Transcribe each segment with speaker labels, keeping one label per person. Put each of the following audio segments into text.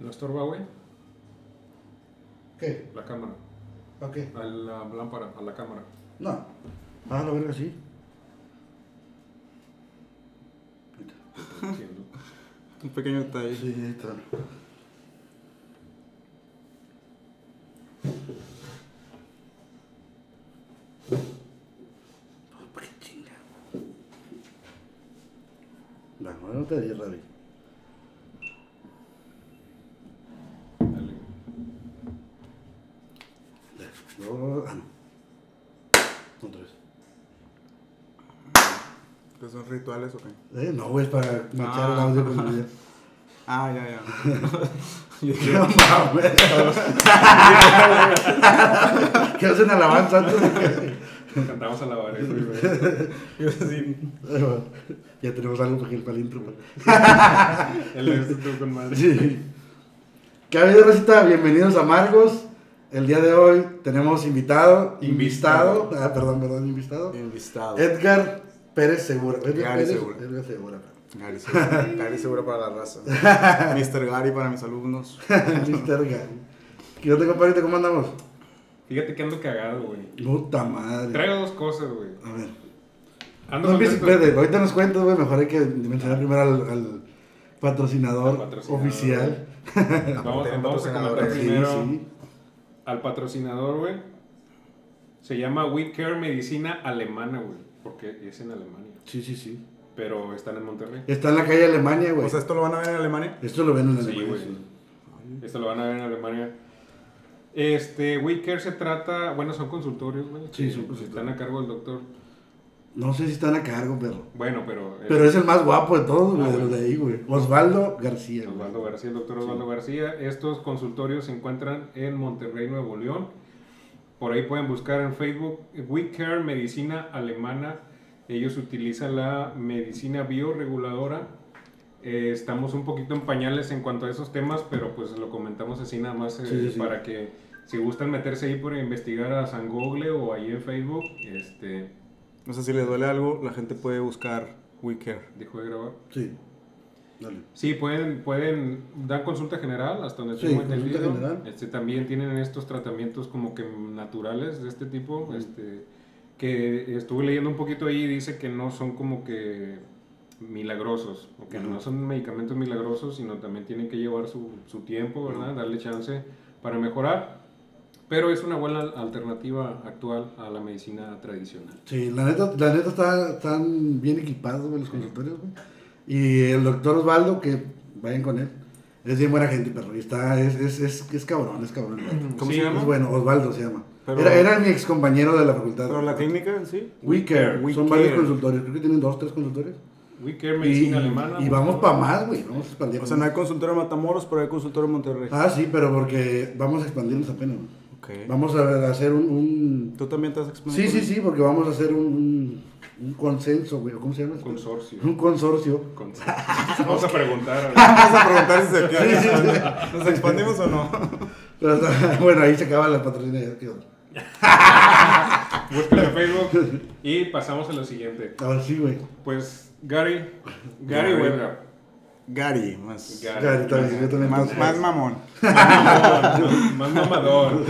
Speaker 1: ¿No estorba, güey?
Speaker 2: ¿Qué?
Speaker 1: La cámara.
Speaker 2: ¿A qué?
Speaker 1: A la lámpara, a la cámara.
Speaker 2: No. Ah, la verga, sí.
Speaker 1: Entiendo.
Speaker 3: Un pequeño detalle.
Speaker 2: Sí, está. Oh, qué chinga. Bueno, no te di Ravi.
Speaker 1: Dale.
Speaker 2: No, ah, no. Otra vez.
Speaker 3: ¿Qué son rituales o qué?
Speaker 2: Eh, no, güey, es para machar el
Speaker 3: Ah.
Speaker 2: audio con el video.
Speaker 3: Ah, ya, ya. Yo dije,
Speaker 2: ¿Qué hacen alabanza antes de que-
Speaker 1: Cantamos a la vareta, güey.
Speaker 3: yo sí.
Speaker 2: Ya tenemos algo para el palintro.
Speaker 1: El de tú con madre.
Speaker 2: Sí. ¿Qué ha habido, Rosita? Bienvenidos a Margos. El día de hoy tenemos invitado, invitado,
Speaker 1: Invistado.
Speaker 2: ah, perdón, perdón, invitado,
Speaker 3: Invistado.
Speaker 2: Edgar Pérez Segura. Edgar Pérez
Speaker 3: Segura.
Speaker 2: Edgar Segura.
Speaker 3: Gary seguro. Gary seguro para la raza. Mr. Gary para mis alumnos.
Speaker 2: Mr. Gary. ¿Qué onda, compadrito? ¿Cómo andamos?
Speaker 1: Fíjate que ando cagado, güey.
Speaker 2: Puta madre.
Speaker 1: Traigo dos cosas, güey.
Speaker 2: A ver.
Speaker 1: Ando
Speaker 2: No espérate, ahorita nos cuentas, güey. Mejor hay que mencionar primero al, al patrocinador,
Speaker 1: Al patrocinador,
Speaker 2: oficial.
Speaker 1: Vamos, a comentar.
Speaker 2: Sí,
Speaker 1: primero
Speaker 2: sí.
Speaker 1: al patrocinador, güey. Se llama We Care Medicina Alemana, güey. Porque es en Alemania.
Speaker 2: Sí, sí, sí.
Speaker 1: Pero están en Monterrey.
Speaker 2: Está en la calle Alemania, güey.
Speaker 3: O sea, ¿esto lo van a ver en Alemania?
Speaker 2: Esto lo ven en
Speaker 1: Sí,
Speaker 2: Alemania.
Speaker 1: güey.
Speaker 2: sí.
Speaker 1: Esto lo van a ver en Alemania. Este, We Care se trata, bueno, son consultorios, güey.
Speaker 2: Sí, son consultorios.
Speaker 1: Están a cargo del doctor.
Speaker 2: No sé si están a cargo, pero.
Speaker 1: Bueno, pero. el-
Speaker 2: Pero es el más guapo de todos, güey,
Speaker 1: Ah,
Speaker 2: de ahí, güey. Osvaldo García, güey.
Speaker 1: Osvaldo García, el doctor Osvaldo García. Estos consultorios se encuentran en Monterrey, Nuevo León. Por ahí pueden buscar en Facebook We Care Medicina Alemana. Ellos utilizan la medicina bioreguladora. Eh, estamos un poquito en pañales en cuanto a esos temas, pero pues lo comentamos así nada más eh,
Speaker 2: Sí, sí, sí.
Speaker 1: para que si gustan meterse ahí por investigar a San Google o ahí en Facebook, este,
Speaker 3: No sé si le duele algo, la gente puede buscar We Care.
Speaker 1: dejó de grabar.
Speaker 2: Sí. Dale.
Speaker 1: Sí, pueden, pueden dar consulta general, hasta donde
Speaker 2: Sí,
Speaker 1: tengo
Speaker 2: consulta
Speaker 1: entendido.
Speaker 2: general.
Speaker 1: Este, también tienen estos tratamientos como que naturales de este tipo, este, que estuve leyendo un poquito ahí y dice que no son como que milagrosos, o que
Speaker 2: Ajá.
Speaker 1: no son medicamentos milagrosos, sino también tienen que llevar su, su tiempo, ¿verdad? Darle chance para mejorar. Pero es una buena alternativa actual a la medicina tradicional.
Speaker 2: Sí, la neta, la neta está, están bien equipados, los consultorios, güey. Y el doctor Osvaldo, que vayan con él. Es bien buena gente, perro. Y está, es, es, es, es cabrón, es cabrón.
Speaker 3: ¿Cómo
Speaker 1: Sí,
Speaker 3: se
Speaker 2: Es
Speaker 3: llama?
Speaker 2: bueno, Osvaldo se llama.
Speaker 3: Pero-
Speaker 2: era, era mi ex compañero de la facultad.
Speaker 3: Pero la clínica en sí.
Speaker 2: We Care.
Speaker 3: We
Speaker 2: Son
Speaker 3: Care.
Speaker 2: varios consultorios. Creo que tienen dos, tres consultorios.
Speaker 1: We Care
Speaker 2: Y,
Speaker 1: Medicina Alemana.
Speaker 2: y vamos para más, güey. Vamos a expandir.
Speaker 3: O sea, no hay consultorio en Matamoros, pero hay consultorio en Monterrey.
Speaker 2: Ah, sí, pero porque vamos a expandirnos apenas. güey.
Speaker 3: Ok.
Speaker 2: Vamos a hacer un, un-
Speaker 3: ¿Tú también te has expandido?
Speaker 2: Sí, sí, sí, porque vamos a hacer un, un, un consenso, güey. ¿Cómo se llama?
Speaker 1: Consorcio.
Speaker 2: Un consorcio.
Speaker 1: Consorcio. Vamos a preguntar. a.
Speaker 3: Vamos a preguntar si se
Speaker 2: Sí, sí,
Speaker 3: queda. ¿Nos expandimos o no?
Speaker 2: Pero bueno, ahí se acaba la patrocina. ya quedó.
Speaker 1: Búsquenlo en Facebook y pasamos a lo siguiente.
Speaker 2: Ahora sí, güey.
Speaker 1: Pues Gary, Gary
Speaker 3: Gary.
Speaker 1: Weber.
Speaker 3: Gary, más.
Speaker 1: Gary.
Speaker 2: Está bien, yo también.
Speaker 3: Más, más mamón.
Speaker 1: Más, más mamador.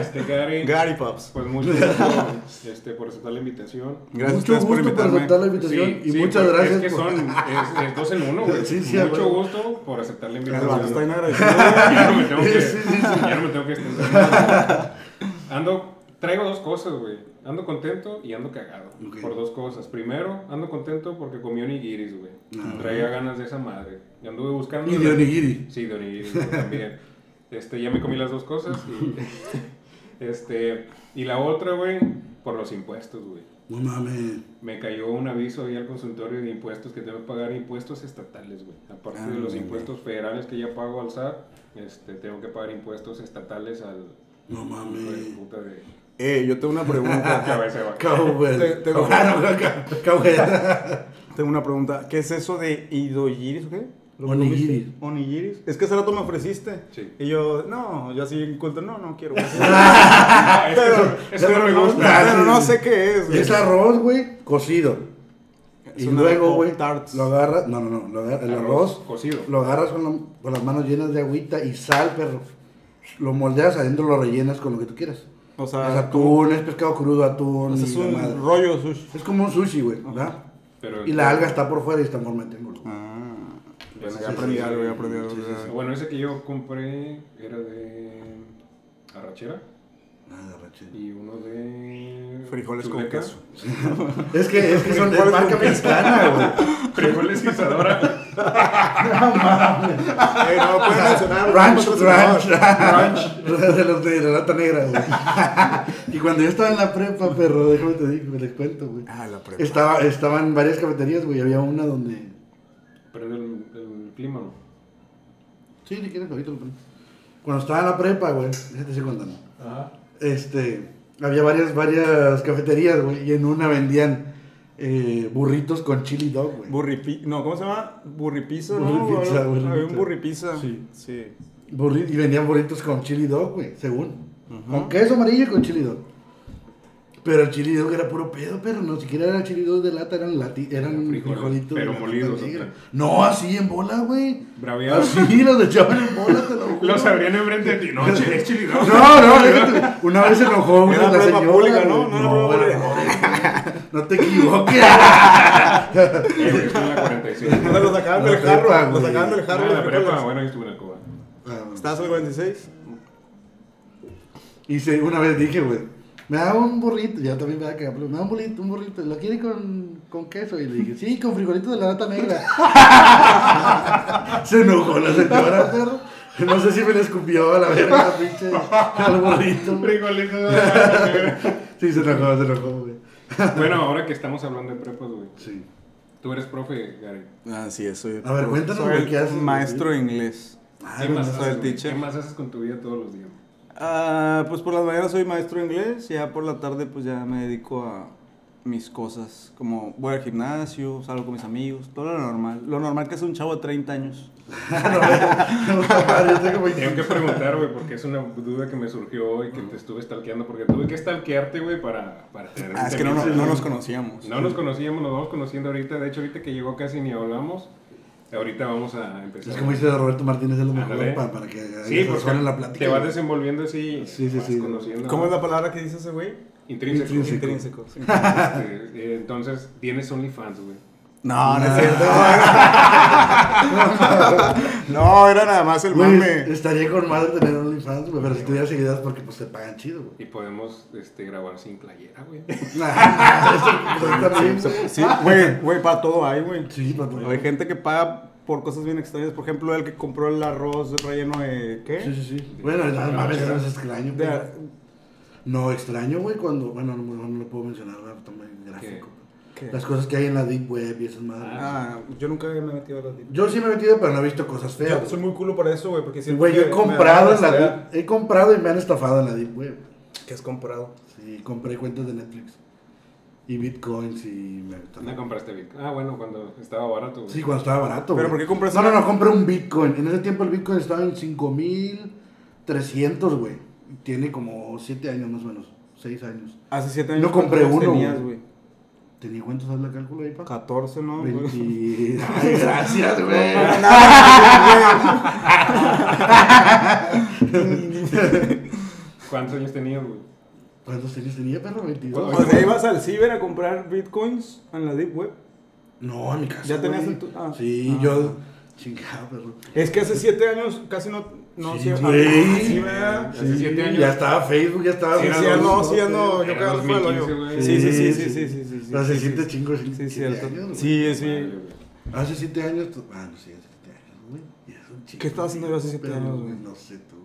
Speaker 1: Este Gary.
Speaker 3: Gary Pops.
Speaker 1: Pues mucho gusto este, por aceptar la invitación.
Speaker 3: Gracias
Speaker 2: Mucho
Speaker 3: por
Speaker 2: gusto por aceptar la invitación
Speaker 1: Sí,
Speaker 2: y
Speaker 1: sí,
Speaker 2: muchas
Speaker 1: pues,
Speaker 2: gracias.
Speaker 1: Es que
Speaker 2: por-
Speaker 1: son es, es dos en uno, güey.
Speaker 2: Sí, sí,
Speaker 1: Mucho
Speaker 2: güey.
Speaker 1: gusto por aceptar la invitación. ya no me tengo que,
Speaker 2: Sí, sí, sí.
Speaker 1: ya no me tengo que extender. Ando, traigo dos cosas, güey. Ando contento y ando cagado. Por dos cosas. Primero, ando contento porque comí onigiris, güey.
Speaker 2: Ah.
Speaker 1: Traía ganas de esa madre. Y anduve buscando.
Speaker 2: Y de onigiri.
Speaker 1: Sí, de onigiris güey, también. Este, ya me comí las dos cosas. Y, este, y la otra, güey, por los impuestos, güey.
Speaker 2: No mames.
Speaker 1: Me cayó un aviso ahí al consultorio de impuestos que tengo que pagar impuestos estatales, güey. Aparte
Speaker 3: Ah,
Speaker 1: de los
Speaker 3: güey.
Speaker 1: impuestos federales que ya pago al SAT, este, tengo que pagar impuestos estatales al...
Speaker 2: No mames.
Speaker 3: Eh, yo tengo una pregunta. Te- tengo-
Speaker 2: no.
Speaker 3: Tengo una pregunta. ¿Qué es eso de idoyiris o qué? ¿Lo
Speaker 2: Onigiris.
Speaker 3: Onigiris. Es que hace rato me ofreciste.
Speaker 1: Sí.
Speaker 3: Y yo, no, yo así encuentro, no, no quiero.
Speaker 1: Es que
Speaker 3: Pero-
Speaker 1: eso, eso no me
Speaker 3: pero
Speaker 1: gusta.
Speaker 3: Pero no sé qué es. güey.
Speaker 2: Es arroz, güey, cocido. Y
Speaker 3: una
Speaker 2: luego, güey, lo agarras, no, no, no, lo agarras- el arroz,
Speaker 1: cocido.
Speaker 2: lo agarras con, la- con las manos llenas de agüita y sal, perro. Lo moldeas adentro, lo rellenas con lo que tú quieras.
Speaker 3: O
Speaker 2: es
Speaker 3: sea,
Speaker 2: atún, es pescado crudo, atún.
Speaker 3: o sea,
Speaker 2: y
Speaker 3: es un
Speaker 2: madre.
Speaker 3: rollo sushi.
Speaker 2: Es como un sushi, güey, ¿verdad?
Speaker 1: Pero
Speaker 2: Y la alga está por fuera y está en forma de triángulo.
Speaker 3: Ah, bueno, ya
Speaker 1: sí,
Speaker 3: aprendí
Speaker 1: sí,
Speaker 3: algo, ya
Speaker 1: sí,
Speaker 3: aprendí algo.
Speaker 2: sí, sí,
Speaker 3: ya.
Speaker 1: Bueno, ese que yo compré era de arrachera
Speaker 2: Nada, Rachel.
Speaker 1: y uno de
Speaker 3: Frijoles con queso.
Speaker 2: Es que, es que son
Speaker 3: Frijoles
Speaker 2: marca mexicana, güey.
Speaker 1: Frijoles Isadora.
Speaker 3: Eh, no pueden mencionar.
Speaker 2: Ranch,
Speaker 3: no,
Speaker 2: ranch,
Speaker 3: Ranch.
Speaker 2: De los de la lata negra, güey. Y cuando yo estaba en la prepa, perro, déjame te digo, te cuento, güey.
Speaker 3: Ah, la prepa.
Speaker 2: Estaba, estaban varias cafeterías, güey. Había una donde.
Speaker 1: Prende el, el clima, ¿no?
Speaker 2: Sí, si quieres, ahorita lo pongo. Cuando estaba en la prepa, güey, déjate estoy contando.
Speaker 1: Ajá.
Speaker 2: Este, había varias, varias cafeterías, güey, y en una vendían eh, burritos con chili dog, güey.
Speaker 3: Burripi... No, ¿cómo se llama? Burripizza, ¿no?
Speaker 2: Burripizza,
Speaker 3: Había un
Speaker 2: burripizza. Sí.
Speaker 3: Sí.
Speaker 2: Burri- y vendían burritos con chili dog, güey, según. Con queso amarillo y con chili dog. Pero el chili dog era puro pedo, pero no siquiera era chili dog de lata, eran, lati eran
Speaker 1: Frijoles,
Speaker 2: frijolitos.
Speaker 1: pero molidos.
Speaker 2: No, así en bola, güey.
Speaker 1: Braviados.
Speaker 2: Así los echaban en bola, te lo juro.
Speaker 1: Los abrían enfrente de ti. No, chile, es chile, no.
Speaker 2: No, no, déjate. Una vez se enojó una la señora.
Speaker 3: pública, ¿no? No era
Speaker 2: No, era No te equivoques.
Speaker 1: Eh, güey, estoy en la 46.
Speaker 3: O sea, lo sacaban del jarro. Lo
Speaker 2: güey.
Speaker 3: sacaban del
Speaker 1: Ah,
Speaker 3: jarro.
Speaker 1: la
Speaker 3: los
Speaker 1: prepa, bueno, yo estuve en el Coba.
Speaker 3: ¿Estabas en el 46?
Speaker 2: Y se, una vez dije, güey, me da un burrito, ya también me da que me da un burrito, un burrito, ¿lo quiere con, con queso? Y le dije, sí, con frijolitos de la lata negra. se enojó la señora, perro. No sé si me le escupió a la verga, pinche, al burrito.
Speaker 1: Frijolitos.
Speaker 2: Sí, se enojó, se enojó, güey.
Speaker 1: Bueno, ahora que estamos hablando de prepas, güey.
Speaker 2: Sí.
Speaker 1: Tú eres profe, Gary.
Speaker 3: Ah, sí, soy.
Speaker 2: A ver, cuéntanos, güey, ¿qué haces?
Speaker 3: Maestro de inglés.
Speaker 2: Ay,
Speaker 1: ¿Qué más, haces,
Speaker 3: el
Speaker 1: güey?
Speaker 3: teacher.
Speaker 1: ¿Qué más haces con tu vida todos los días?
Speaker 3: Ah, pues por las mañanas soy maestro de inglés, ya por la tarde pues ya me dedico a mis cosas, como voy al gimnasio, salgo con mis amigos, todo lo normal, lo normal que es un chavo de 30 años.
Speaker 2: Tengo 20.
Speaker 1: Tengo que preguntar, güey, porque es una duda que me surgió hoy que te estuve stalkeando, porque tuve que stalkearte, güey, para, para tener
Speaker 3: Ah, es que no, no,
Speaker 1: temita.
Speaker 3: no nos conocíamos.
Speaker 1: No nos conocíamos, nos vamos conociendo ahorita. De hecho, ahorita que llegó casi ni hablamos. Ahorita vamos a empezar.
Speaker 2: Es como dice Roberto Martínez, es lo mejor para, para que
Speaker 1: Sí,
Speaker 2: la plática.
Speaker 1: te vas desenvolviendo así.
Speaker 2: Sí, sí,
Speaker 1: vas
Speaker 2: sí.
Speaker 1: Conociendo,
Speaker 3: ¿Cómo es la palabra que dice ese güey?
Speaker 1: Intrínseco.
Speaker 2: Intrínseco.
Speaker 3: Intrínseco. sí.
Speaker 1: Este, eh, entonces, tienes OnlyFans, güey.
Speaker 3: No, no es cierto. No, era nada más el mame.
Speaker 2: estaría con madre tener OnlyFans, güey, pero si tuviera seguidas porque pues te pagan chido, güey.
Speaker 1: Y podemos este, grabar sin playera, güey.
Speaker 2: También.
Speaker 3: Sí, güey, güey, para todo hay, güey.
Speaker 2: Sí, para todo.
Speaker 3: Hay gente que paga por cosas bien extrañas. Por ejemplo, el que compró el arroz relleno de. ¿Qué?
Speaker 2: Sí, sí, sí. Bueno, no mames, eso es extraño. No, extraño, güey, cuando. Bueno, no, no, no lo puedo mencionar, muy gráfico.
Speaker 3: ¿Qué?
Speaker 2: Las cosas que hay en la Deep Web y esas madres.
Speaker 3: Ah, yo nunca me he metido a la deep.
Speaker 2: Yo sí me he metido, pero no he visto cosas feas.
Speaker 3: Yo soy muy culo por eso, güey, porque siento
Speaker 2: Güey, yo he comprado en la. Deep. He comprado y me han estafado en la Deep Web.
Speaker 3: ¿Qué has comprado?
Speaker 2: Sí, compré cuentas de Netflix. Y bitcoins y me
Speaker 1: ¿Dónde compraste Bitcoin? Ah, bueno, cuando estaba barato, güey.
Speaker 2: Sí, cuando estaba barato.
Speaker 3: ¿Pero
Speaker 2: güey.
Speaker 3: por qué compraste
Speaker 2: No, no, no, compré un Bitcoin. En ese tiempo el Bitcoin estaba en 5300, güey. Tiene como 7 años más o menos. 6 años.
Speaker 3: Hace 7 años.
Speaker 2: No compré
Speaker 3: ¿cuántos
Speaker 2: uno,
Speaker 3: tenías,
Speaker 2: güey.
Speaker 3: Güey?
Speaker 2: ¿Tenía cuántos haz la cálculo ahí, pa?
Speaker 3: 14, ¿no?
Speaker 2: 20... Ay, gracias, güey.
Speaker 1: ¿Cuántos años tenías, güey?
Speaker 2: ¿Cuántos años tenía, perro? 22.
Speaker 3: O sea, ibas al ciber a comprar bitcoins en la deep web.
Speaker 2: No, en mi casa.
Speaker 3: ¿Ya tenías en tu- ah.
Speaker 2: Sí,
Speaker 3: Ah.
Speaker 2: yo. Chingado, perro.
Speaker 3: Es que hace 7 años casi no. No
Speaker 2: sí,
Speaker 3: sí,
Speaker 2: güey.
Speaker 1: Hace siete años.
Speaker 2: Ya estaba Facebook, ya estaba.
Speaker 1: Sí,
Speaker 3: Sí, no, sí, ya no. Yo
Speaker 1: Era
Speaker 3: creo que fue el
Speaker 1: 2015,
Speaker 3: hoyo.
Speaker 1: güey.
Speaker 3: Sí, sí, sí, sí, sí, sí, sí.
Speaker 2: Pero se
Speaker 3: sí, sí.
Speaker 2: sí,
Speaker 3: Sí,
Speaker 2: siete
Speaker 3: cierto.
Speaker 2: años, güey.
Speaker 3: Sí, sí.
Speaker 1: Madre, güey.
Speaker 2: Hace 7 años. tú- Ah, no, sí, hace 7 años, güey. Y es un chingo,
Speaker 3: ¿Qué estaba haciendo yo hace siete años, güey?
Speaker 2: No sé tú.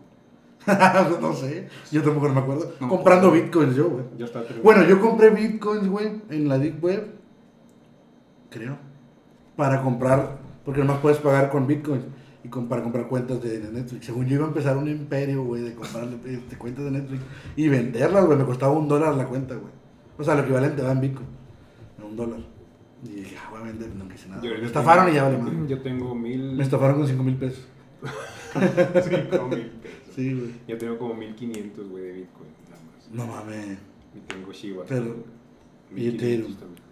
Speaker 2: no sé. Yo tampoco no me acuerdo.
Speaker 3: No.
Speaker 2: Comprando bitcoins yo, güey.
Speaker 1: Ya está terminado.
Speaker 2: Bueno, yo compré bitcoins, güey, en la Deep Web. Creo. Para comprar, porque nomás puedes pagar con bitcoins. Y con- para comprar cuentas de, de Netflix. Según yo iba a empezar un imperio, güey, de comprar cuentas de Netflix. Y venderlas, güey. Me costaba un dólar la cuenta, güey. O sea, lo equivalente va en bitcoin. A un dólar. Y dije, ah, voy a vender, no quise nada.
Speaker 1: Yo
Speaker 2: Me estafaron
Speaker 1: tengo-
Speaker 2: y ya vale más.
Speaker 1: Yo tengo mil.
Speaker 2: Me estafaron con 5 mil pesos.
Speaker 1: Cinco mil pesos.
Speaker 2: Sí, güey.
Speaker 1: Yo tengo como 1500, güey, de Bitcoin, nada más.
Speaker 2: No mames.
Speaker 1: Y tengo Shiba.
Speaker 2: Pero-. ¿y
Speaker 1: 1500
Speaker 2: Ethereum?
Speaker 1: también.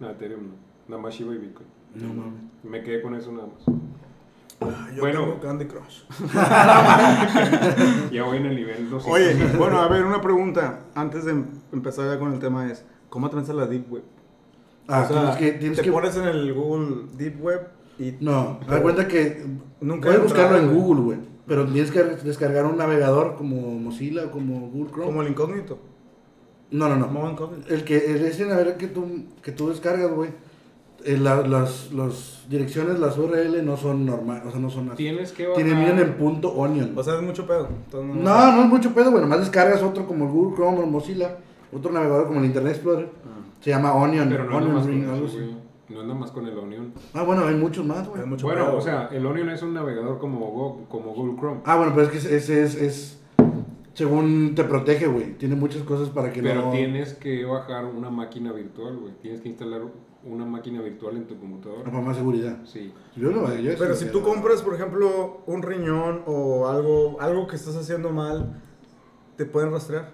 Speaker 1: No, Ethereum no. Nada más Shiba y Bitcoin.
Speaker 2: No mames.
Speaker 1: Me quedé con eso nada más.
Speaker 3: Yo
Speaker 1: Bueno.
Speaker 3: tengo Candy Crush.
Speaker 1: Ya voy en el nivel 200.
Speaker 3: Oye, bueno, a ver, una pregunta. Antes de em- empezar ya con el tema es, ¿cómo atraviesas la Deep Web?
Speaker 2: Ah,
Speaker 3: o sea,
Speaker 2: tienes que. Tienes
Speaker 3: te
Speaker 2: que
Speaker 3: pones en el Google Deep Web y...
Speaker 2: No, da cuenta que.
Speaker 3: Nunca
Speaker 2: puedes buscarlo en. Google, güey. Pero tienes que descargar un navegador como Mozilla o como Google Chrome.
Speaker 3: Como el incógnito.
Speaker 2: No, no, no. El que el ese navegador que tú, que tú descargas, güey. Eh, la- las, las direcciones, las URL no son normales, o sea, no son así.
Speaker 1: Tienes que bajar.
Speaker 2: Tienen en punto onion.
Speaker 3: O sea, es mucho pedo. Entonces,
Speaker 2: No, no es mucho pedo, güey. Nomás descargas otro como el Google Chrome o el Mozilla. Otro navegador como el Internet Explorer.
Speaker 3: Ah.
Speaker 2: Se llama Onion.
Speaker 1: Pero no
Speaker 2: Onion
Speaker 1: más
Speaker 2: Ring, algo así.
Speaker 1: No es nada más con el Onion.
Speaker 2: Ah, bueno, hay muchos más, güey.
Speaker 3: Mucho
Speaker 1: Bueno,
Speaker 3: pedo.
Speaker 1: o sea, el Onion es un navegador como, Go- como Google Chrome.
Speaker 2: Ah, bueno, pero es que ese es, es según te protege, güey. Tiene muchas cosas para que
Speaker 1: Pero
Speaker 2: no...
Speaker 1: tienes que bajar una máquina virtual, güey. Tienes que instalar una máquina virtual en tu computadora.
Speaker 2: Para más seguridad.
Speaker 1: Sí.
Speaker 2: Yo lo yo
Speaker 3: Pero si tú compras, por ejemplo, un riñón o algo, algo que estás haciendo mal, te pueden rastrear.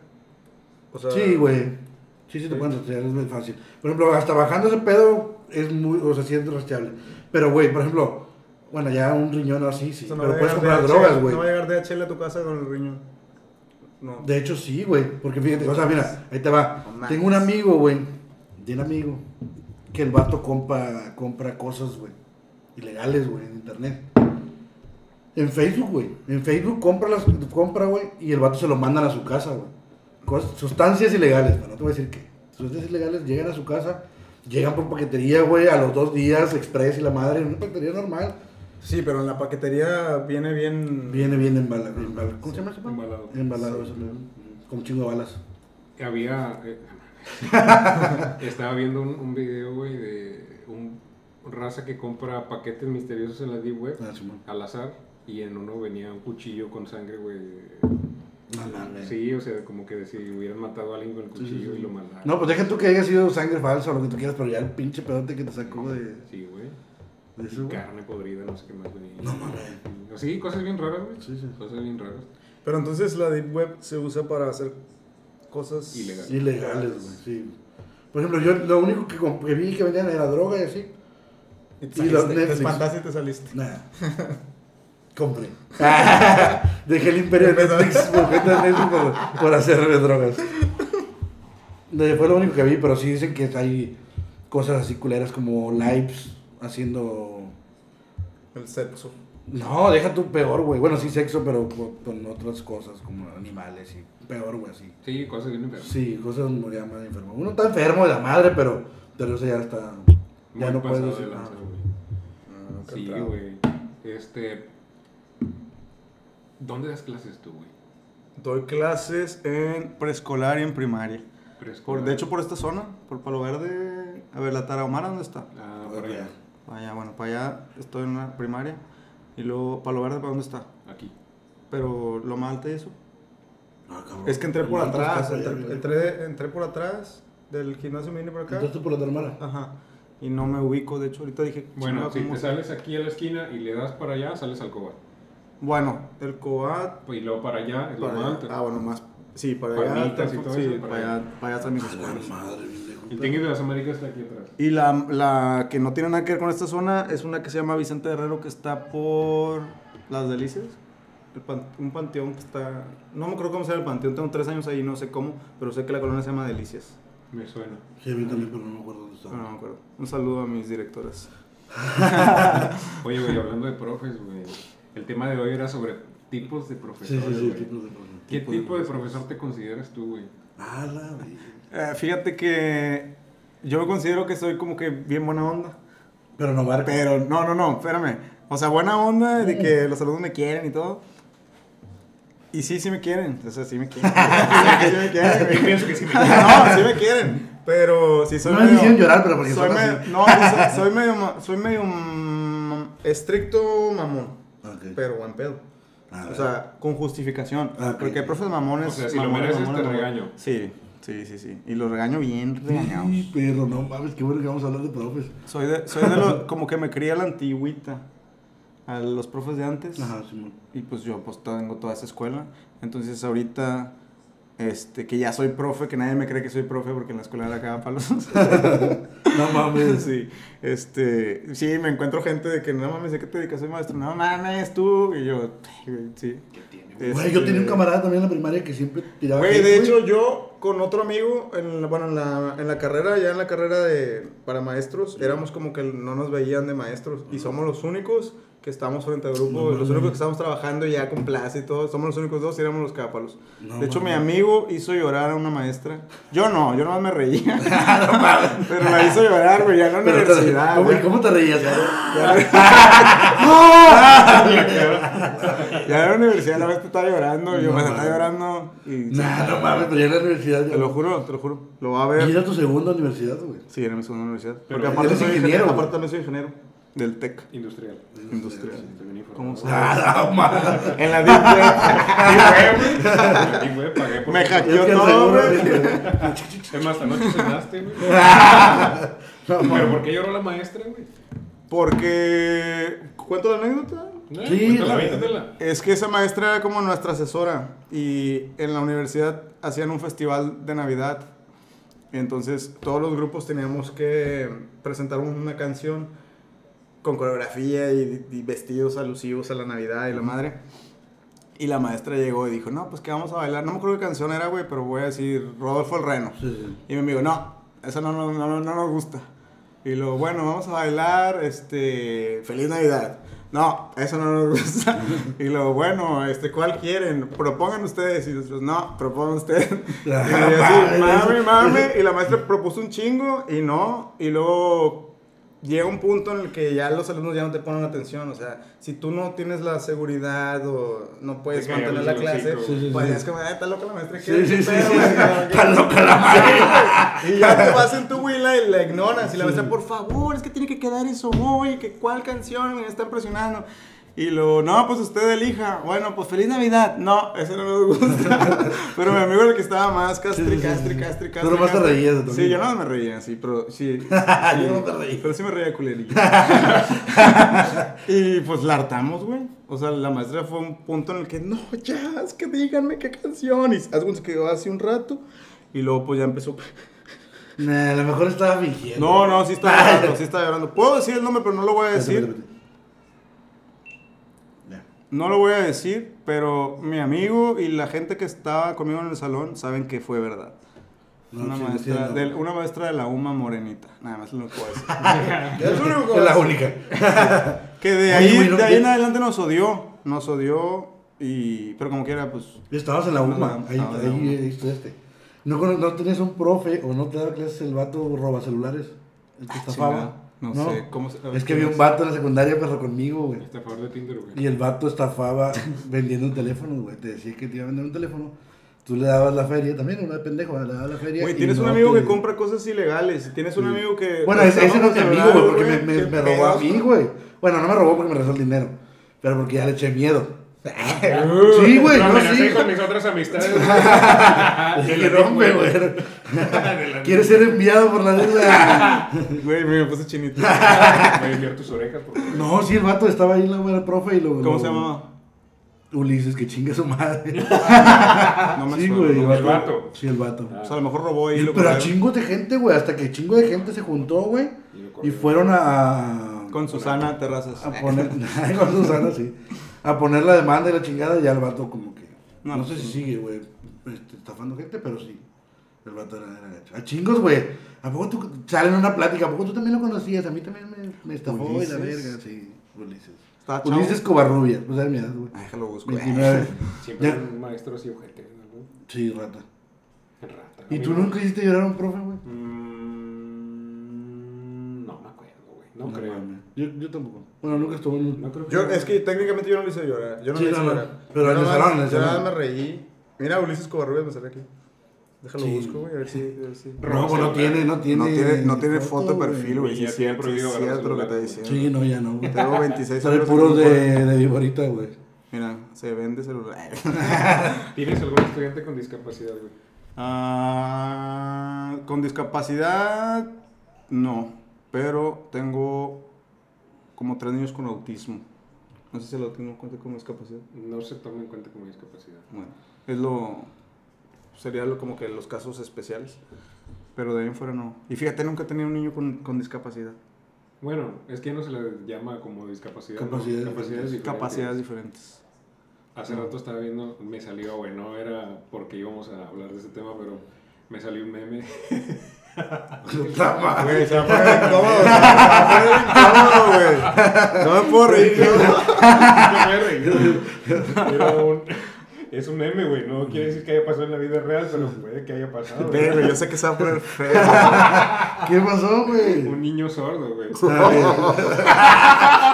Speaker 3: O sea,
Speaker 2: Sí, güey. Sí, sí te
Speaker 3: Sí.
Speaker 2: pueden rastrear, es muy fácil. Por ejemplo, hasta bajando ese pedo es muy, o sea, sí es rastreable. Pero, güey, por ejemplo, bueno, ya un riñón o así, sí.
Speaker 3: o sea, no
Speaker 2: pero puedes comprar
Speaker 3: DHL,
Speaker 2: drogas, güey.
Speaker 3: No va a llegar DHL a tu casa con el riñón. No.
Speaker 2: De hecho, sí, güey. Porque fíjate, o sea, mira, ahí te va.
Speaker 3: No.
Speaker 2: Tengo un amigo, güey. Tiene amigo. Que el vato compra, compra cosas, güey. Ilegales, güey, en internet. En Facebook, güey. En Facebook compra, las, compra, güey. Y el vato se lo mandan a su casa, güey. Sustancias ilegales, pero no te voy a decir qué. Sustancias ilegales llegan a su casa. Llegan por paquetería, güey, a los dos días, express y la madre. Una paquetería normal.
Speaker 3: Sí, pero en la paquetería viene bien.
Speaker 2: Viene bien embalado. ¿Cómo se llama eso?
Speaker 1: Embalado.
Speaker 2: Embalado, eso, ¿no? Con chingo de balas.
Speaker 1: Había. estaba viendo un, un video, güey, de un raza que compra paquetes misteriosos en la Deep Web
Speaker 2: Ah,
Speaker 1: al azar. Y en uno venía un cuchillo con sangre, güey.
Speaker 2: No mames.
Speaker 1: Sí, o sea, como que si hubieran matado a alguien con el
Speaker 2: Sí, sí,
Speaker 1: cuchillo
Speaker 2: sí.
Speaker 1: y lo mataron.
Speaker 2: No, pues deja tú que haya sido sangre falsa o lo que tú quieras, pero ya el pinche pedote que te sacó de,
Speaker 1: Sí, güey.
Speaker 2: de eso.
Speaker 1: Carne podrida, no sé qué más venía.
Speaker 2: No mames.
Speaker 1: Sí, cosas bien raras, güey.
Speaker 2: Sí, sí.
Speaker 1: Cosas bien raras.
Speaker 3: Pero entonces la Deep Web se usa para hacer cosas
Speaker 1: Ilegales.
Speaker 2: Ilegales, güey, sí. Por ejemplo, yo lo único que, que vi que vendían era droga y así.
Speaker 3: Y te,
Speaker 2: Y los
Speaker 3: saliste, te
Speaker 2: Netflix.
Speaker 3: espantaste y te saliste.
Speaker 2: Nada. Compré. Dejé el imperio de Netflix por Netflix por, hacer drogas. Fue lo único que vi, pero sí dicen que hay cosas así culeras como lives haciendo...
Speaker 3: El sexo.
Speaker 2: No, deja tú peor, güey. Bueno, sí sexo, pero con, con otras cosas como animales y peor, güey, así.
Speaker 1: Sí, cosas bien enfermas.
Speaker 2: Sí, cosas ya más enfermo. Uno está enfermo de la madre, pero, pero eso ya está... Ya
Speaker 1: Muy
Speaker 2: no puedes decir
Speaker 1: de
Speaker 2: nada.
Speaker 3: qué
Speaker 1: Sí, güey. Este. ¿Dónde das clases tú, güey?
Speaker 3: Doy clases en preescolar y en primaria. Por, de hecho, por esta zona, por Palo Verde. A ver, la Tarahumara, ¿dónde está?
Speaker 1: Ah, por allá.
Speaker 3: Para allá, bueno, para allá estoy en una primaria. Y luego, Palo Verde, ¿para dónde está?
Speaker 1: Aquí.
Speaker 3: Pero lo más alto y eso.
Speaker 2: Cabrón.
Speaker 3: Es que entré por atrás.
Speaker 2: allá,
Speaker 3: Entré, entré, entré por atrás del gimnasio, me vine por acá.
Speaker 2: Entraste por la Tarmara.
Speaker 3: Ajá. Y no me ubico, de hecho, ahorita dije.
Speaker 1: Bueno, si
Speaker 3: ¿cómo
Speaker 1: te sales aquí a la esquina y le das para allá, sales al cobar.
Speaker 3: Bueno, el Coat.
Speaker 1: Y luego para allá es lo
Speaker 3: para
Speaker 1: más
Speaker 3: allá.
Speaker 1: alto.
Speaker 3: Ah, bueno, más. Sí, para allá.
Speaker 1: Y todo
Speaker 3: sí,
Speaker 1: eso,
Speaker 3: para
Speaker 1: para
Speaker 3: allá, para allá están mis
Speaker 2: A la
Speaker 3: escuelas.
Speaker 2: madre, bien lejos.
Speaker 1: El Tianguis de las Américas está aquí atrás.
Speaker 3: Y la, la que no tiene nada que ver con esta zona es una que se llama Vicente Herrero, que está por Las Delicias. El pan- un panteón que está. No me acuerdo cómo se llama el panteón, tengo tres años ahí, no sé cómo, pero sé que la colonia se llama Delicias.
Speaker 1: Me suena.
Speaker 2: Sí, a mí también, pero no me acuerdo dónde está.
Speaker 3: Pero no me acuerdo. Un saludo a mis directoras.
Speaker 1: Oye, güey, hablando de profes, güey. El tema de hoy era sobre tipos de profesores.
Speaker 2: sí, sí,
Speaker 1: güey.
Speaker 2: tipos de profesor.
Speaker 1: ¿Qué tipo de profesor te consideras tú, güey?
Speaker 2: Ah, la vida.
Speaker 3: Eh, fíjate que yo me considero que soy como que bien buena onda.
Speaker 2: Pero no marca.
Speaker 3: Pero no, no, no, espérame. O sea, buena onda de que los alumnos me quieren y todo. Y sí, sí me quieren. O sea, sí me quieren. sí me quieren.
Speaker 1: Yo pienso que sí me
Speaker 3: No, sí me quieren. Pero sí soy
Speaker 2: No me
Speaker 3: medio...
Speaker 2: hicieron llorar, pero porque
Speaker 3: soy
Speaker 2: así.
Speaker 3: No, soy, soy medio... ma- Soy medio... mm, estricto mamón. Pero buen pedo.
Speaker 2: Ah,
Speaker 3: O sea, con justificación.
Speaker 2: Ah.
Speaker 3: Porque hay profes mamones...
Speaker 1: O sea, si lo mereces,
Speaker 3: mamones,
Speaker 1: te regaño.
Speaker 3: Sí, sí, sí, sí. Y los regaño bien regañados.
Speaker 2: Sí, pero no mames, qué bueno que vamos a hablar de profes.
Speaker 3: Soy de, soy de los, como que me cría la antigüita a los profes de antes.
Speaker 2: Ajá, Simón.
Speaker 3: Y pues yo pues tengo toda esa escuela. Entonces ahorita, este, que ya soy profe, que nadie me cree que soy profe porque en la escuela era cada palos.
Speaker 2: No mames.
Speaker 3: Sí, este, sí, me encuentro gente de que no mames, ¿de qué te dedicas? Soy maestro. No mames, tú. Y yo, sí.
Speaker 2: Güey, yo tenía un
Speaker 3: Este,
Speaker 2: camarada también en la primaria que siempre tiraba.
Speaker 3: Güey, de hecho, yo con otro amigo, en, la- bueno, en la, en la carrera, ya en la carrera de, para maestros, éramos como que no nos veían de maestros. Y somos los únicos que estamos frente al grupo,
Speaker 2: No
Speaker 3: los únicos que estamos trabajando ya con plaza y todo. Somos los únicos dos y éramos los cápalos.
Speaker 2: No
Speaker 3: de hecho, mi
Speaker 2: mames.
Speaker 3: amigo hizo llorar a una maestra. Yo no, yo nomás me reía. Pero la hizo llorar, güey, ya en la
Speaker 2: Pero te-
Speaker 3: universidad.
Speaker 2: ¿cómo,
Speaker 3: güey.
Speaker 2: ¿Cómo te reías?
Speaker 3: Ya en la universidad la vez te estaba llorando, yo
Speaker 2: No
Speaker 3: me estaba llorando. Y,
Speaker 2: Nah, no mames, pero ya en la universidad.
Speaker 3: Te lo juro, te lo juro. Lo va a ver.
Speaker 2: Y era tu segunda universidad, güey.
Speaker 3: Sí, era mi segunda universidad.
Speaker 1: Pero
Speaker 3: Porque aparte
Speaker 2: eres
Speaker 3: soy
Speaker 2: ingeniero.
Speaker 3: Aparte también soy ingeniero. Del TEC.
Speaker 1: Industrial.
Speaker 3: Industrial. ¿Cómo se
Speaker 2: Ah, no mames.
Speaker 3: En la Deep
Speaker 1: Y, güey, pagué por
Speaker 3: Me hackeó.
Speaker 2: Es que el
Speaker 3: todo, güey.
Speaker 1: Es más, anoche cenaste, güey.
Speaker 2: No,
Speaker 1: Pero. ¿por qué lloró la maestra, güey?
Speaker 3: Porque. ¿Cuento la anécdota?
Speaker 2: Sí.
Speaker 3: Es que esa maestra era como nuestra asesora. Y en la universidad hacían un festival de Navidad. Entonces todos los grupos teníamos que presentar una canción con coreografía y, y vestidos alusivos a la Navidad y la madre. Y la maestra llegó y dijo, no, pues que vamos a bailar. No me acuerdo qué canción era, güey, pero voy a decir Rodolfo el Reno.
Speaker 2: Sí, sí.
Speaker 3: Y mi amigo, no, esa no, no, no, no nos gusta. Y luego, bueno, vamos a bailar, este, Feliz Navidad. No, eso no nos gusta. Y luego, bueno, este, ¿cuál quieren? Propongan ustedes. Y nosotros, no, propongan ustedes. Y así, mame, mame. Y la maestra propuso un chingo y no. Y luego llega un punto en el que ya los alumnos ya no te ponen atención. O sea, si tú no tienes la seguridad o no puedes
Speaker 1: Te
Speaker 3: mantener la clase,
Speaker 1: hocico.
Speaker 2: Sí, sí,
Speaker 3: pues
Speaker 2: sí.
Speaker 3: es como, "Ay, está loca la maestra. ¿qué-
Speaker 2: Sí, sí, sí? Está loca la madre.
Speaker 3: Y ya te vas en tu huila y la ignoras. Y la maestra, por favor, es que tiene que quedar eso hoy. Que cuál canción me está impresionando. Y lo, no, pues usted elija. Bueno, pues feliz Navidad. No, ese no nos gusta. pero mi amigo era el que estaba más castri, castri, castri, castri.
Speaker 2: nomás te
Speaker 3: castri.
Speaker 2: reías de tu
Speaker 3: Sí, yo no me reía, sí, pero sí. sí,
Speaker 2: Yo no me reí.
Speaker 3: Pero sí me reía culerillo. y pues la hartamos, güey. O sea, la maestra fue un punto en el que, no, ya, es que díganme qué canción. Y se quedó así un rato. Y luego pues ya empezó.
Speaker 2: Nah, a lo mejor estaba fingiendo.
Speaker 3: No, no, sí estaba llorando, sí estaba llorando. Puedo decir el nombre, pero no lo voy a decir. No lo voy a decir, pero mi amigo y la gente que estaba conmigo en el salón saben que fue verdad.
Speaker 2: No,
Speaker 3: una,
Speaker 2: sí,
Speaker 3: maestra
Speaker 2: sí, no.
Speaker 3: de, una maestra de la UMA morenita. Nada más lo que voy a decir. es
Speaker 2: la única.
Speaker 3: Que de
Speaker 2: Oye,
Speaker 3: ahí,
Speaker 2: güey, no,
Speaker 3: de ahí en adelante nos odió. Nos odió y... Pero como quiera, pues...
Speaker 2: Estabas en la UMA. Ahí,
Speaker 3: en la
Speaker 2: ahí,
Speaker 3: UMA.
Speaker 2: ahí estudiaste. ¿No, ¿No tenías un profe o no te daba clases el vato roba celulares? El que estafaba.
Speaker 3: No sé, ¿cómo se-
Speaker 2: Es que
Speaker 3: ¿quién
Speaker 2: había un vato en la secundaria, pero conmigo, güey.
Speaker 1: Este a favor de Tinder, güey.
Speaker 2: Y el vato estafaba vendiendo un teléfono, güey. Te decía que te iba a vender un teléfono. Tú le dabas la feria también, una de pendejo, le dabas la feria.
Speaker 3: Güey,
Speaker 2: y
Speaker 3: tienes un
Speaker 2: no
Speaker 3: amigo
Speaker 2: te-
Speaker 3: que compra cosas ilegales. Tienes un
Speaker 2: Sí.
Speaker 3: amigo que...
Speaker 2: Bueno, ese, ese no es mi amigo, güey, porque me, me,
Speaker 3: ¿Qué
Speaker 2: me robó a mí,
Speaker 3: güey?
Speaker 2: Bueno, no me robó porque me regresó el dinero. Pero porque ya le eché miedo. Sí, güey, no,
Speaker 1: amenacé
Speaker 2: sí.
Speaker 1: con mis otras amistades.
Speaker 2: Le dije, no, güey. ¿Quieres ser enviado por la deuda?
Speaker 3: Güey, me puse chinito.
Speaker 1: Voy a enviar tus orejas, por favor.
Speaker 2: No, sí, el vato estaba ahí, la güey, el profe, y lo...
Speaker 3: ¿Cómo
Speaker 2: lo-
Speaker 3: se llamaba?
Speaker 2: Ulises, que chingue su madre.
Speaker 3: No me
Speaker 2: sí, güey.
Speaker 3: no me
Speaker 1: el vato.
Speaker 2: Sí, el vato.
Speaker 3: O sea, a lo mejor robó ahí. lo
Speaker 2: Pero a chingos de gente, güey, hasta que chingo de gente se juntó, güey.
Speaker 1: Y
Speaker 2: Y fueron a...
Speaker 3: Con Susana Terrazas.
Speaker 2: A poner... con Susana, sí. A poner la demanda y la chingada, y ya el vato como que... No,
Speaker 3: No,
Speaker 2: sé
Speaker 3: pues,
Speaker 2: si sigue, güey, este, estafando gente, pero sí. El vato era, era gacho. A chingos, güey. ¿A poco tú salen en una plática? ¿A poco tú también lo conocías? A mí también me, me estafó y la
Speaker 3: Ulises.
Speaker 2: verga, sí. Ulises. Ulises Covarrubia, pues era mi edad, güey.
Speaker 3: Ay, déjalo busco.
Speaker 2: 29.
Speaker 1: Siempre
Speaker 2: Ya.
Speaker 1: un maestro así ojete, ¿no?
Speaker 2: Sí, rata.
Speaker 1: Rata.
Speaker 2: ¿Y tú nunca hiciste llorar a un profe, güey?
Speaker 1: Mm, No, creo.
Speaker 2: Yo, yo tampoco. Bueno, nunca estuve en un...
Speaker 1: No creo que
Speaker 3: Yo, es que técnicamente yo no le hice llorar. Yo no
Speaker 2: Sí,
Speaker 3: le hice llorar.
Speaker 2: Pero
Speaker 3: Yo nada me reí. Mira, Ulises Covarrubias me sale aquí. Déjalo
Speaker 2: Sí.
Speaker 3: busco, güey, a ver si. A ver si.
Speaker 2: No, pues no tiene, no tiene...
Speaker 3: No tiene, no tiene foto de perfil, güey. Sí, es cierto,
Speaker 1: prohibido
Speaker 3: sí, es
Speaker 1: agarrar
Speaker 3: cierto lo que te diciendo.
Speaker 2: Sí, no, ya no. güey.
Speaker 3: Tengo 26
Speaker 2: Sale
Speaker 3: años.
Speaker 2: puros de, de viborita, güey.
Speaker 3: Mira, se vende celular.
Speaker 1: ¿Tienes algún estudiante con discapacidad, güey?
Speaker 3: Ah, con discapacidad, no. Pero tengo como tres niños con autismo. No sé si el autismo cuenta como discapacidad.
Speaker 1: No se toma en cuenta como discapacidad.
Speaker 3: Bueno, es lo. Sería lo, como que los casos especiales. Pero de ahí en fuera no. Y fíjate, nunca he tenido un niño con, con discapacidad.
Speaker 1: Bueno, es que no se le llama como discapacidad. ¿no?
Speaker 2: Capacidades
Speaker 1: capacidades diferentes.
Speaker 3: Capacidades diferentes.
Speaker 1: Hace rato estaba viendo, me salió, güey, no era porque íbamos a hablar de ese tema, pero me salió un meme.
Speaker 2: Puta madre.
Speaker 3: Güey, se va a poner incómodo. Se va a poner incómodo, güey. No me puedo reír.
Speaker 1: Yo me reí. Era un- es un meme, güey, no quiere decir que haya pasado en la vida real, pero puede que haya pasado. güey,
Speaker 3: yo sé que se va a poner feo.
Speaker 2: ¿Qué pasó, güey?
Speaker 1: Un niño sordo, güey.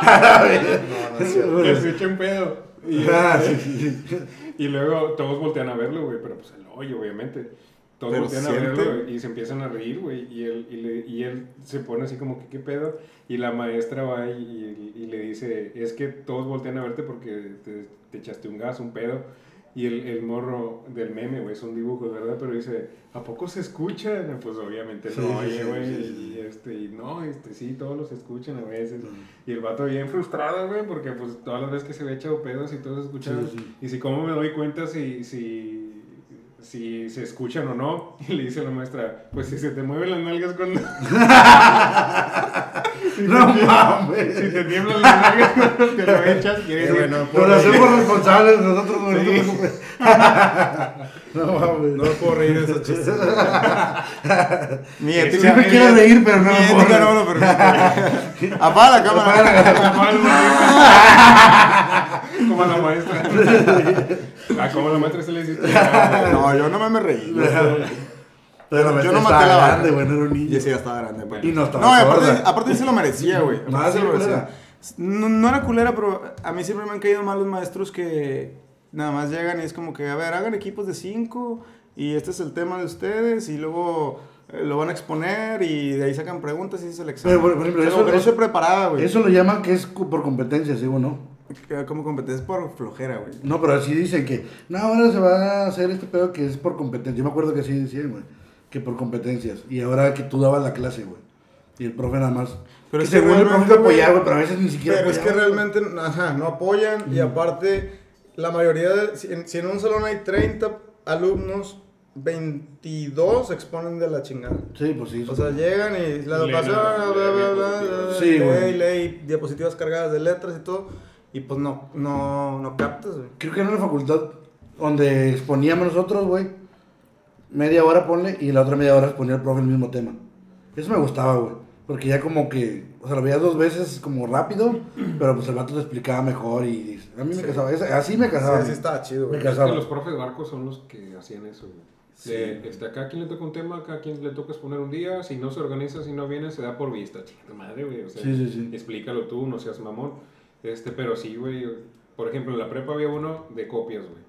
Speaker 2: A ver.
Speaker 1: Que se echa un pedo. Y,
Speaker 2: Ah, sí, sí, sí.
Speaker 1: y luego todos voltean a verlo, güey, pero pues el hoyo, obviamente. Todos voltean a
Speaker 3: siente-
Speaker 1: verlo güey, y se empiezan a reír, güey. Y él, y, le- y él se pone así como que, ¿qué pedo? Y la maestra va y, y le dice, es que todos voltean a verte porque te, te echaste un gas, un pedo. Y el, el morro del meme, güey, son dibujos, ¿verdad? Pero dice, ¿a poco se escuchan? Pues obviamente
Speaker 2: Sí,
Speaker 1: no, oye, güey.
Speaker 2: sí.
Speaker 1: Y, este, y no, este, sí, todos los escuchan a veces. Y el vato bien frustrado, güey, porque pues todas las veces que se había echado pedos y todos
Speaker 2: sí.
Speaker 1: Y si cómo me doy cuenta si, si, si se escuchan o no. Y le dice a la maestra, pues si se te mueven las nalgas cuando...
Speaker 2: No mames.
Speaker 1: si te tiemblan las nalgas cuando te lo echas, quiere decir...
Speaker 3: bueno,
Speaker 2: Nos hacemos responsables nosotros. No te
Speaker 1: Sí.
Speaker 2: No mames.
Speaker 3: No puedo reír de esos chistes.
Speaker 1: Sí,
Speaker 3: ética.
Speaker 2: Sí me quiero reír, pero no me puedo
Speaker 3: ética no me lo permite. Apaga la cámara.
Speaker 1: Como la maestra. ah, como la maestra se le hiciste.
Speaker 3: No, yo no me reí.
Speaker 2: Pero
Speaker 3: Yo no maté la
Speaker 2: grande, güey, no era un
Speaker 3: Y
Speaker 2: niño.
Speaker 3: ese ya estaba grande, güey.
Speaker 2: Y no estaba
Speaker 3: No, y aparte, aparte sí se lo merecía, güey.
Speaker 2: No,
Speaker 3: Aparte
Speaker 2: sí,
Speaker 3: se lo merecía.
Speaker 2: culera.
Speaker 3: No, no era culera, pero a mí siempre me han caído mal los maestros que nada más llegan y es como que, a ver, hagan equipos de cinco y este es el tema de ustedes y luego eh, lo van a exponer y de ahí sacan preguntas y es el examen.
Speaker 2: Pero, por- ejemplo, eso-
Speaker 3: no
Speaker 2: eso-
Speaker 3: se preparaba, güey.
Speaker 2: Eso lo llaman que es por competencia, ¿sí o no?
Speaker 3: Como competencia por flojera, güey.
Speaker 2: No, pero así dicen que, no, ahora se va a hacer este pedo que es por competencia. Yo me acuerdo que así decían, güey, que por competencias. Y ahora que tú dabas la clase, güey. Y el profe nada más.
Speaker 3: Pero es que
Speaker 2: según el profe apoyaba,
Speaker 3: güey,
Speaker 2: pero a veces ni siquiera
Speaker 3: Pero es que
Speaker 2: apoyaba,
Speaker 3: realmente, ajá, no apoyan y aparte, la mayoría, de, si, en, si en un salón hay 30 alumnos, 22 se exponen de la chingada.
Speaker 2: Sí, pues sí.
Speaker 3: O sea, llegan y la educación, bla, bla, bla,
Speaker 2: Sí,
Speaker 3: lee
Speaker 2: güey.
Speaker 3: y lee y diapositivas cargadas de letras y todo, y pues no, no, no captas, güey.
Speaker 2: Creo que en una facultad donde exponíamos nosotros, güey, media hora ponle y la otra media hora exponía el profe el mismo tema. Eso me gustaba, güey. Porque ya como que, o sea, lo veías dos veces como rápido, pero pues el vato te explicaba mejor y a mí me casaba. Esa- Así me casaba.
Speaker 3: Sí, sí estaba chido, güey.
Speaker 2: Me
Speaker 1: Es
Speaker 2: casaba.
Speaker 1: que los profes barcos son los que hacían eso, güey. De, este, a cada quien le toca un tema, a cada quien le toca exponer un día, si no se organiza, si no viene, se da por vista. Chinga tu madre, güey. O sea,
Speaker 2: Sí, sí, sí.
Speaker 1: explícalo tú, no seas mamón. Este, pero sí, güey. Por ejemplo, en la prepa había uno de copias, güey.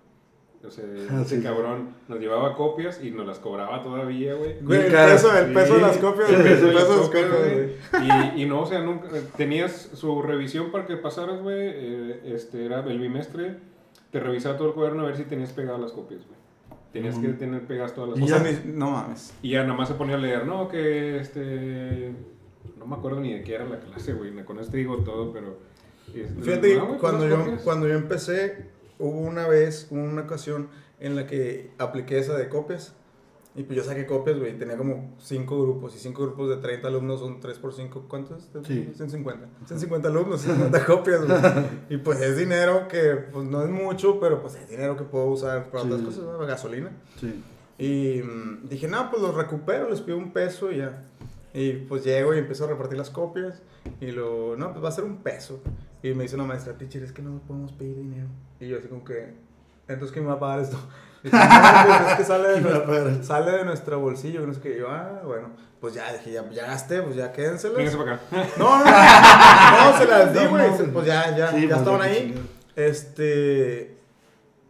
Speaker 1: O sea,
Speaker 2: Ah,
Speaker 1: ese
Speaker 2: sí.
Speaker 1: cabrón nos llevaba copias y nos las cobraba todavía, güey.
Speaker 3: Güey, el peso, el peso de las copias,
Speaker 1: el peso de las copias, güey. Y, y no, o sea, nunca, tenías su revisión para que pasaras, güey. eh, este era el bimestre, te revisaba todo el cuaderno a ver si tenías pegadas las copias, güey. Tenías que tener pegadas todas las
Speaker 3: O
Speaker 1: copias.
Speaker 3: sea, no mames.
Speaker 1: Y ya nada más se ponía a leer, no, que este. No me acuerdo ni de qué era la clase, güey. Con esto digo todo, pero. Este,
Speaker 3: Fíjate
Speaker 1: no,
Speaker 3: cuando yo, cuando yo empecé, hubo una vez, una ocasión en la que apliqué esa de copias. Y pues yo saqué copias, güey. Tenía como 5 grupos. Y 5 grupos de 30 alumnos son 3 por 5. ¿Cuántos?
Speaker 2: Sí.
Speaker 3: 150. 150 alumnos, 50 copias, güey. Y pues es dinero que, pues no es mucho, pero pues es dinero que puedo usar para
Speaker 2: Sí.
Speaker 3: otras cosas, ¿no? gasolina.
Speaker 2: Sí.
Speaker 3: Y mm, dije, no, pues los recupero, les pido un peso y ya. Y pues llego y empiezo a repartir las copias. Y lo, no, pues va a ser un peso. Y me dice una maestra, teacher, es que no podemos pedir dinero. Y yo así como que, entonces, ¿quién me va a pagar esto? Dice, no, pues es que sale de,
Speaker 2: ¿Quién me va a
Speaker 3: nuestro, sale de nuestro bolsillo. que No sé qué. Y yo, ah, bueno, pues ya, dije, ya, ya gasté, pues ya quédenselas.
Speaker 1: Véngase para acá.
Speaker 3: No, no, no, no, se las di,
Speaker 2: No,
Speaker 3: güey. pues ya, ya,
Speaker 2: Sí,
Speaker 3: ya
Speaker 2: pues,
Speaker 3: estaban ahí. Este.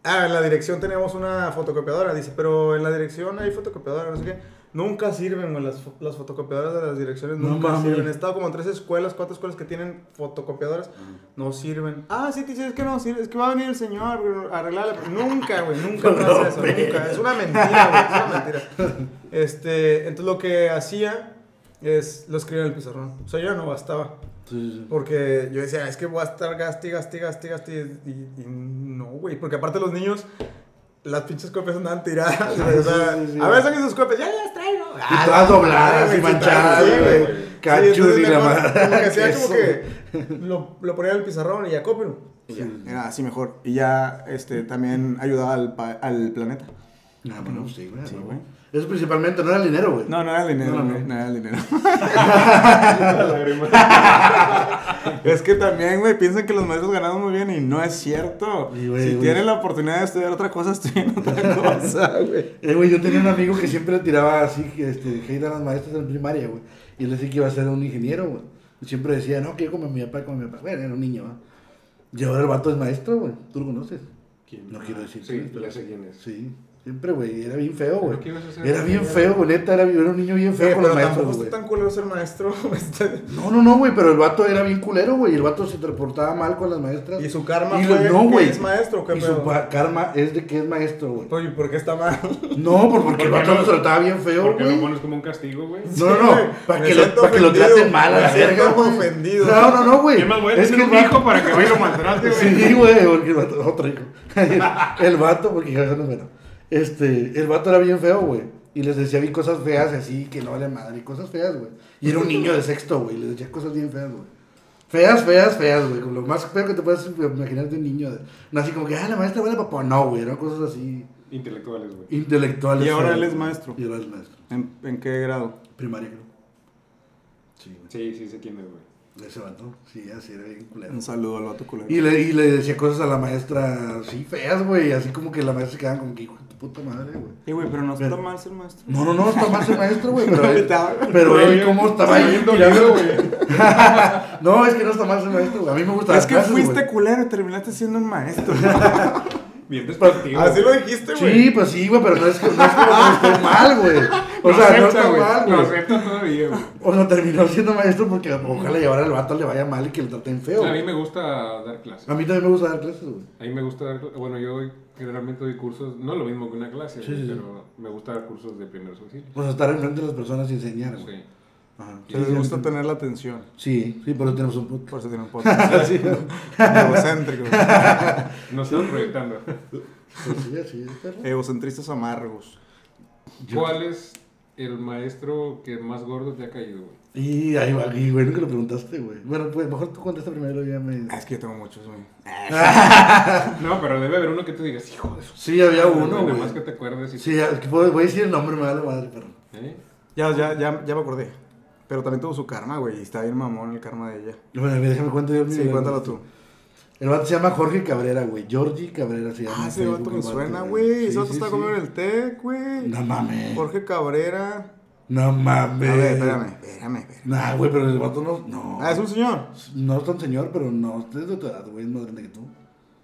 Speaker 3: Ah, en la dirección teníamos una fotocopiadora. Dice, pero en la dirección hay fotocopiadora, no sé qué. Nunca sirven, güey. Las, las fotocopiadoras de las direcciones nunca sirven. He estado como en tres escuelas, cuatro escuelas que tienen fotocopiadoras. No sirven. Ah, sí, teacher, es que no sirve. Es que va a venir el señor a arreglarla. Nunca, güey. Nunca
Speaker 2: No,
Speaker 3: pasa eso. Nunca. Es una mentira, güey. Es una mentira. Este, entonces lo que hacía es lo escribía en el pizarrón. O sea, yo no bastaba.
Speaker 2: Sí, sí, sí.
Speaker 3: Porque yo decía, es que voy a estar gasti, gasti, gasti, gasti. Y, y no, güey. Porque aparte los niños, las pinches copias andaban tiradas. güey, o sea,
Speaker 2: Sí, sí, sí.
Speaker 3: a ver, saquen sus copias. Ya, ya las
Speaker 2: Y todas dobladas y manchadas, güey.
Speaker 4: Sí, entonces
Speaker 2: y la madre.
Speaker 4: Como que hacía como que lo, lo ponía en el pizarrón y ya cópialo. Y ya.
Speaker 3: Era así mejor. Y ya este, también ayudaba al, al planeta.
Speaker 2: Ah, bueno, sí, güey.
Speaker 3: Sí, güey.
Speaker 2: Eso principalmente, no era el dinero, güey.
Speaker 3: No, no era el dinero,
Speaker 2: No, no,
Speaker 3: güey,
Speaker 2: no.
Speaker 3: no era el dinero. Es que también, güey, piensan que los maestros ganaban muy bien y no es cierto.
Speaker 2: Sí, güey,
Speaker 3: si
Speaker 2: güey.
Speaker 3: tienen la oportunidad de estudiar otra cosa, estudian otra cosa, güey.
Speaker 2: Eh, güey, yo tenía un amigo que siempre le tiraba así, que, este, hate a las maestras en primaria, güey. Y él decía que iba a ser un ingeniero, güey. Y siempre decía, no, que yo como mi papá, como mi papá. Bueno, era un niño, ¿va? Y ahora el vato es maestro, güey. ¿Tú lo conoces?
Speaker 1: ¿Quién?
Speaker 2: No quiero decir
Speaker 1: Sí,
Speaker 2: quién, pero-
Speaker 1: ya sé quién es.
Speaker 2: Sí, siempre, güey. Era bien feo, güey. Era bien feo, güey. Neta, era, era un niño bien feo
Speaker 4: Eh,
Speaker 2: con los maestros, güey.
Speaker 4: tan culero ser maestro.
Speaker 2: No, no, no, güey, pero el vato era bien culero, güey. y El vato se reportaba mal con las maestras.
Speaker 4: y su karma
Speaker 2: Y
Speaker 4: fue
Speaker 2: no,
Speaker 4: que
Speaker 2: güey.
Speaker 4: es maestro. ¿qué
Speaker 2: Y su
Speaker 4: pedo?
Speaker 2: pa- karma es de que es maestro, güey.
Speaker 4: Oye, ¿por qué está mal?
Speaker 2: No, por- porque el
Speaker 1: ¿Por qué
Speaker 2: vato
Speaker 1: no?
Speaker 2: lo trataba bien feo,
Speaker 1: ¿Por qué lo
Speaker 2: güey.
Speaker 1: pones como un castigo, güey?
Speaker 2: No, no, no,
Speaker 4: güey,
Speaker 2: para
Speaker 4: me
Speaker 2: que, lo, para que lo traten mal a la
Speaker 4: me
Speaker 2: verga, güey.
Speaker 4: ofendido.
Speaker 2: No, no, no, güey.
Speaker 1: ¿Qué más voy a
Speaker 2: Es que
Speaker 1: un hijo para que vaya y lo maltrate, güey?
Speaker 2: Sí, güey, porque el vato, otro hijo. El vato, porque ya no es bueno. Este, el vato era bien feo, güey. Y les decía vi cosas feas y así, que no vale madre, y cosas feas, güey. Y era un niño de sexto, güey, les decía cosas bien feas, güey. Feas, feas, feas, güey. Como lo más feo que te puedes imaginar de un niño. de- No así como que, ah, la maestra huele a papá. No, güey, eran cosas así
Speaker 1: Intelectuales, güey.
Speaker 2: intelectuales.
Speaker 3: Y ahora
Speaker 2: feas,
Speaker 3: él es maestro.
Speaker 2: Y ahora es maestro.
Speaker 3: ¿En, en qué grado?
Speaker 2: Primaria, creo. Sí, güey.
Speaker 1: Sí, sí sé quién es, güey.
Speaker 2: Ese vato. Sí, así era bien culero.
Speaker 3: Un saludo al vato culero.
Speaker 2: Y le, y le decía cosas a la maestra así feas, güey. Así como que la maestra se quedaba como que, hijo de tu puta madre, güey.
Speaker 3: Y güey, pero no está mal ser maestro.
Speaker 2: No, no, no, está mal ser maestro, güey. Pero él, pero él, ¿cómo estaba ahí?
Speaker 1: güey.
Speaker 2: No, es que no está mal ser maestro, güey. A mí me gusta
Speaker 3: Es que
Speaker 2: clases,
Speaker 3: fuiste culero y terminaste siendo un maestro.
Speaker 1: Bien despectivo.
Speaker 4: Así lo dijiste, güey.
Speaker 2: Sí, pues sí, güey, pero no es, que, no es como que esté mal, güey. O
Speaker 1: Lo
Speaker 2: sea, no está mal,
Speaker 1: Lo
Speaker 2: güey.
Speaker 1: acepta todavía, güey.
Speaker 2: O sea, terminó siendo maestro porque ojalá y ahora el vato le vaya mal y que le traten feo.
Speaker 1: A mí me gusta dar clases.
Speaker 2: A mí también me gusta dar clases, güey.
Speaker 1: A mí me gusta dar cl- Bueno, yo generalmente doy cursos, no lo mismo que una clase,
Speaker 2: Sí, sí.
Speaker 1: pero me gusta dar cursos de primeros auxilios.
Speaker 2: Pues estar enfrente de las personas y enseñar, güey.
Speaker 1: Sí.
Speaker 2: Ajá.
Speaker 3: Que les gusta tener la atención.
Speaker 2: Sí, sí, por eso tenemos un podcast.
Speaker 3: Por eso tiene un podcast.
Speaker 2: Sí,
Speaker 3: Egocéntrico.
Speaker 1: No estoy proyectando.
Speaker 2: pues sí, así es, perro.
Speaker 3: Egocentristas amargos.
Speaker 1: ¿Cuál es el maestro que más gordo te ha caído, güey?
Speaker 2: Y ahí va, y bueno que lo preguntaste, güey. Bueno, pues mejor tú contesta primero, ya me...
Speaker 3: Ah, es que yo tengo muchos, güey.
Speaker 1: No, pero debe haber uno que te digas, hijo de su...
Speaker 2: Sí, había uno,
Speaker 1: Nada más que te acuerdes y...
Speaker 2: Sí, es que puedo- voy a decir el nombre, me vale madre, perro.
Speaker 1: ¿Eh?
Speaker 3: Ya, ya, ya, ya me acordé. Pero también tuvo su karma, güey. Y está bien mamón el karma de ella.
Speaker 2: Bueno, déjame cuento yo. mi-
Speaker 3: Sí, cuéntalo tú.
Speaker 2: El vato se llama Jorge Cabrera, güey. Georgie Cabrera se llama.
Speaker 3: Ah, ese vato me suena, güey. Ese vato está comiendo en el TEC, güey.
Speaker 2: No mames.
Speaker 3: Jorge Cabrera.
Speaker 2: No mames.
Speaker 3: A ver, espérame, espérame, espérame.
Speaker 2: Nah, güey, pero el vato no. No.
Speaker 3: Ah, es un señor.
Speaker 2: No es tan señor, pero no. Es de tu edad, güey. Es más grande que tú.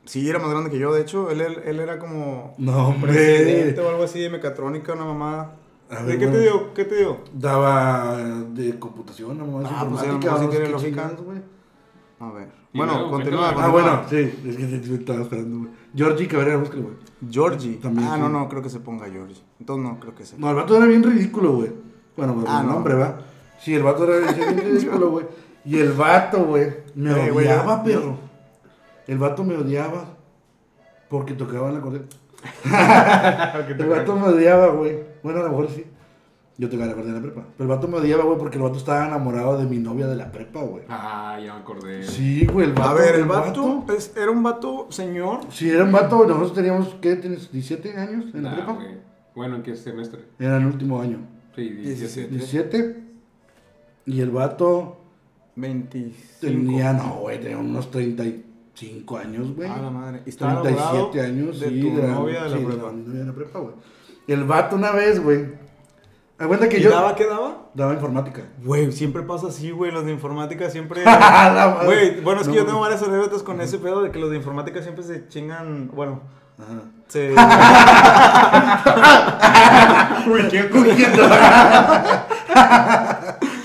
Speaker 3: Sí, era más grande que yo. De hecho, él, él, él era como
Speaker 2: No, hombre.
Speaker 3: presidente o algo así de mecatrónica, una mamá.
Speaker 2: A
Speaker 3: ¿De qué te dio? ¿Qué te dio?
Speaker 2: Daba de computación, no mames.
Speaker 3: Ah, pues,
Speaker 2: informática,
Speaker 3: tiene lógica.
Speaker 2: chingados, güey.
Speaker 3: A ver. Bueno,
Speaker 1: luego,
Speaker 3: continúa.
Speaker 2: Ah, bueno, sí. Es que sí, estaba esperando, güey. Georgie Cabrera, búscalo, güey.
Speaker 3: Georgie.
Speaker 2: También,
Speaker 3: ah,
Speaker 2: sí.
Speaker 3: no, no, creo que se ponga Georgie. Entonces no, creo que se.
Speaker 2: No, el vato era bien ridículo, güey. Bueno, pues
Speaker 3: Ah,
Speaker 2: el
Speaker 3: no.
Speaker 2: nombre, ¿va? Sí, el vato era bien ridículo, güey. Y el vato, güey, me
Speaker 3: Eh,
Speaker 2: odiaba, perro. El vato me odiaba porque tocaba en la corriente. El vato me odiaba, güey. Bueno, a lo mejor sí. Yo tocaba la corriente en la prepa. Pero el vato me odiaba, güey, porque el vato estaba enamorado de mi novia de la prepa, güey.
Speaker 1: Ah, ya me acordé.
Speaker 2: Sí, güey, el vato.
Speaker 3: A ver, el vato era un vato señor.
Speaker 2: Sí, era un vato, güey. Nosotros teníamos, ¿qué? ¿Tienes 17 años en la
Speaker 1: Nah,
Speaker 2: prepa?
Speaker 1: güey. Bueno, ¿en qué semestre?
Speaker 2: Era el último año.
Speaker 1: Sí, 17.
Speaker 2: 17. Y el vato
Speaker 3: 25.
Speaker 2: tenía, no, güey, tenía unos 35 años, güey.
Speaker 3: A la madre. Y estaba
Speaker 2: 37
Speaker 3: enamorado
Speaker 2: años,
Speaker 3: de
Speaker 2: sí.
Speaker 3: tu
Speaker 2: de la-
Speaker 3: novia de la
Speaker 2: sí,
Speaker 3: prepa.
Speaker 2: mi novia de la prepa, güey. El vato una vez, güey. Aguanta que
Speaker 3: ¿Y
Speaker 2: yo.
Speaker 3: daba qué daba?
Speaker 2: Daba informática.
Speaker 3: Güey, siempre pasa así, güey. Los de informática siempre. Güey, bueno, es que
Speaker 2: No,
Speaker 3: yo tengo varias anécdotas con ese pedo de que los de informática siempre se chingan. Bueno,
Speaker 2: Ajá.
Speaker 3: se.
Speaker 1: Uy, ¿qué?
Speaker 2: sí,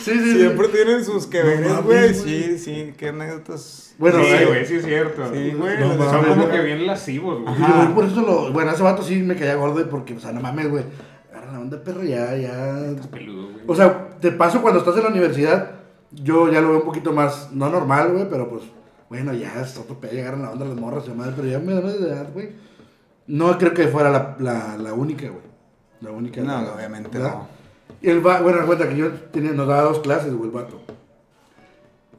Speaker 2: sí, sí.
Speaker 3: siempre tienen sus que veres, güey. Sí, sí, qué anécdotas.
Speaker 2: Bueno,
Speaker 1: sí, güey, sí es cierto.
Speaker 3: Sí, güey.
Speaker 2: No
Speaker 1: Son
Speaker 2: mames,
Speaker 1: como que bien lascivos, güey.
Speaker 2: Por eso lo. Bueno, ese vato sí me caía gordo porque, o sea, no mames, güey. Agarra la onda, perro, ya, ya.
Speaker 1: Estás peludo, güey.
Speaker 2: O sea, te paso cuando estás en la universidad, yo ya lo veo un poquito más, no normal, güey, pero pues, bueno, ya es otro pedo, llegar a la onda las morras, y madre, pero ya me da de edad, güey. No creo que fuera la, la, la única, güey. La única.
Speaker 3: No,
Speaker 2: la-
Speaker 3: obviamente
Speaker 2: ¿verdad?
Speaker 3: no.
Speaker 2: Y el vato, bueno, cuenta que yo tenía, nos daba dos clases, güey, el vato.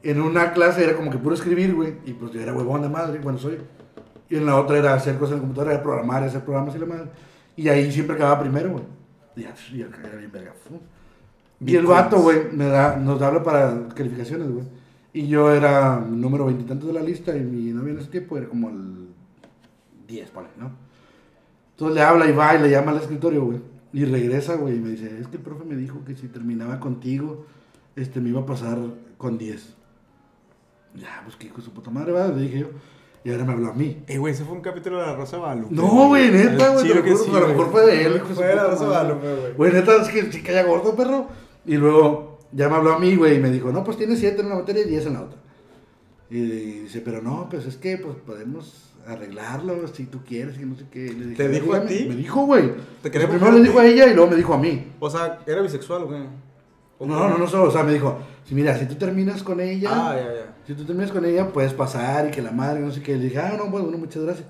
Speaker 2: En una clase era como que puro escribir, güey, y pues yo era huevón de madre, bueno, soy. Y en la otra era hacer cosas en la computadora, era programar, hacer programas y la madre. Y ahí siempre acababa primero, güey. Y ya, era bien verga. Y el vato, güey, me da, nos habla para calificaciones, güey. Y yo era número veintitantos de la lista y mi novia en ese tiempo era como el 10, ponle, ¿no? Entonces le habla y va y le llama al escritorio, güey. Y regresa, güey, y me dice, es que el profe me dijo que si terminaba contigo, este, me iba a pasar con 10. Ya, pues que hijo de su puta madre, va, le dije yo. Y ahora me habló a mí.
Speaker 5: Eh, güey, ese fue un capítulo de La Rosa Guadalupe.
Speaker 2: No, güey, neta, güey, te lo juro,
Speaker 5: sí,
Speaker 2: a lo mejor fue de él.
Speaker 3: Fue de la Rosa. Guadalupe, güey.
Speaker 2: Güey, neta, es que sí calla gordo, perro. Y luego ya me habló a mí, güey, y me dijo, no, pues tienes 7 en una materia y 10 en la otra. Y dice, pero no, pues es que pues podemos arreglarlo si tú quieres y no sé qué. Le dije,
Speaker 3: ¿Te dijo a ti?
Speaker 2: Me dijo, güey.
Speaker 3: ¿Te quería
Speaker 2: Primero le dijo a ella y luego me dijo a mí.
Speaker 3: O sea, ¿era bisexual o qué? ¿O
Speaker 2: No,
Speaker 3: cómo?
Speaker 2: no, no, solo, o sea, me dijo, si mira, si tú terminas con ella,
Speaker 3: Ah, ya, ya.
Speaker 2: si tú terminas con ella, puedes pasar y que la madre, no sé qué. Le dije, ah, no, bueno, muchas gracias.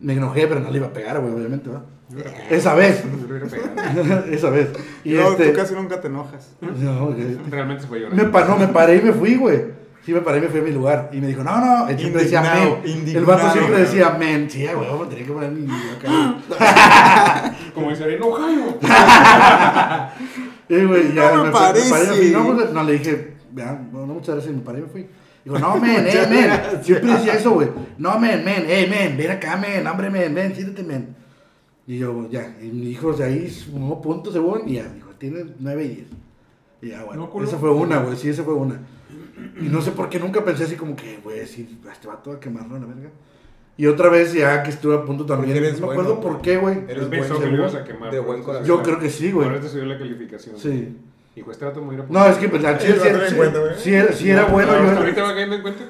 Speaker 2: Me enojé, pero no le iba a pegar, güey, obviamente, ¿va? Esa vez. Esa vez. Y
Speaker 5: no,
Speaker 2: este...
Speaker 5: tú casi nunca te enojas.
Speaker 2: No, que-
Speaker 1: Realmente se fue
Speaker 2: me,
Speaker 1: llorando.
Speaker 2: pa- no, me paré y me fui, güey. Sí, me paré y me fui a mi lugar. Y me dijo, no, no, él siempre decía
Speaker 5: Indignado,
Speaker 2: men. El vato siempre decía men. Sí, güey, me tenía que poner mi acá.
Speaker 1: Como dice no, Jairo.
Speaker 2: Y, güey, ya
Speaker 5: No me
Speaker 2: fui- paré y
Speaker 5: parece.
Speaker 2: fui. No, pues, no, le dije, vean, no, no, muchas gracias, me paré y me fui. Digo, no, men, eh, men. Siempre decía eso, güey. No, men, men, eh, men, ven acá, men, hombre, men, ven, siéntate, men. Y yo, ya, y mi hijo de ahí sumó puntos según, y ya, dijo, tiene 9 y 10. Y ya, bueno,
Speaker 1: No,
Speaker 2: esa fue una, güey, sí, esa fue una. Y no sé por qué nunca pensé así como que, güey, sí, este vato va a quemarlo a la verga. Y otra vez ya que estuve a punto también,
Speaker 3: eres
Speaker 2: no me
Speaker 3: bueno,
Speaker 2: acuerdo por qué, güey.
Speaker 3: Eres
Speaker 1: pensó
Speaker 3: buen
Speaker 1: que lo ibas a quemar.
Speaker 3: de buen corazón.
Speaker 2: Yo creo que sí, güey.
Speaker 1: eso subió la calificación.
Speaker 2: Sí.
Speaker 1: Este dato me voy a
Speaker 2: No, es que pues, sí, sí,
Speaker 3: en cuenta, güey.
Speaker 2: sí era, sí era bueno.
Speaker 1: Ahora,
Speaker 2: yo-
Speaker 1: ahorita va cayendo en cuenta.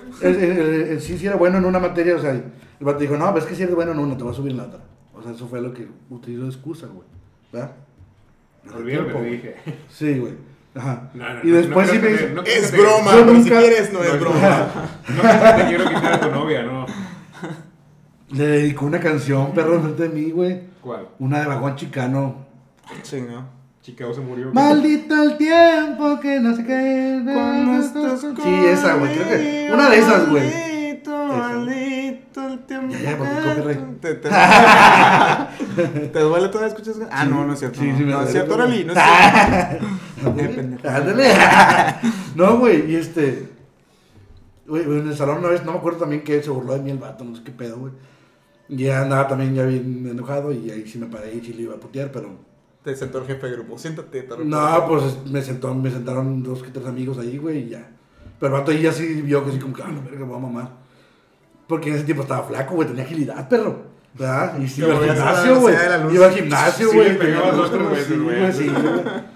Speaker 2: sí, sí era bueno en una materia, o sea, el vato dijo, no, ves que si eres bueno en una, te vas a subir en la otra. O sea, eso fue lo que utilizó de excusa, güey. ¿Verdad?
Speaker 1: Olvídame, te dije.
Speaker 2: Sí, güey. Ajá.
Speaker 1: No, no,
Speaker 2: y después sí me dice,
Speaker 3: Es broma, pero si
Speaker 2: nunca-
Speaker 3: quieres no es broma.
Speaker 1: No te quiero quitar a tu novia, no.
Speaker 2: le dedicó una canción, perro, enfrente de mí, güey.
Speaker 1: ¿Cuál?
Speaker 2: Una de vagón chicano.
Speaker 5: Sí, ¿no?
Speaker 1: Chicago se murió.
Speaker 2: Maldito el tiempo que no se cae.
Speaker 5: Cuando estás
Speaker 2: Sí, esa, güey. Creo que una de esas, güey.
Speaker 5: Maldito, maldito el tiempo.
Speaker 2: Ya, ya, porque copyright.
Speaker 5: Te, te, ¿Te duele todavía escuchas? Ah, no, no es cierto.
Speaker 2: Sí,
Speaker 5: no,
Speaker 2: sí, me
Speaker 5: no es cierto, Orali, no es cierto.
Speaker 2: Ándale. no, güey, y este. Güey, en el salón una vez, no me acuerdo también que se burló de mí el vato, no sé qué pedo, güey. Ya andaba también ya bien enojado y ahí sí me paré y sí le iba a putear, pero.
Speaker 3: Te sentó el jefe de grupo. Siéntate, te
Speaker 2: No, pues me, sentó, me sentaron dos que tres amigos ahí, güey, y ya. Pero el vato ahí ya sí vio que sí, como que, ah, no, verga, voy a mamar. Porque en ese tiempo estaba flaco, güey, tenía agilidad, perro. ¿Verdad? Y sí, iba al gimnasio, güey. Iba al gimnasio,
Speaker 1: Sí,
Speaker 2: güey.
Speaker 1: le pegabas
Speaker 2: tenía
Speaker 1: dos, veces,
Speaker 2: sí,
Speaker 1: güey.
Speaker 2: sí, güey.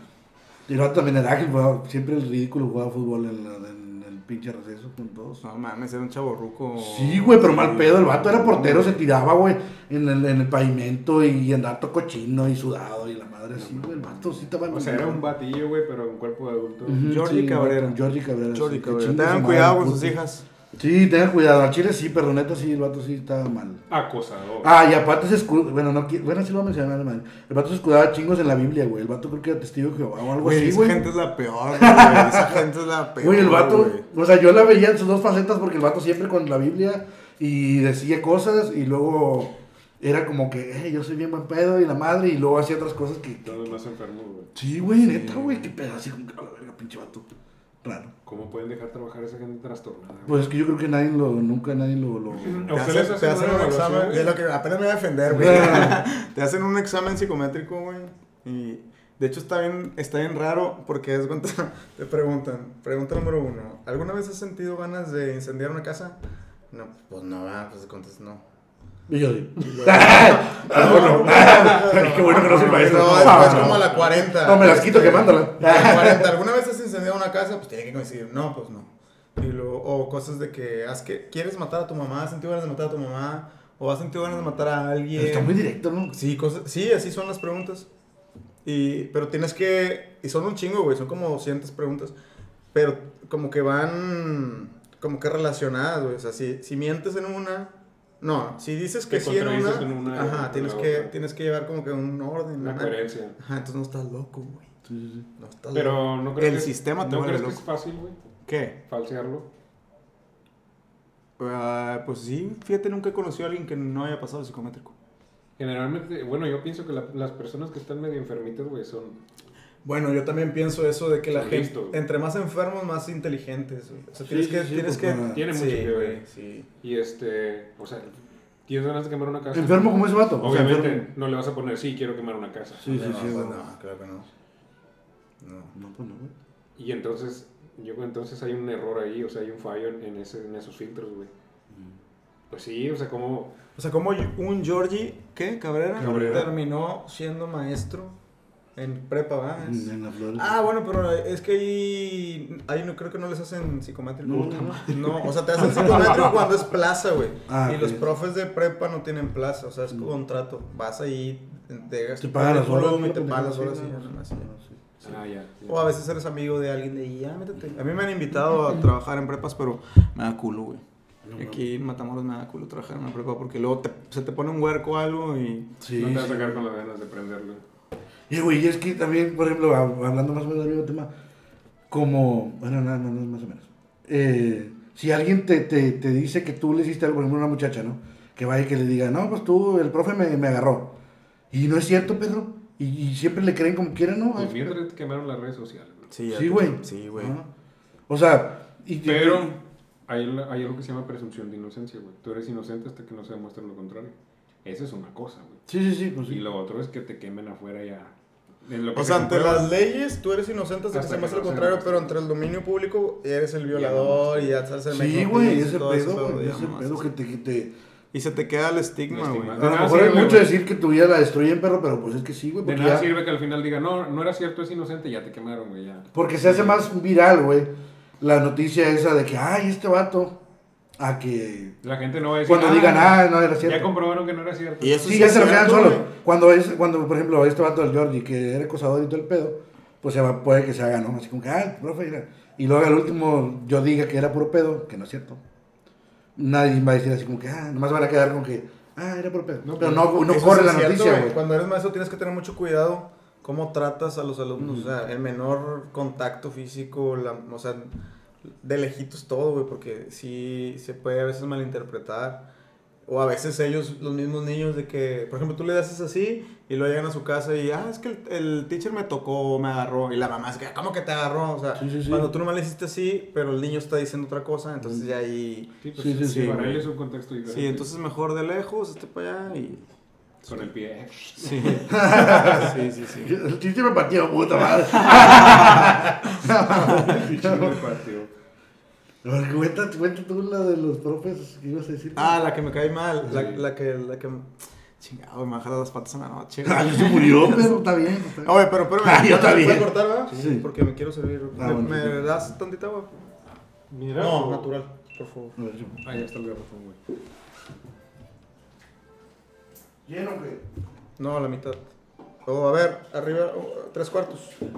Speaker 2: Y el vato también era ágil, jugaba, siempre el ridículo jugaba fútbol en, la- en el pinche receso con todos.
Speaker 5: No mames, era un chavo ruco.
Speaker 2: Sí, güey, pero mal pedo. El vato era portero, se tiraba, güey, en el, en el pavimento y andaba todo cochino y sudado y la madre así, güey. El vato sí estaba
Speaker 1: O sea, era un batillo, güey, pero en cuerpo de adulto.
Speaker 2: Ujú,
Speaker 5: Jordi
Speaker 2: sí,
Speaker 5: Cabrera.
Speaker 2: Jordi Cabrera.
Speaker 5: Jordi
Speaker 2: sí,
Speaker 5: Cabrera. Tengan cuidado con sus hijas.
Speaker 2: Sí, tengan cuidado. Al chile sí, pero neta sí, el vato sí estaba mal.
Speaker 1: Acosador.
Speaker 2: Ah, y aparte se escudaba, bueno, no, qui- bueno, sí lo voy a mencionar, man. El vato se escudaba chingos en la Biblia, güey. El vato creo que era testigo de Jehová o algo
Speaker 5: Güey,
Speaker 2: así,
Speaker 5: esa
Speaker 2: güey.
Speaker 5: gente es la peor, güey. Esa gente es la peor.
Speaker 2: Güey, el vato,
Speaker 5: güey.
Speaker 2: o sea, yo la veía en sus dos facetas porque el vato siempre con la Biblia y decía cosas y luego era como que, eh, yo soy bien buen pedo y la madre y luego hacía otras cosas que...
Speaker 1: Todos más enfermos, güey.
Speaker 2: Sí, güey, neta, güey, qué pedo, así como que a la verga, pinche vato. Raro.
Speaker 1: ¿Cómo pueden dejar trabajar a esa gente trastornada? güey?
Speaker 2: Pues es que yo creo que nadie lo, nunca nadie lo... lo...
Speaker 1: ¿A
Speaker 3: Te hacen, te
Speaker 1: hacen
Speaker 3: un examen. Es lo que apenas me voy a defender, güey.
Speaker 5: Te hacen un examen psicométrico, güey. Y de hecho está bien, está bien raro porque es cuando te preguntan. Pregunta número uno. ¿Alguna vez has sentido ganas de incendiar una casa? No, pues no, va, pues contestas no.
Speaker 2: Y yo digo... Ah, bueno. Qué bueno que no soy maestro.
Speaker 3: No,
Speaker 2: Ah,
Speaker 3: después como a la 40.
Speaker 2: No, me las quito
Speaker 3: este,
Speaker 2: quemándolas.
Speaker 3: a la 40. ¿Alguna vez has incendiado una casa? Pues tiene que coincidir. No, pues no. Y luego, o cosas de que, has que quieres matar a tu mamá, has sentido ganas de matar a tu mamá, o has sentido ganas de matar a alguien.
Speaker 2: Está muy directo, ¿no?
Speaker 3: Sí, cosas, sí, así son las preguntas. Y, pero tienes que, y son un chingo, güey, son como 200 preguntas, pero como que van, como que relacionadas, güey. O sea, si, si mientes en una, No, si dices que sí en una,
Speaker 1: en
Speaker 3: ajá,
Speaker 1: en
Speaker 3: tienes que,
Speaker 1: otra.
Speaker 3: tienes que llevar como que un orden.
Speaker 1: La coherencia.
Speaker 3: Ajá, entonces no estás loco, güey.
Speaker 2: Sí, sí, sí.
Speaker 3: No estás loco.
Speaker 1: Pero no creo
Speaker 5: El
Speaker 1: que,
Speaker 5: sistema te
Speaker 1: ¿no crees que
Speaker 5: loco.
Speaker 1: es fácil, güey,
Speaker 5: ¿Qué?
Speaker 1: falsearlo?
Speaker 5: Ah, pues sí, fíjate, nunca he conocido a alguien que no haya pasado el psicométrico.
Speaker 1: Generalmente, bueno, yo pienso que la- las personas que están medio enfermitas, güey, son...
Speaker 3: Bueno, yo también pienso eso de que la gente, entre más enfermos, más inteligentes. güey. O sea,
Speaker 2: Sí,
Speaker 3: tienes
Speaker 2: sí,
Speaker 3: que,
Speaker 2: sí,
Speaker 3: tienes
Speaker 2: pues,
Speaker 3: que,
Speaker 2: bueno.
Speaker 1: Tiene mucho
Speaker 3: sí,
Speaker 1: que ver.
Speaker 3: güey, sí.
Speaker 1: Y este, o sea, tienes ganas de quemar una casa.
Speaker 2: Enfermo como ese vato. o sea,
Speaker 1: Obviamente no le vas a poner, sí, quiero quemar una casa.
Speaker 2: Sí, sí,
Speaker 3: no,
Speaker 2: sí.
Speaker 3: pues
Speaker 2: güey.
Speaker 3: no, claro que no. No.
Speaker 2: No, pues no, güey.
Speaker 1: Y entonces, yo creo entonces hay un error ahí, o sea, hay un fallo en, en ese, en esos filtros, güey. Pues sí, o sea, como...
Speaker 3: O sea, como un Georgie, ¿qué? Cabrera,
Speaker 1: Cabrera.
Speaker 3: terminó siendo maestro en prepa, ¿va? Es-
Speaker 2: En, en la flor.
Speaker 3: Ah, bueno, pero es que ahí, ahí no creo que no les hacen psicométrico.
Speaker 2: No,
Speaker 3: No, no, o sea, te hacen psicométrico cuando es plaza, güey.
Speaker 2: Ah,
Speaker 3: y los profes de prepa no tienen plaza, o sea, es contrato. Vas ahí, te,
Speaker 2: Te pagan las horas.
Speaker 3: y te pagan las horas
Speaker 2: sí,
Speaker 3: ya.
Speaker 2: sí.
Speaker 1: Ah.
Speaker 3: O a veces eres amigo de alguien de ahí, ya, métete. A mí me han invitado a trabajar en prepas, pero me da culo, güey.
Speaker 2: No,
Speaker 3: Aquí en Matamoros me da culo trabajar en una prepa porque luego te- se te pone un huerco o algo y...
Speaker 2: Sí,
Speaker 1: no te vas a
Speaker 2: sí.
Speaker 1: sacar con las ganas de prenderlo.
Speaker 2: Y güey, y es que también, por ejemplo, hab- hablando más o menos del mismo tema, como, bueno, nada, no, no, más o menos. Eh, si alguien te, te, te dice que tú le hiciste algo, por ejemplo, a una muchacha, ¿no? Que vaya y que le diga, no, pues tú, el profe me, me agarró. Y no es cierto, Pedro. Y, y siempre le creen como quieran, ¿no?
Speaker 1: Pues
Speaker 2: Es-
Speaker 1: mientras te quemaron las redes sociales.
Speaker 3: Sí,
Speaker 2: Sí, güey.
Speaker 3: Sí, güey.
Speaker 2: O sea, y,
Speaker 1: Pero hay, hay algo que se llama presunción de inocencia, güey. Tú eres inocente hasta que no se demuestre lo contrario. Esa es una cosa, güey.
Speaker 2: Sí, sí, sí, pues
Speaker 1: Y
Speaker 2: sí.
Speaker 1: lo otro es que te quemen afuera ya.
Speaker 3: O
Speaker 1: se
Speaker 3: sea, ante las leyes tú eres inocente hasta que
Speaker 1: Hasta
Speaker 3: se
Speaker 1: que
Speaker 3: muestre lo contrario, pero entre el dominio público eres el violador y ya estás el
Speaker 2: Sí, güey,
Speaker 3: y
Speaker 2: ese pedo, ese pedo que te... que te-
Speaker 3: Y se te queda el estigma, güey.
Speaker 2: a
Speaker 1: De
Speaker 2: lo
Speaker 1: nada
Speaker 2: mejor es
Speaker 1: sirve,
Speaker 2: mucho decir que tu vida la destruyen, perro, pero pues es que sí, güey.
Speaker 1: De nada
Speaker 2: ya-
Speaker 1: sirve que al final diga, no, no era cierto, es inocente, ya te quemaron, güey, ya.
Speaker 2: porque se hace más viral, güey, la noticia esa de que, ay, este vato, a que...
Speaker 1: La gente no va a decir,
Speaker 2: Cuando digan, ah, no era
Speaker 1: ya
Speaker 2: cierto.
Speaker 1: comprobaron que no era cierto.
Speaker 3: Y eso
Speaker 2: Sí,
Speaker 3: sí
Speaker 2: ya se lo quedan
Speaker 3: cierto,
Speaker 2: solo.
Speaker 3: güey.
Speaker 2: Cuando, es, cuando, por ejemplo, este vato del Jordi, que era acosador y todo el pedo, pues se va, puede que se haga, ¿no? Así como que, ah, profe, mira. Y luego al último yo diga que era puro pedo, que no es cierto. Nadie va a decir así como que, ah, nomás van a quedar con que, ah, era puro pedo.
Speaker 1: No,
Speaker 2: Pero
Speaker 1: pues,
Speaker 2: no, no corre la
Speaker 3: cierto,
Speaker 2: noticia,
Speaker 3: güey. Cuando eres maestro tienes que tener mucho cuidado cómo tratas a los alumnos. O sea, el menor contacto físico, la, o sea, de lejitos todo, güey, porque sí se puede a veces malinterpretar. O a veces ellos, los mismos niños, de que, por ejemplo, tú le haces así y luego llegan a su casa y, ah, es que el, el teacher me tocó, me agarró. Y la mamá es que, ¿cómo que te agarró? O sea,
Speaker 2: Sí, sí, sí.
Speaker 3: cuando tú nomás le hiciste así, pero el niño está diciendo otra cosa, entonces ya ahí...
Speaker 1: Sí, pues,
Speaker 2: Sí, sí,
Speaker 1: sí,
Speaker 2: sí,
Speaker 1: para él es un contexto diferente.
Speaker 3: Sí, entonces mejor de lejos, este para allá y...
Speaker 1: Con el pie.
Speaker 3: Sí. sí, sí, sí.
Speaker 2: El chiste me partió, puta madre.
Speaker 1: Pinche me partió.
Speaker 2: A ver, cuenta, cuenta tú la de los profes que ibas a decir.
Speaker 3: Ah, la que me cae mal. La,
Speaker 1: Sí.
Speaker 3: la que, la que. Chingado, me baja las patas en la noche.
Speaker 2: Ah, ya se murió, pero está bien. está bien.
Speaker 3: Oye, pero espérame.
Speaker 2: Ah, yo
Speaker 3: ¿se
Speaker 2: también.
Speaker 3: puede cortar, va?
Speaker 2: Sí.
Speaker 3: Porque me quiero servir.
Speaker 2: Ah,
Speaker 3: ¿Me,
Speaker 2: bueno,
Speaker 3: me
Speaker 2: sí.
Speaker 3: das tantita agua?
Speaker 1: Mira.
Speaker 3: No, natural, por favor.
Speaker 2: A ver, yo-
Speaker 1: Ahí está el garrafón, güey.
Speaker 2: ¿Lleno qué?
Speaker 3: No, a la mitad. Oh, a ver, arriba, oh, tres cuartos.
Speaker 2: Sí.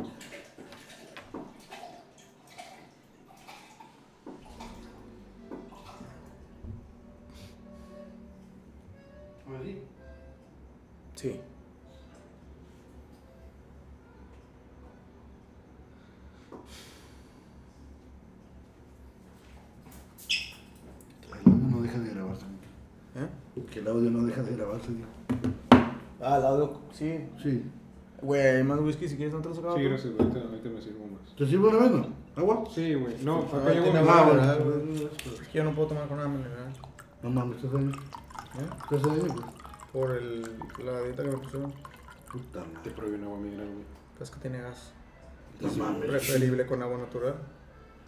Speaker 3: Sí.
Speaker 2: El audio no deja de grabarse.
Speaker 3: ¿Eh?
Speaker 2: Que el audio no deja de grabarse. tío.
Speaker 3: Ah, el audio, sí.
Speaker 2: Sí.
Speaker 3: Güey, hay más whisky si quieres, no te lo sacaba.
Speaker 1: Sí, gracias, güey. Ahorita, ahorita me sirvo más.
Speaker 2: ¿Te sirve una vez, no? ¿Agua?
Speaker 1: Sí, güey. No, acá
Speaker 3: güey. Es que yo no puedo tomar con agua mineral.
Speaker 2: No mames, ¿estás ahí?
Speaker 3: ¿Eh?
Speaker 2: ¿Estás ahí? güey?
Speaker 3: Por el, la dieta que me pusieron.
Speaker 2: Puta
Speaker 1: Te
Speaker 2: madre.
Speaker 1: prohíben agua mineral, güey.
Speaker 3: Es que tiene gas.
Speaker 2: No mames.
Speaker 3: Preferible con agua natural.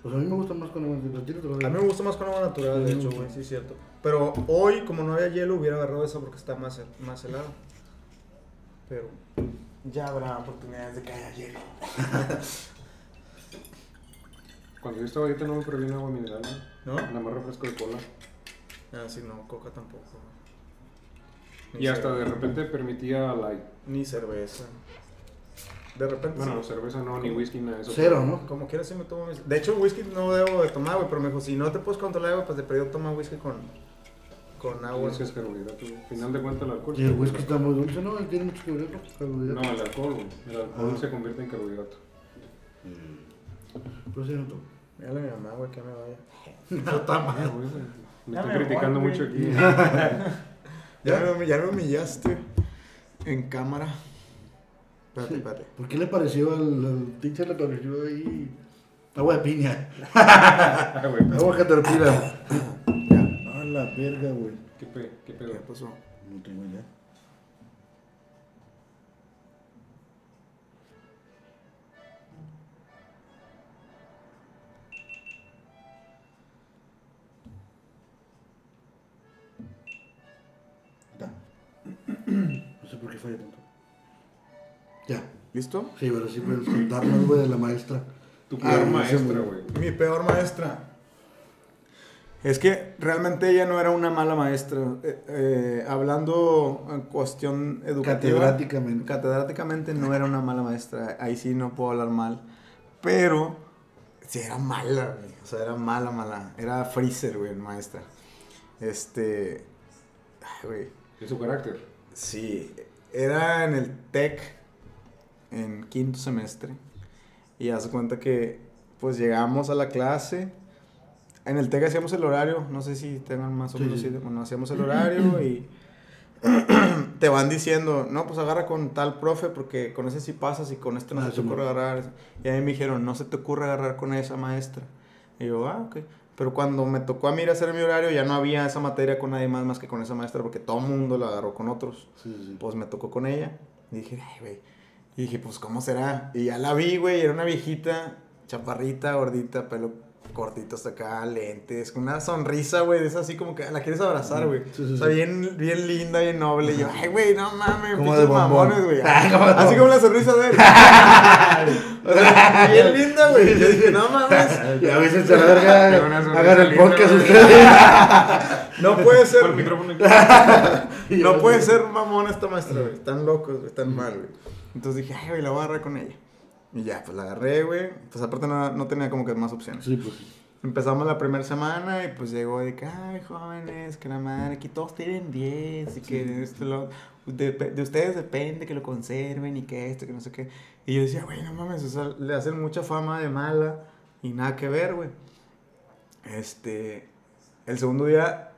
Speaker 2: Pues a mí me gusta más con agua. ¿Te tiro, te lo
Speaker 3: A mí me gusta más con agua natural, de hecho, güey, sí es cierto. Pero hoy, como no había hielo, hubiera agarrado esa porque está más, más helada. Pero ya habrá oportunidades de que haya hielo.
Speaker 1: Cuando yo estaba ahorita no me prohibían agua mineral, güey.
Speaker 3: ¿No?
Speaker 1: Nada más refresco de cola.
Speaker 3: Ah, sí, no, coca tampoco. Ni
Speaker 1: Y hasta de repente permitía light.
Speaker 3: Ni cerveza. De repente.
Speaker 1: Bueno,
Speaker 3: sí.
Speaker 1: cerveza no, ni whisky, nada de eso.
Speaker 2: Cero, ¿no?
Speaker 3: Como quieras, sí me tomo mis... De hecho, whisky no debo de tomar, güey, pero me dijo, si no te puedes controlar, güey, pues de perdido toma whisky con, con agua.
Speaker 1: Ese es carbohidrato. güey. Al final de cuentas, el alcohol.
Speaker 2: Y el whisky está muy dulce, ¿no? Tiene mucho carbohidrato.
Speaker 1: No, el alcohol, güey. El alcohol
Speaker 2: Ah.
Speaker 1: se convierte en carbohidrato.
Speaker 2: Pero sí, no tomo.
Speaker 3: Mírale a mi mamá, güey, que me vaya.
Speaker 2: No está mal.
Speaker 1: Güey, Me
Speaker 3: Ya
Speaker 1: estoy
Speaker 3: me
Speaker 1: criticando
Speaker 3: voy,
Speaker 1: mucho aquí.
Speaker 3: Ya, me, ya me humillaste en cámara. Espérate,
Speaker 2: Sí.
Speaker 3: espérate.
Speaker 2: ¿Por qué le pareció al, al teacher? Le pareció ahí agua de piña. Agua caterpillar. A la verga, güey.
Speaker 1: ¿Qué, pe- qué pedo?
Speaker 3: ¿Qué pasó?
Speaker 2: No tengo idea. No sé por qué falla tanto. Ya.
Speaker 3: ¿Listo?
Speaker 2: Sí, pero sí puedes contarnos, güey, de la maestra.
Speaker 1: Tu
Speaker 2: Ah,
Speaker 1: peor
Speaker 2: sé,
Speaker 1: maestra,
Speaker 2: güey.
Speaker 3: Mi peor maestra. Es que realmente ella no era una mala maestra. Eh, eh, hablando en cuestión educativa.
Speaker 2: Catedráticamente.
Speaker 3: Catedráticamente no era una mala maestra. Ahí sí no puedo hablar mal. Pero sí era mala, güey. O sea, era mala, mala. Era freezer, güey, maestra. Este. Ay, güey.
Speaker 1: Es su carácter.
Speaker 3: Sí, era en el TEC, en quinto semestre. Y haz de cuenta que, pues llegamos a la clase. En el TEC hacíamos el horario, no sé si tengan más o menos
Speaker 2: sí.
Speaker 3: Bueno, hacíamos el horario y te van diciendo, no, pues agarra con tal profe porque con ese sí pasas y con este no
Speaker 2: Ah,
Speaker 3: se te ocurre agarrar. Y a mí me dijeron, no se te ocurre agarrar con esa maestra. Y yo, ah, ok. Pero cuando me tocó a mí ir a hacer mi horario, ya no había esa materia con nadie más más que con esa maestra porque todo el mundo la agarró con otros.
Speaker 2: Sí.
Speaker 3: Pues me tocó con ella. Y dije, ay, güey. Y dije, pues, ¿cómo será? Y ya la vi, güey. Era una viejita, chaparrita, gordita, pelo cortito hasta acá, lentes, con una sonrisa, güey. Es así como que la quieres abrazar, güey.
Speaker 2: Sí, sí,
Speaker 3: o sea, bien, bien linda, bien noble. Y yo, ay, güey, no mames,
Speaker 2: Como
Speaker 3: pinches mamones, güey.
Speaker 2: Ah,
Speaker 3: Así como la sonrisa de él. O sea, bien linda, güey. Yo dije, no mames.
Speaker 2: Ya ves, a la verga. Hagan el podcast ustedes.
Speaker 3: No puede ser. No puede ser mamón esta maestra, güey. Están locos, güey. Están mal, güey. Entonces dije, ay, güey, la voy a agarrar con ella. Y ya, pues la agarré, güey. Pues aparte no, no tenía como que más opciones.
Speaker 2: Sí, pues.
Speaker 3: Empezamos la primera semana y pues llegó de que, ay, jóvenes, que la madre, aquí todos tienen 10 y que esto lo, de, de ustedes depende que lo conserven y que esto, que no sé qué. Y yo decía, güey, no mames, o sea, le hacen mucha fama de mala y nada que ver, güey. Este, el segundo día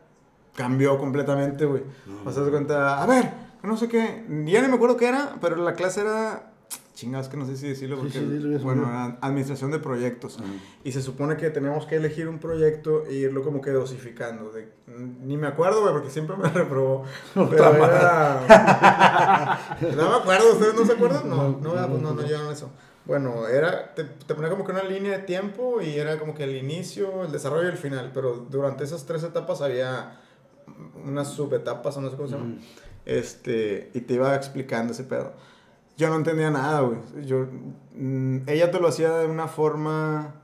Speaker 3: cambió completamente, güey. O sea, se cuenta, a ver, no sé qué, ya ni me acuerdo qué era, pero la clase era, chingados que no sé si decirlo
Speaker 2: Sí,
Speaker 3: porque,
Speaker 2: sí, ya se
Speaker 3: bueno, era administración de proyectos. Y se supone que teníamos que elegir un proyecto e irlo como que dosificando. De, ni me acuerdo, güey, porque siempre me reprobó. Pero era... no me acuerdo, ¿ustedes no se acuerdan? No,
Speaker 2: No,
Speaker 3: no,
Speaker 2: no,
Speaker 3: pues no,
Speaker 2: no.
Speaker 3: no llegaron a eso. Bueno, era, te, te ponía como que una línea de tiempo y era como que el inicio, el desarrollo y el final. Pero durante esas tres etapas había unas subetapas, o no sé cómo se llama. Este, y te iba explicando ese pedo. Yo no entendía nada, güey. Yo, mm, ella te lo hacía de una forma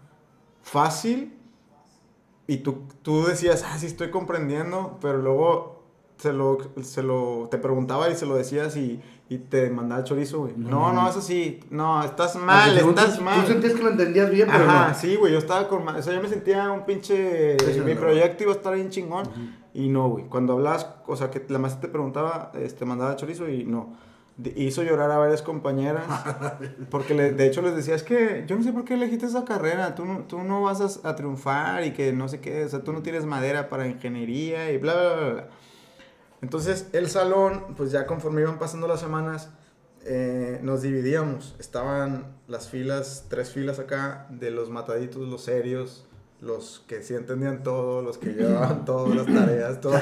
Speaker 3: fácil y tú, tú decías, ah, sí estoy comprendiendo, pero luego se lo, se lo, te preguntaba y se lo decías y, y te mandaba el chorizo, güey. No,
Speaker 2: No.
Speaker 3: no, es así. No, estás mal, estás
Speaker 2: tú,
Speaker 3: mal.
Speaker 2: Tú sentías que lo entendías bien, pero
Speaker 3: Ajá,
Speaker 2: no.
Speaker 3: sí, güey, yo estaba con... O sea, yo me sentía un pinche...
Speaker 2: Sí, sí,
Speaker 3: mi proyecto iba a estar bien chingón. Y no, güey. Cuando hablabas, o sea, que la maestra te preguntaba, este, mandaba chorizo y no. De- hizo llorar a varias compañeras. porque le- de hecho les decía, es que yo no sé por qué elegiste esa carrera. Tú no, tú no vas a, a triunfar y que no sé qué. O sea, tú no tienes madera para ingeniería y bla, bla, bla, bla. Entonces, el salón, pues ya conforme iban pasando las semanas, eh, nos dividíamos. Estaban las filas, tres filas acá, de los mataditos, los serios, los que sí entendían todo, los que llevaban todas las tareas, todo.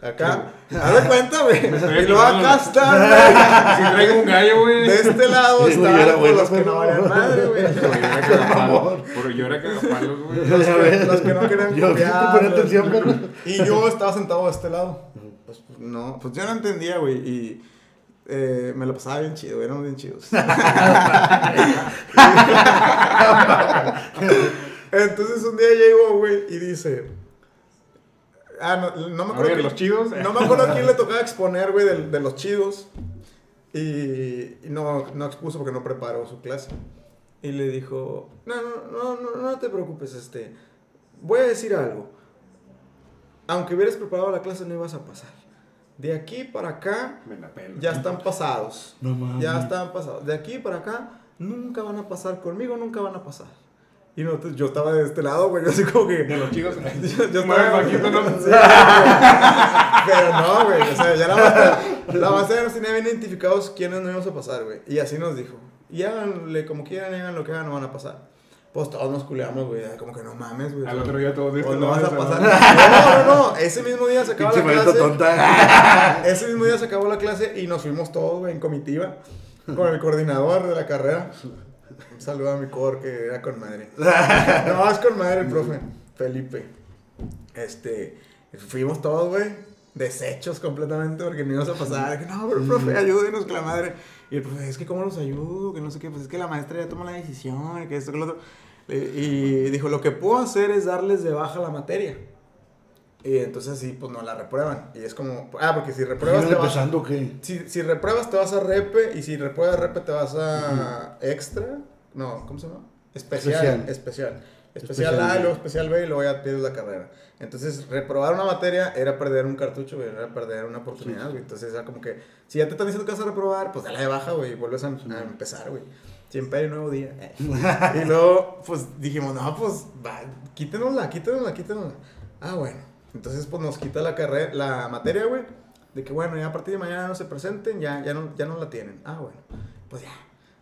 Speaker 3: Acá, haz de cuenta, güey. Y luego acá están,
Speaker 1: Si traigo un gallo, güey.
Speaker 3: De este lado estaban
Speaker 2: bueno,
Speaker 3: los que no
Speaker 2: pero-
Speaker 3: valían madre, güey.
Speaker 1: Pero yo era cagapalos. Pero güey.
Speaker 3: Los que, los que no querían copiar,
Speaker 2: atención, Carlos.
Speaker 3: Y yo estaba sentado de este lado. Pues, pues, no, pues yo no entendía, güey. Y eh, me lo pasaba bien chido, eran bien chidos. Entonces un día llegó, güey, y dice. Ah, no, no me acuerdo. quién-
Speaker 1: los chidos.
Speaker 3: No me acuerdo a quién le tocaba exponer, güey, de, de los chidos. Y, y no, no expuso porque no preparó su clase. Y le dijo, no, no, no, no, no te preocupes, este, voy a decir algo. aunque hubieras preparado la clase, no ibas a pasar. De aquí para acá, ya están pasados.
Speaker 2: No mames.
Speaker 3: Ya están pasados. De aquí para acá, nunca van a pasar conmigo, nunca van a pasar. Y nosotros, yo estaba de este lado, güey, yo así como que...
Speaker 1: De los chicos.
Speaker 3: Yo, yo estaba...
Speaker 1: bajito, ¿no?
Speaker 3: Sí, pero no, güey, o sea, ya la maestra, la maestra nos tenía bien identificados quiénes no íbamos a pasar, güey. Y así nos dijo, y háganle como quieran, hagan lo que hagan, no van a pasar. Pues todos nos culeamos, güey, como que no mames, güey.
Speaker 1: Al otro día todos
Speaker 3: O
Speaker 1: este
Speaker 3: no vas a pasar. No, no, no. Ese mismo día se acabó
Speaker 2: Pinche
Speaker 3: la clase.
Speaker 2: tonta.
Speaker 3: Ese mismo día se acabó la clase y nos fuimos todos, güey, en comitiva. Con el coordinador de la carrera. Un saludo a mi cor que era con madre. No, es con madre el profe. Felipe. Este. Fuimos todos, güey. Deshechos completamente porque no íbamos a pasar. Que no, pero profe, ayúdenos que la madre. Y el profe, es que cómo los ayudo, que no sé qué. Pues es que la maestra ya tomó la decisión, que esto, que lo otro. Y dijo, lo que puedo hacer es darles de baja la materia. Y entonces sí, pues no la reprueban. Y es como, ah, porque si repruebas
Speaker 2: ¿Iban
Speaker 3: te vas,
Speaker 2: qué?
Speaker 3: si, si repruebas te vas a repe y si repruebas repe te vas a extra. No, ¿cómo se llama? Especial.
Speaker 2: Especial.
Speaker 3: Especial. Especial,
Speaker 2: Especial
Speaker 3: A luego especial B y luego ya pierdes la carrera. Entonces, reprobar una materia era perder un cartucho, güey, era perder una oportunidad, güey. Entonces, era como que, si ya te están diciendo que vas a reprobar, pues dale de baja, güey, y vuelves a, a empezar, güey. Siempre hay un nuevo día. y luego, pues dijimos, no, pues, va, quítenosla, quítenosla, quítenosla. Ah, bueno. Entonces, pues nos quita la carrera, la materia, güey. De que, bueno, ya a partir de mañana no se presenten, ya, ya, no, ya no la tienen. Ah, bueno. Pues ya.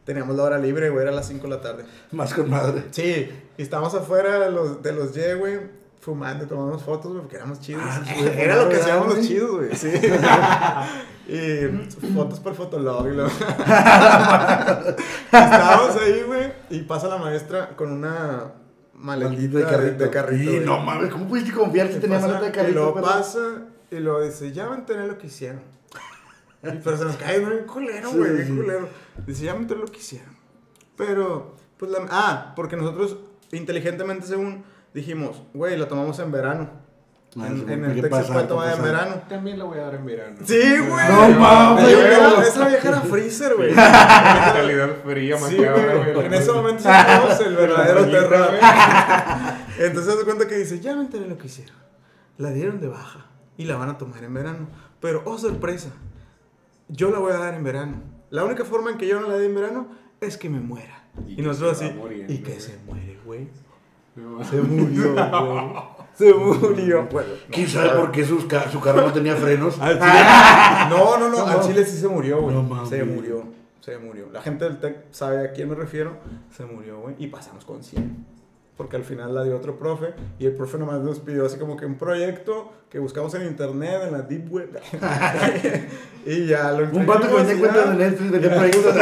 Speaker 3: Teníamos la hora libre, güey, era las 5 de la tarde.
Speaker 2: Más con madre.
Speaker 3: Sí, y estábamos afuera de los, de los Y, güey, fumando, tomamos fotos, güey, porque éramos chidos.
Speaker 2: Ah,
Speaker 3: Era lo que
Speaker 2: ¿verdad,
Speaker 3: hacíamos los chidos, güey, sí. y fotos por Fotolog y lo... Estábamos ahí, güey, y pasa la maestra con una maletita de carrito. De, carrito
Speaker 2: Y no mames, ¿cómo pudiste confiar si
Speaker 3: Y
Speaker 2: tenía maleta de
Speaker 3: Y
Speaker 2: carrito?
Speaker 3: luego
Speaker 2: pero-
Speaker 3: pasa y luego dice, ya me enteré lo que hicieron. Y, pero se nos cae, bien culero, güey,
Speaker 2: sí,
Speaker 3: bien
Speaker 2: sí.
Speaker 3: culero. Dice, ya me enteré lo que hicieron. Pero, pues la... Ah, porque nosotros inteligentemente según dijimos, güey, la tomamos en verano.
Speaker 2: Ah,
Speaker 3: en
Speaker 2: sí,
Speaker 3: en
Speaker 2: ¿qué
Speaker 3: el
Speaker 2: pasa?
Speaker 3: puede
Speaker 2: ¿Qué
Speaker 3: tomar en verano.
Speaker 1: También la voy a dar en verano.
Speaker 3: Sí, güey.
Speaker 2: No mames,
Speaker 3: Esa vieja-
Speaker 2: güey.
Speaker 3: Esa vieja era freezer, güey.
Speaker 1: Mentalidad fría,
Speaker 3: Sí, güey.
Speaker 1: güey.
Speaker 3: En ese momento sentimos el verdadero terror. Entonces se da cuenta que dice, ya me enteré lo que hicieron. La dieron de baja y la van a tomar en verano. Pero, oh sorpresa, yo la voy a dar en verano. La única forma en que yo no la dé en verano es que me muera.
Speaker 1: Y
Speaker 3: nosotros así,
Speaker 1: muriendo,
Speaker 3: y que
Speaker 1: güey.
Speaker 3: se muere, güey.
Speaker 1: No,
Speaker 3: Se murió, güey. Se murió. Bueno, no,
Speaker 2: ¿Quién sabe por qué sus ca- su carro no tenía frenos?
Speaker 3: Al chile- No, no, no,
Speaker 2: No,
Speaker 3: al chile sí se murió, güey.
Speaker 2: No mames.
Speaker 3: se murió, se murió. La gente del TEC sabe a quién me refiero. Se murió, güey. Y pasamos con 100. Porque al final la dio otro profe. Y el profe nomás nos pidió así como que un proyecto que buscamos en internet, en la deep web. y ya lo
Speaker 2: Un vato que cuentas
Speaker 3: ya.
Speaker 2: de Netflix, vendía proyectos.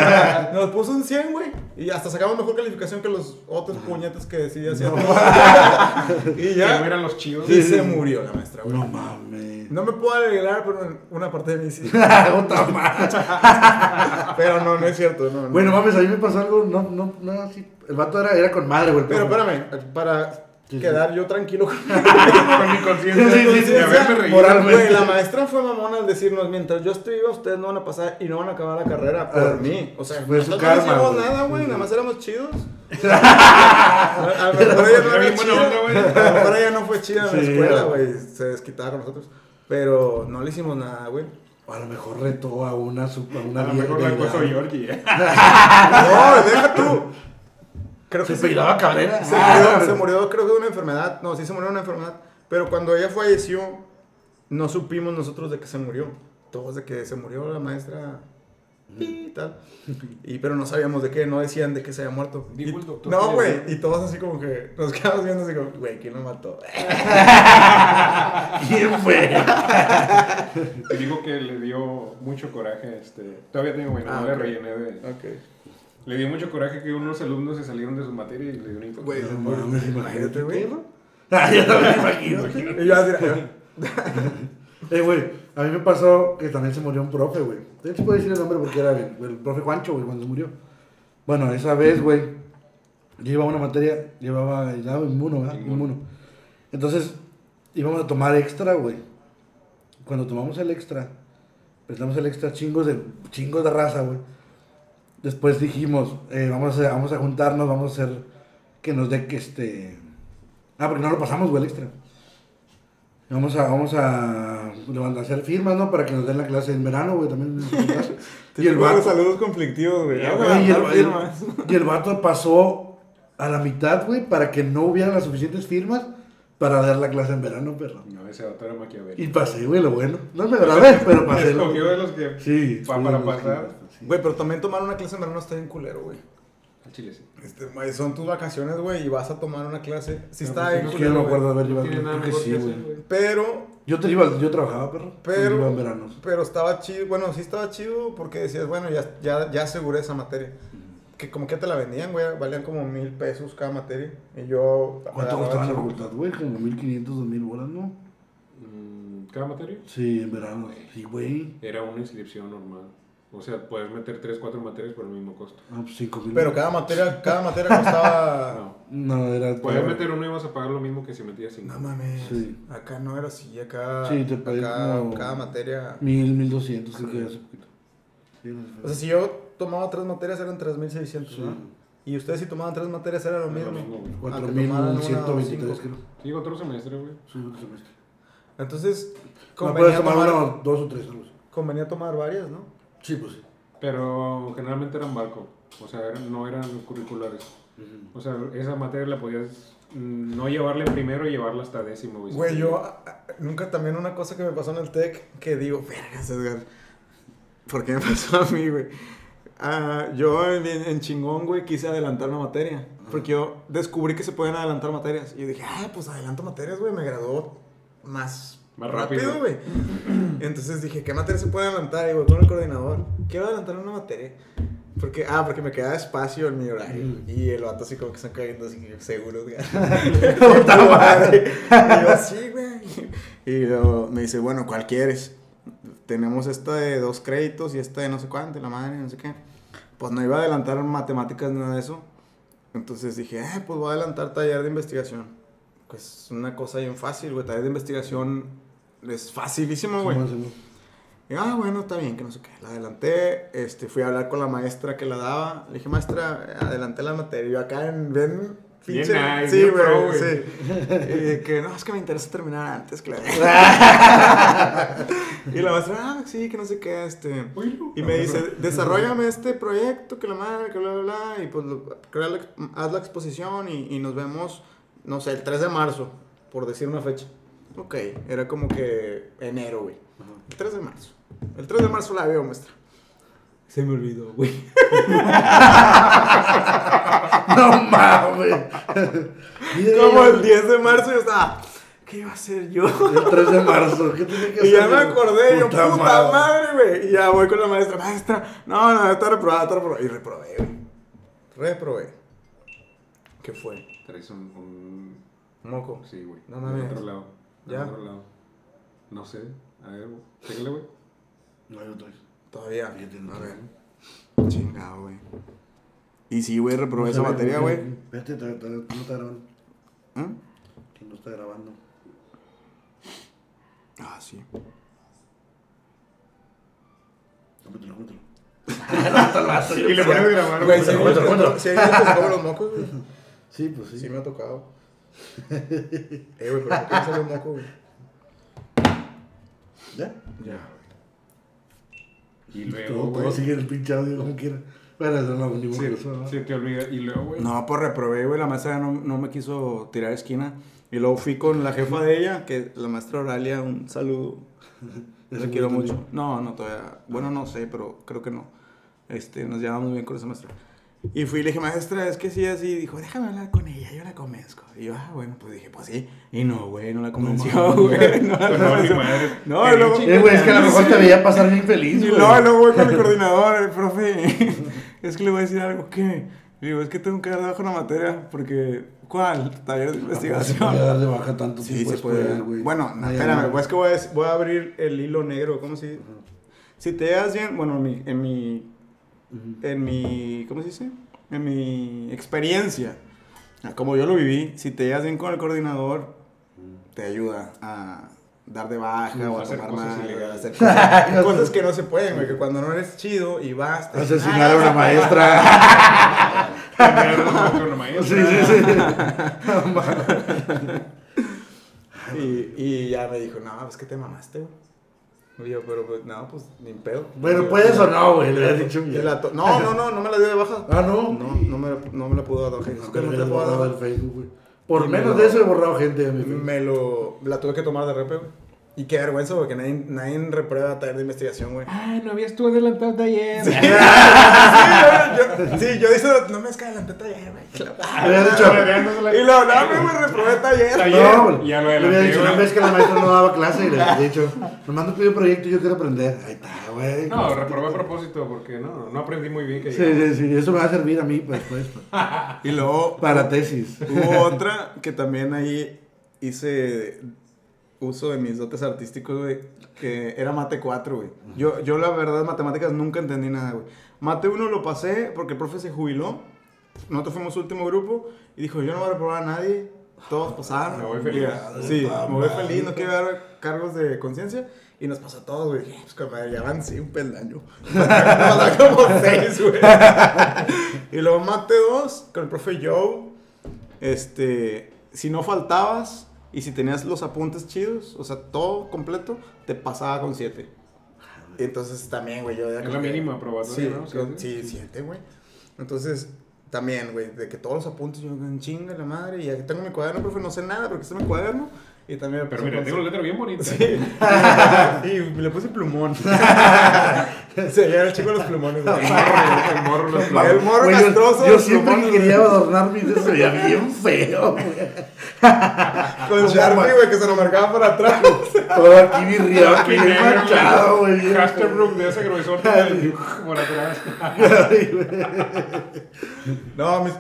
Speaker 3: Nos puso un 100, güey. Y hasta sacamos mejor calificación que los otros puñetes que sí hacían.
Speaker 2: No.
Speaker 3: y
Speaker 1: Que
Speaker 3: ya.
Speaker 1: eran los chidos.
Speaker 3: Y
Speaker 2: Sí,
Speaker 3: se
Speaker 2: sí.
Speaker 3: murió la maestra, güey.
Speaker 2: No mames.
Speaker 3: No me puedo alegrar, pero una parte de mí sí.
Speaker 2: Otra más.
Speaker 3: Pero no, no es cierto, no. no.
Speaker 2: Bueno, mames, a mí me pasó algo, no, no, no, así. El vato era, era con madre, güey.
Speaker 3: Pero espérame, para
Speaker 2: Sí, sí.
Speaker 3: quedar yo tranquilo con
Speaker 1: Con mi conciencia
Speaker 2: Sí, sí, sí.
Speaker 3: Güey, la maestra fue mamona al decirnos, mientras yo estoy viva, ustedes no van a pasar y no van a acabar la carrera por
Speaker 2: Ah,
Speaker 3: mí. O sea,
Speaker 2: fue su karma,
Speaker 3: no hicimos nada, güey, nada más éramos chidos. a lo mejor ella no fue chida en la
Speaker 2: Sí,
Speaker 3: escuela,
Speaker 2: güey.
Speaker 3: Se desquitaba con nosotros. Pero no le hicimos nada, güey.
Speaker 2: A lo mejor retó a una, a una
Speaker 1: A lo mejor la puso Georgie. ¿eh?
Speaker 3: No, deja tú. Creo
Speaker 2: Se
Speaker 3: que sí.
Speaker 2: peinaba cabrera.
Speaker 3: Se murió, se murió, creo que de una enfermedad. No, sí se murió de una enfermedad. Pero cuando ella falleció, no supimos nosotros de que se murió. Todos de que se murió la maestra y tal. Y, pero no sabíamos de qué, no decían de qué se había muerto.
Speaker 1: Dijo
Speaker 3: Y-
Speaker 1: el doctor
Speaker 3: no, güey. Y todos así como que nos quedamos viendo así como, güey, ¿quién lo mató?
Speaker 2: ¿Quién fue?
Speaker 1: Y dijo que le dio mucho coraje. Este, todavía tengo, güey, no
Speaker 3: Ah,
Speaker 1: le
Speaker 3: ok.
Speaker 1: rellené de.
Speaker 3: Ok.
Speaker 1: Le dio mucho coraje que unos alumnos se salieron de su materia y le dio una infarto.
Speaker 3: Güey,
Speaker 2: No mames,
Speaker 3: imagínate, güey.
Speaker 2: Ah, ya no me imagino.
Speaker 3: Y yo así,
Speaker 2: Eh, güey, a mí me pasó que también se murió un profe, güey. De hecho, puedo decir el nombre porque era el, el profe Juancho, güey, cuando se murió. Bueno, esa vez, güey, yo llevaba una materia, llevaba aislado inmuno, ¿verdad?
Speaker 1: Inmuno.
Speaker 2: Inmuno. Entonces, íbamos a tomar extra, güey. Cuando tomamos el extra, prestamos el extra chingos de, chingos de raza, güey. Después dijimos, eh, vamos, a, vamos a juntarnos, vamos a hacer que nos dé que este... Ah, porque no lo pasamos, güey, el extra. Vamos a, vamos a levantar, hacer firmas, ¿no? Para que nos den la clase en verano, güey, también. y el
Speaker 5: vato. saludos conflictivos, güey.
Speaker 2: Y, el, y el vato pasó a la mitad, güey, para que no hubieran las suficientes firmas para dar la clase en verano, perro.
Speaker 1: No, ese vato era maquiavélico.
Speaker 2: Y pasé, güey, lo bueno. No me grabé, pero pasé. lo-
Speaker 1: Escogió de los que.
Speaker 2: Sí.
Speaker 1: Pa- para pasar.
Speaker 2: que-.
Speaker 3: Güey, pero también tomar una clase en verano está bien culero, güey.
Speaker 1: Al chile sí.
Speaker 3: Este, güey, son tus vacaciones, güey, y vas a tomar una clase. Sí está
Speaker 1: pues,
Speaker 3: bien
Speaker 2: que yo
Speaker 3: culero,
Speaker 2: no me acuerdo de haber llevado.
Speaker 1: tiene nada
Speaker 2: creo que
Speaker 1: mejor
Speaker 2: sí,
Speaker 1: que
Speaker 2: güey.
Speaker 3: Pero,
Speaker 2: Yo, te iba, yo trabajaba, perro.
Speaker 3: Pero-
Speaker 2: Iba en veranos.
Speaker 3: pero estaba chido, bueno, sí estaba chido porque decías, bueno, ya, ya, ya aseguré esa materia. Que como que te la vendían, güey, valían como mil pesos cada materia. Y yo...
Speaker 2: ¿Cuánto costaba la facultad, güey? Como 1500, 2000 bolas, ¿no?
Speaker 1: Mm, ¿Cada materia?
Speaker 2: Sí, en verano. Sí, güey.
Speaker 1: Era una inscripción normal. O sea, puedes meter 3, 4 materias por el mismo costo.
Speaker 2: Ah, pues 5000.
Speaker 3: Pero cada materia, cada materia costaba...
Speaker 1: No.
Speaker 2: No, era.
Speaker 1: Puedes meter uno y vas a pagar lo mismo que si metías 5.
Speaker 3: No mames.
Speaker 2: Sí.
Speaker 3: Acá no era así, acá...
Speaker 2: Sí, te pedí
Speaker 3: acá
Speaker 2: como-
Speaker 3: cada materia...
Speaker 2: 1000, 1200, creo que hace poquito. Sí, no.
Speaker 3: O sea, si yo tomaba tres materias eran 3600,
Speaker 2: Sí.
Speaker 3: ¿no? Y ustedes si tomaban tres materias era lo
Speaker 1: Era lo
Speaker 3: mismo.
Speaker 1: mismo, güey.
Speaker 3: Aunque tomaran una o
Speaker 2: 4123,
Speaker 3: cinco.
Speaker 2: creo.
Speaker 1: Sí, otro semestre, güey.
Speaker 2: Sí, otro semestre.
Speaker 3: Entonces,
Speaker 2: No
Speaker 3: convenía,
Speaker 2: puedes tomar
Speaker 3: tomar,
Speaker 2: una, o dos o tres,
Speaker 3: convenía tomar varias, ¿no?
Speaker 2: Sí, pues sí.
Speaker 1: Pero generalmente eran barco. O sea, eran- no eran curriculares. O sea, esa materia la podías mm, no llevarla en primero y llevarla hasta décimo, güey.
Speaker 3: Güey, yo a- a- nunca también una cosa que me pasó en el TEC que digo, vergas, Edgar. ¿Por qué me pasó a mí, güey? Ah, yo en, en chingón, güey, quise adelantar una materia. Porque yo descubrí que se pueden adelantar materias. Y yo dije, ah, pues adelanto materias, güey. Me graduó más,
Speaker 1: Más
Speaker 3: rápido,
Speaker 1: rápido.
Speaker 3: güey. Entonces dije, ¿qué materia se puede adelantar? Y voy con el coordinador. Quiero adelantar una materia. Porque, ah, porque me queda espacio en mi horario.
Speaker 2: Mm.
Speaker 3: Y el vato así como que están cayendo así que seguro, güey.
Speaker 2: Puta madre.
Speaker 3: Y yo, sí, güey. Y luego me dice, bueno, ¿cuál quieres? Tenemos esta de dos créditos y esta de no sé cuánto, la madre, no sé qué. Pues no iba a adelantar matemáticas ni nada de eso. Entonces dije, eh, pues voy a adelantar taller de investigación. Pues una cosa bien fácil, güey. Taller de investigación es facilísimo, güey. Y, ah, bueno, está bien, que no sé qué. La adelanté, este, fui a hablar con la maestra que la daba. Le dije, maestra, adelanté la materia. Yo acá en, ven, pinche. sí, güey, sí. Y que, no, es que me interesa terminar antes, claro. y la maestra, ah, sí, que no sé qué, este. Y me dice, desarrollame este proyecto, que la madre, que bla, bla, bla. Y pues, lo- crea la haz la exposición y, y nos vemos, no sé, el 3 de marzo, por decir una fecha. Ok, era como que enero, güey. El 3 de marzo. El 3 de marzo la veo, maestra. Se me olvidó, güey.
Speaker 2: No mames.
Speaker 3: Como el 10 de marzo yo estaba, ¿qué iba a hacer yo?
Speaker 2: El 3 de marzo. ¿Qué tenía que hacer?
Speaker 3: Y ya me acordé, yo, puta,
Speaker 2: madre.
Speaker 3: madre, güey. Y ya voy con la maestra, maestra, no, no, está reprobada, está reprobada. Y reprobé, güey. Reprobé. ¿Qué fue?
Speaker 1: Traes un, un-
Speaker 3: Moco.
Speaker 1: Sí, güey.
Speaker 3: No mames.
Speaker 1: otro lado.
Speaker 3: ¿Ya?
Speaker 1: otro lado. No sé. A ver, güey. Chécale, güey.
Speaker 2: No hay otro.
Speaker 3: Todavía.
Speaker 2: Fíjate, no.
Speaker 3: A ver. Chingado, güey. Y sí, güey, reprobé
Speaker 2: No
Speaker 3: esa materia, güey.
Speaker 2: Vete, te- te- no está grabando.
Speaker 3: ¿Eh?
Speaker 2: Que no está grabando.
Speaker 3: Ah, sí.
Speaker 2: Cómetelo, cómetelo.
Speaker 1: Y le pones a grabar,
Speaker 3: Güey,
Speaker 1: güey.
Speaker 3: se come los mocos, güey.
Speaker 2: Sí, pues sí.
Speaker 3: Sí me ha tocado. eh, güey, pero ¿por qué me salió moco, güey?
Speaker 2: ¿Ya?
Speaker 3: Ya,
Speaker 1: Y
Speaker 2: Todo,
Speaker 1: luego,
Speaker 2: todo
Speaker 1: güey.
Speaker 2: sigue el pinche audio como quiera. Bueno, eso no, ni que
Speaker 1: Se,
Speaker 2: eso, ¿no?
Speaker 1: se te olvida. Y luego, güey.
Speaker 5: No, pues reprobé, güey. La maestra no, no me quiso tirar esquina. Y luego fui con la jefa de ella, que la maestra Oralia, un saludo.
Speaker 2: Ese
Speaker 5: La quiero
Speaker 2: güey
Speaker 5: mucho. No, no, todavía. Bueno, no sé, pero creo que no. Este, nos llevamos bien con esa maestra. Y fui y le dije, maestra, es que sí, así. Dijo, déjame hablar con ella, yo la convenzco. Y yo, ah, bueno, pues dije, pues sí. Y no, güey, no la convenció, güey. No, la
Speaker 1: Pues no.
Speaker 5: No, luego-
Speaker 1: chingada.
Speaker 2: Eh, güey, es que a lo mejor te veía pasar bien feliz,
Speaker 5: Y
Speaker 2: güey.
Speaker 5: luego, luego voy con el coordinador, el profe. Es que le voy a decir algo que. Digo, es que tengo que dar de baja una materia. Porque, ¿cuál? Taller de
Speaker 2: Se
Speaker 5: investigación.
Speaker 2: puede dar de baja tanto
Speaker 5: Sí,
Speaker 2: tiempo
Speaker 5: se puede.
Speaker 2: güey.
Speaker 5: Bueno, no, espérame, pues es que voy a, voy a abrir el hilo negro. ¿Cómo dice? Si te das bien, bueno, en mi, en mi,
Speaker 2: Ujú.
Speaker 5: en mi, ¿cómo se dice? En mi experiencia, como yo lo viví, si te llevas bien con el coordinador, te ayuda a dar de baja o a
Speaker 1: hacer
Speaker 5: tomar
Speaker 1: cosas
Speaker 5: más,
Speaker 1: ilegales.
Speaker 5: hacer cosas, cosas que no se pueden, güey, que cuando no eres chido y vas... te-
Speaker 2: Asesinar a una maestra. Sí, sí, sí.
Speaker 3: Y, y ya me dijo, no, pues que te mamaste, güey. Y yo, pero pues, no, pues ni pedo.
Speaker 2: Bueno, puedes o no, güey, le habías dicho
Speaker 3: No, no, no, no me la dio de baja.
Speaker 2: Ah, no.
Speaker 3: No, no me, no me la pudo dar.
Speaker 2: No,
Speaker 3: que no te puedo dar.
Speaker 2: Facebook, güey. Por menos
Speaker 3: me
Speaker 2: de eso he borrado gente de mi Facebook.
Speaker 3: Me lo. La tuve que tomar de repe, güey. Y qué vergüenza, porque nadie, nadie reprueba taller de investigación, güey.
Speaker 1: Ay, no habías tú adelantado de ayer.
Speaker 3: Sí, yo, sí, yo dije, no me es que adelanté taller, güey.
Speaker 2: Le dicho,
Speaker 3: Y lo, no, me güey, reprobé taller.
Speaker 1: Taller.
Speaker 2: no, güey.
Speaker 1: Ya lo
Speaker 2: Le había
Speaker 1: adelanté,
Speaker 2: dicho
Speaker 1: güey.
Speaker 2: una vez que la maestra no daba clase y le había dicho, nomás me pidió un proyecto y yo quiero aprender. Ahí está, güey.
Speaker 1: No, reprobé a propósito porque no, no aprendí muy bien que
Speaker 2: Sí, sí, sí, eso me va a servir a mí pues, pues,
Speaker 3: Y luego
Speaker 2: para tesis.
Speaker 3: hubo otra que también ahí hice uso de mis dotes artísticos, güey, que era mate 4, güey. Yo, yo la verdad, matemáticas nunca entendí nada, güey. Mate 1 lo pasé porque el profe se jubiló. Nosotros fuimos último grupo y dijo, yo no voy a reprobar a nadie. Todos pasaron.
Speaker 1: Me voy feliz.
Speaker 3: Sí, me voy feliz, no quiero dar cargos de conciencia. Y nos pasó a todos, güey. Pues, compadre, ya avancé un peldaño. Faltan como seis, güey. y luego mate 2 con el profe Joe. Este, si no faltabas y si tenías los apuntes chidos, o sea, todo completo, te pasaba con 7. Entonces también, güey, yo
Speaker 1: Es la
Speaker 3: que-
Speaker 1: mínima aprobatoria,
Speaker 3: Sí,
Speaker 1: ¿no?
Speaker 3: sí, 7, güey. Entonces, también, güey, de que todos los apuntes, yo en chinga la madre, y aquí tengo mi cuaderno, profe, no sé nada, porque está mi cuaderno. Y también
Speaker 1: Pero mira, tengo una letra bien bonita.
Speaker 3: Sí. y le puse plumón. sí, era el chico de los plumones. güey.
Speaker 1: El morro, los
Speaker 3: El morro
Speaker 2: Güey, yo-
Speaker 3: castroso.
Speaker 2: Yo,
Speaker 3: los
Speaker 2: siempre
Speaker 3: plumones,
Speaker 2: quería adornar mis dedos se veía bien feo, güey.
Speaker 3: Con Sharpie, güey, que se lo marcaba por atrás.
Speaker 2: Todo aquí virriado, aquí bien manchado, güey. bien
Speaker 1: Casterbrook de ese grosor por atrás.
Speaker 3: No, mis.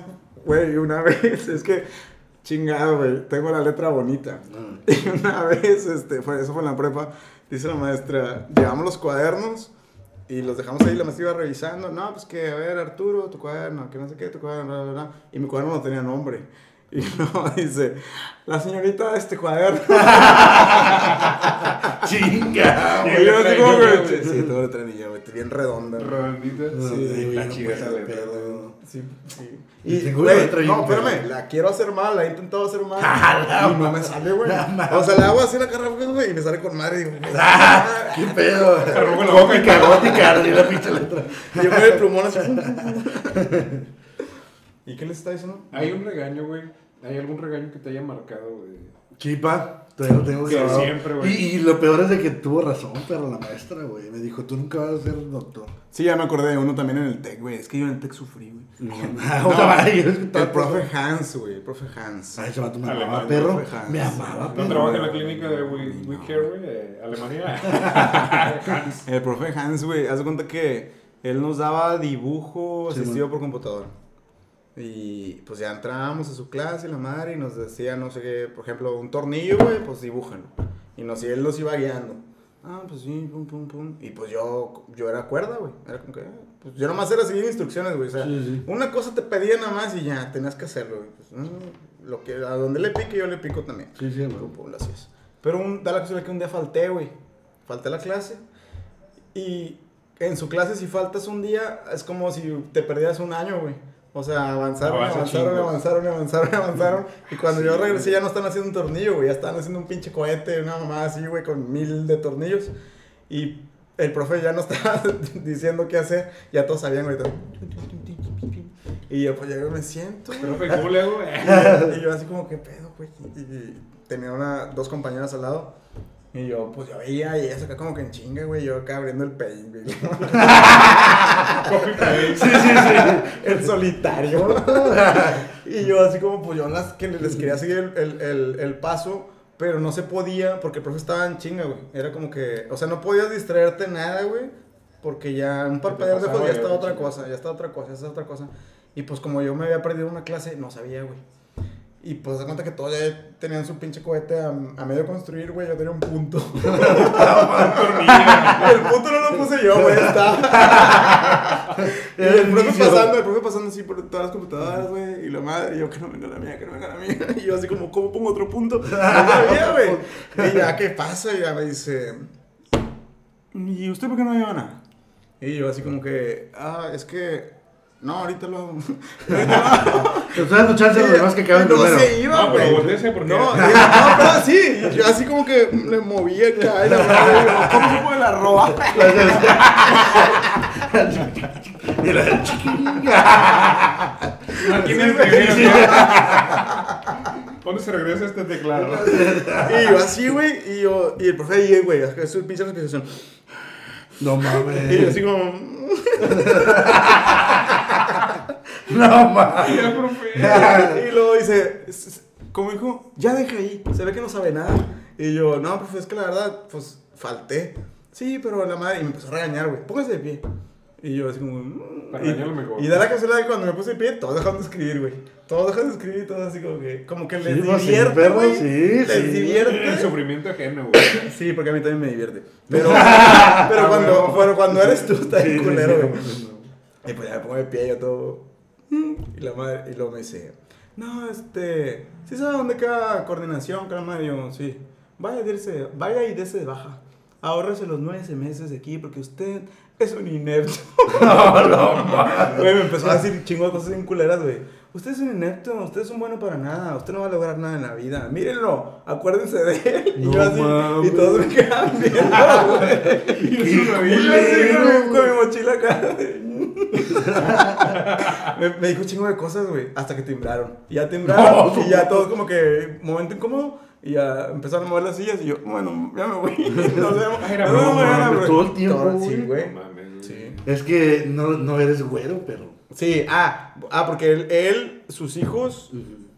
Speaker 3: Güey, una vez, es que. Chingado, güey. Tengo la letra bonita. Y una vez, este, fue, eso fue en la prepa. Dice la maestra: Llevamos los cuadernos y los dejamos ahí. La maestra iba revisando. No, pues que, a ver, Arturo, tu cuaderno, que no sé qué, tu cuaderno, bla, bla, bla. Y mi cuaderno no tenía nombre. Y no, dice: La señorita de este cuaderno.
Speaker 2: Chinga,
Speaker 1: Sí,
Speaker 3: Y yo así
Speaker 1: de
Speaker 3: como que. Sí, tengo de niño, güey. Bien redonda.
Speaker 1: Redondita.
Speaker 2: Sí,
Speaker 1: esa
Speaker 2: ser
Speaker 1: letra.
Speaker 2: pedo.
Speaker 3: Sí, sí.
Speaker 2: Y
Speaker 3: Y, güey, no, espérame, la quiero hacer mal, la he intentado hacer mal.
Speaker 2: la
Speaker 3: y no me sale, güey.
Speaker 2: la.
Speaker 3: O sea, la hago así la carrera, güey, y me sale con madre. Y digo,
Speaker 2: Ah, qué pedo.
Speaker 1: arruga la boca y
Speaker 2: así la pinche letra.
Speaker 3: y yo con el plumón así. ¿Y qué les está diciendo?
Speaker 1: Hay un regaño, güey. ¿Hay algún regaño que te haya marcado, güey?
Speaker 2: Chipa, todavía lo tengo
Speaker 1: Que
Speaker 2: grabado.
Speaker 1: siempre, güey.
Speaker 2: Y, y lo peor es de que tuvo razón, pero la maestra, güey. Me dijo, tú nunca vas a ser doctor.
Speaker 3: Sí, ya me acordé de uno también en el TEC, güey. Es que yo en el TEC sufrí, güey.
Speaker 2: No, o sea, vaya, yo es que
Speaker 3: El profe Hans, güey, el profe Hans.
Speaker 2: Ay, ese vato me
Speaker 1: Alemán,
Speaker 2: amaba, perro.
Speaker 3: profe Hans.
Speaker 2: Me amaba,
Speaker 1: ¿No
Speaker 2: perro.
Speaker 1: trabaja en la clínica de We, We Care, güey, de Alemania? Hans.
Speaker 3: El profe Hans, güey, haz de cuenta que él nos daba dibujo
Speaker 2: Sí,
Speaker 3: asistido
Speaker 2: man.
Speaker 3: por computadora. Y pues ya entrábamos a su clase, la madre, y nos decía, no sé qué, por ejemplo, un tornillo, güey, pues dibújalo. Y, nos, y él nos iba guiando. Ah, pues sí, pum, pum, pum. Y pues yo, yo era cuerda, güey. Era como que, ah, pues yo nomás era seguir instrucciones, güey. O sea,
Speaker 2: Sí, sí.
Speaker 3: una cosa te pedía nada más y ya, tenías que hacerlo, güey. Pues, mm, lo que, a donde le pique, yo le pico también.
Speaker 2: Sí, sí,
Speaker 3: Pum,
Speaker 2: güey.
Speaker 3: pum, lo hacías. Pero un, da la casualidad que un día falté, güey. Falté a la clase. Y en su clase, si faltas un día, es como si te perdieras un año, güey. O sea, avanzaron,
Speaker 1: Avanza
Speaker 3: avanzaron, avanzaron, avanzaron, avanzaron. Y cuando yo regresé ya no están haciendo un tornillo, güey. Ya están haciendo un pinche cohete, una mamá así, güey, con mil de tornillos. Y el profe ya no estaba diciendo qué hacer. Ya todos sabían, güey. Y yo, pues, yo me siento.
Speaker 1: Profe, ¿cómo le hago?
Speaker 3: Y yo así como, ¿qué pedo, güey? Y, y tenía una, dos compañeras al lado. Y yo, pues yo veía y ella acá como que en chinga, güey. Yo acá abriendo el paint, güey.
Speaker 2: Sí, sí, sí.
Speaker 3: el solitario. y yo así como, pues yo las que les quería seguir el, el, el, el paso. Pero no se podía porque el profe estaba en chinga, güey. Era como que, o sea, no podías distraerte nada, güey. Porque ya un parpadear de
Speaker 1: pasaba
Speaker 3: ojos ya estaba otra cosa, ya estaba otra cosa, ya estaba otra cosa. Y pues como yo me había perdido una clase, no sabía, güey. Y pues se cuenta que todos ya tenían su pinche cohete a, a medio construir, güey. Yo tenía un punto. el punto no lo puse yo, güey. Está. y el profe pasando, el profe pasando así por todas las computadoras, güey. Y la madre, y yo que no venga la mía, que no venga la mía. Y yo así como, ¿cómo pongo otro punto? No sabía, güey. Y ya, ¿qué pasa? Y ya me dice, ¿y usted por qué no lleva nada? Y yo así como que, ah, es que no, ahorita lo hago.
Speaker 2: Te estoy dando chance a los demás que
Speaker 3: no
Speaker 2: primero.
Speaker 3: se iba,
Speaker 1: No, pero volteese porque-
Speaker 3: No, no, pero sí. Yo así como que le movía acá. y la ¿Cómo se puede la roba?
Speaker 2: Y la chiquilla.
Speaker 1: Aquí teléfono. ¿Dónde se regresa este teclado?
Speaker 3: Y yo así, güey. Y yo, y el profe ahí, güey, es su pinche respiración.
Speaker 2: No
Speaker 3: Y yo
Speaker 2: mames.
Speaker 3: así como.
Speaker 2: No mames.
Speaker 1: Ya, profe.
Speaker 3: y luego dice, "S- s- como dijo, ya deja ahí, se ve que no sabe nada. Y yo, no, profe, es que la verdad, pues falté. Sí, pero la madre, y me empezó a regañar, güey, póngase de pie. Y yo así como... "Mm".
Speaker 1: Para
Speaker 3: y,
Speaker 1: mejor.
Speaker 3: y da la casualidad que cuando me puse de pie, todos dejaron de escribir, güey. Todos dejan de escribir, todos así como que, como que les
Speaker 2: Sí, pues,
Speaker 3: divierte, güey.
Speaker 2: sí,
Speaker 3: les
Speaker 2: sí.
Speaker 1: El
Speaker 3: divierte.
Speaker 1: sufrimiento ajeno, güey.
Speaker 3: Sí, porque a mí también me divierte. Pero, pero, cuando,
Speaker 1: huevo.
Speaker 3: pero cuando eres tú, está
Speaker 2: Sí,
Speaker 3: bien
Speaker 2: sí,
Speaker 3: culero,
Speaker 2: sí.
Speaker 3: güey. Y pues ya me pongo de pie yo todo. Y la madre, y luego me dice, no, este, ¿sí sabe dónde queda coordinación, yo, sí. Vaya, a irse, vaya y dése de baja. Ahórrese los nueve meses de aquí porque usted es un inepto.
Speaker 2: No, no.
Speaker 3: Güey, me empezó a decir chingo de cosas bien culeras, güey. Usted es un inepto, usted es un bueno para nada, usted no va a lograr nada en la vida. Mírenlo, acuérdense de él. Y yo así, y todos me quedan viendo, güey. Y yo así con, mi mochila acá. me, me dijo chingo de cosas, güey, hasta que timbraron. Y ya timbraron,
Speaker 2: No.
Speaker 3: y ya todos como que, momento incómodo, y ya empezaron a mover las sillas, y yo, bueno, ya me voy. Nos vemos.
Speaker 1: Era broma,
Speaker 3: mañana, güey.
Speaker 2: todo el tiempo,
Speaker 3: Todo-. Sí, güey.
Speaker 1: No mames, güey.
Speaker 3: Sí.
Speaker 2: Es que no, no eres güero, pero.
Speaker 3: Sí, ah, ah porque él, él, sus hijos,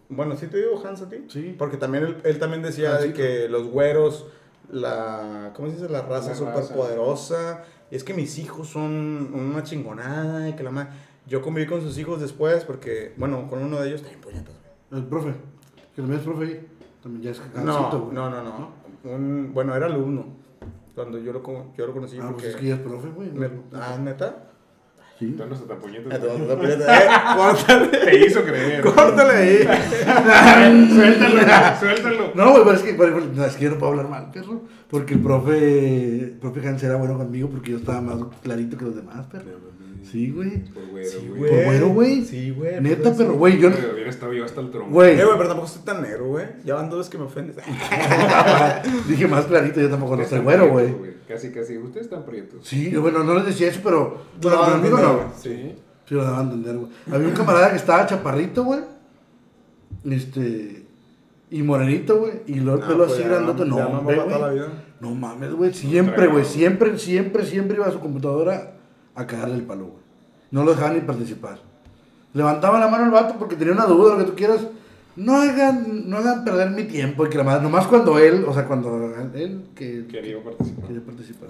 Speaker 3: bueno, ¿sí te digo Hans a ti?
Speaker 2: Sí.
Speaker 3: Porque también él, él también decía de que los güeros, la, ¿cómo se dice? La raza
Speaker 1: La
Speaker 3: es que mis hijos son una chingonada, y que la madre, yo conviví con sus hijos después, porque, bueno, con uno de ellos, también puñetas, güey.
Speaker 2: El profe. Que también es profe. También ya es
Speaker 3: No,
Speaker 2: Gansito, güey.
Speaker 3: no, no, no, Un, bueno, era alumno, cuando yo lo, yo lo conocí,
Speaker 2: Ah,
Speaker 3: porque...
Speaker 2: pues es que ya es profe, güey.
Speaker 3: me- ah, ¿neta?
Speaker 2: Sí.
Speaker 1: Entonces no se tan puñetas.
Speaker 3: Entonces, no, eh, córtale,
Speaker 1: Te hizo creer.
Speaker 3: córtale ahí.
Speaker 1: suéltalo, suéltalo.
Speaker 2: No, güey, pero es que, por ejemplo, no, es que yo no puedo hablar mal, perro. Porque el profe, el profe Hans era bueno conmigo porque yo estaba más clarito que los demás, perro. Sí, güey.
Speaker 1: Por güero,
Speaker 3: Sí,
Speaker 1: güey.
Speaker 2: Por güero, güey.
Speaker 3: Sí, güey.
Speaker 2: Neta, perro,
Speaker 3: sí.
Speaker 2: güey, yo.
Speaker 1: Hubiera estado yo hasta el tronco.
Speaker 2: Güey.
Speaker 3: Eh, güey, pero tampoco estoy tan negro, güey. Ya van dos veces que me ofendes.
Speaker 2: Dije más clarito, yo tampoco no soy güero, güey.
Speaker 1: Casi, casi. Ustedes están prietos.
Speaker 2: Sí, bueno, no les decía eso, pero.
Speaker 3: Lo
Speaker 2: Bueno,
Speaker 3: daban a
Speaker 2: conmigo
Speaker 3: entender,
Speaker 2: no.
Speaker 1: Sí.
Speaker 2: Sí, lo daban a entender, güey. Había un camarada que estaba chaparrito, güey. Este. Y morenito, güey. Y luego el
Speaker 3: Ah,
Speaker 2: pelo
Speaker 3: pues
Speaker 2: así
Speaker 3: ya,
Speaker 2: grandote. No, hombre, güey. No mames, güey. Siempre, güey. Siempre, siempre, siempre iba a su computadora a cagarle el palo, güey. No lo dejaban ni participar. Levantaba la mano el vato porque tenía una duda, lo que tú quieras. No hagan, no hagan perder mi tiempo. Y que la madre, nomás cuando él, o sea, cuando él, que
Speaker 1: Quería participar.
Speaker 2: quería participar.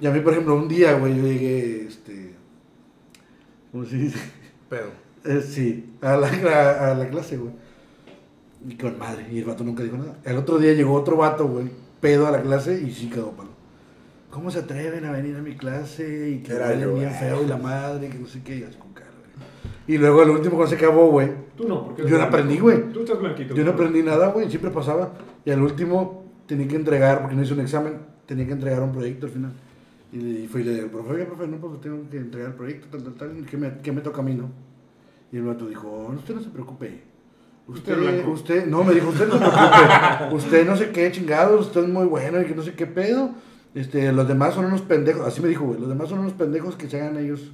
Speaker 2: Y a mí, por ejemplo, un día, güey, yo llegué, este. ¿Cómo se dice?
Speaker 3: Pero.
Speaker 2: Eh, sí, a la, a, a la clase, güey. Y con madre, y el vato nunca dijo nada. El otro día llegó otro vato, güey, pedo a la clase y sí quedó palo. ¿Cómo se atreven a venir a mi clase? Y que
Speaker 3: Era
Speaker 2: bien
Speaker 3: güey.
Speaker 2: feo y la madre, que no sé qué, y así. Y luego el último cuando se acabó, güey,
Speaker 1: Tú no, porque
Speaker 2: Yo no aprendí, güey.
Speaker 1: Tú estás blanquito.
Speaker 2: yo no aprendí nada, güey, siempre pasaba. Y al último tenía que entregar, porque no hice un examen, tenía que entregar un proyecto al final. Y fui y le dije, profe, oiga, profe, no, porque tengo que entregar el proyecto, tal, tal, tal, ¿qué me, qué me toca a mí, no? Y el vato dijo, "Oh, usted no se preocupe.
Speaker 1: Usted
Speaker 2: usted, no, me dijo, usted no se preocupe. usted no sé qué chingados, usted es muy bueno y que no sé qué pedo. Este, los demás son unos pendejos, así me dijo, güey, los demás son unos pendejos que se hagan ellos,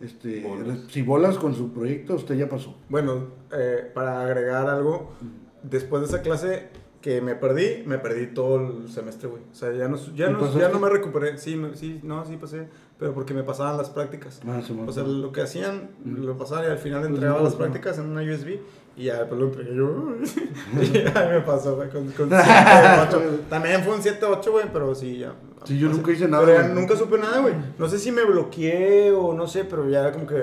Speaker 2: este,
Speaker 1: Bolas.
Speaker 2: si bolas con su proyecto, usted ya pasó.
Speaker 3: Bueno, eh, para agregar algo, después de esa clase que me perdí, me perdí todo el semestre, güey. O sea, ya no, ya
Speaker 2: ¿Y
Speaker 3: no, ya no me recuperé. Sí, me- sí, no, sí pasé, pero porque me pasaban las prácticas.
Speaker 2: Ah,
Speaker 3: O sea, lo que hacían,
Speaker 2: Mm.
Speaker 3: lo pasaban y al final
Speaker 2: Pues
Speaker 3: entregaba
Speaker 2: no,
Speaker 3: las
Speaker 2: no.
Speaker 3: prácticas en una USB y ya después lo entregué yo. y ahí me pasó, güey, con, con 7, 8. También fue un 7-8, güey, pero sí, ya.
Speaker 2: Sí, yo nunca hice nada,
Speaker 3: Pero ya
Speaker 2: güey.
Speaker 3: nunca supe nada, güey. No sé si me bloqueé o no sé, pero ya era como que.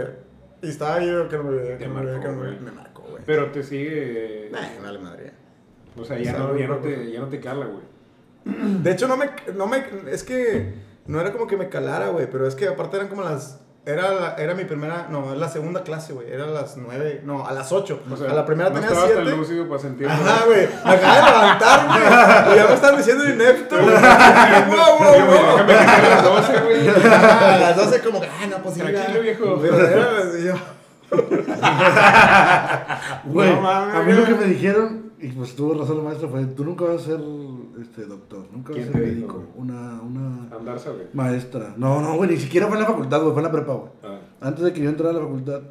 Speaker 3: Y estaba yo que no me veía, que no me veía, que no me. Me marcó, güey.
Speaker 1: Pero te sigue.
Speaker 3: Nah, vale madre.
Speaker 1: O sea, ya no, ya no te, ya no te cala, güey.
Speaker 3: De hecho, no me, no me. Es que no era como que me calara, güey. Pero es que aparte eran como las. Era, la- era mi primera. No, era la segunda clase, güey. Era a las 9. No, a las 8.
Speaker 1: O sea,
Speaker 3: a la primera
Speaker 1: no
Speaker 3: tenía
Speaker 1: estabas
Speaker 3: 7.
Speaker 1: tan lúcido para sentirlo.
Speaker 3: Ajá, güey. Me acaba de levantar, güey. Y ya me están diciendo inepto, güey. Wow, wow,
Speaker 1: Yo, güey,
Speaker 3: wow.
Speaker 1: déjame que a las 12, güey.
Speaker 3: Ah, A las 12 como que, ah, no, pues
Speaker 1: Tranquilo, viejo.
Speaker 3: Pero era yo,
Speaker 2: Güey,
Speaker 3: No mames,
Speaker 2: a mí lo que me dijeron, y pues tuvo razón el maestro, fue, tú nunca vas a ser este, doctor, nunca vas a
Speaker 1: ¿Quién
Speaker 2: ser médico.
Speaker 1: güey?
Speaker 2: Una, una maestra. No, no, güey, ni siquiera fue en la facultad, güey, fue en la prepa, güey.
Speaker 1: Ah.
Speaker 2: Antes de que yo entrara a la facultad.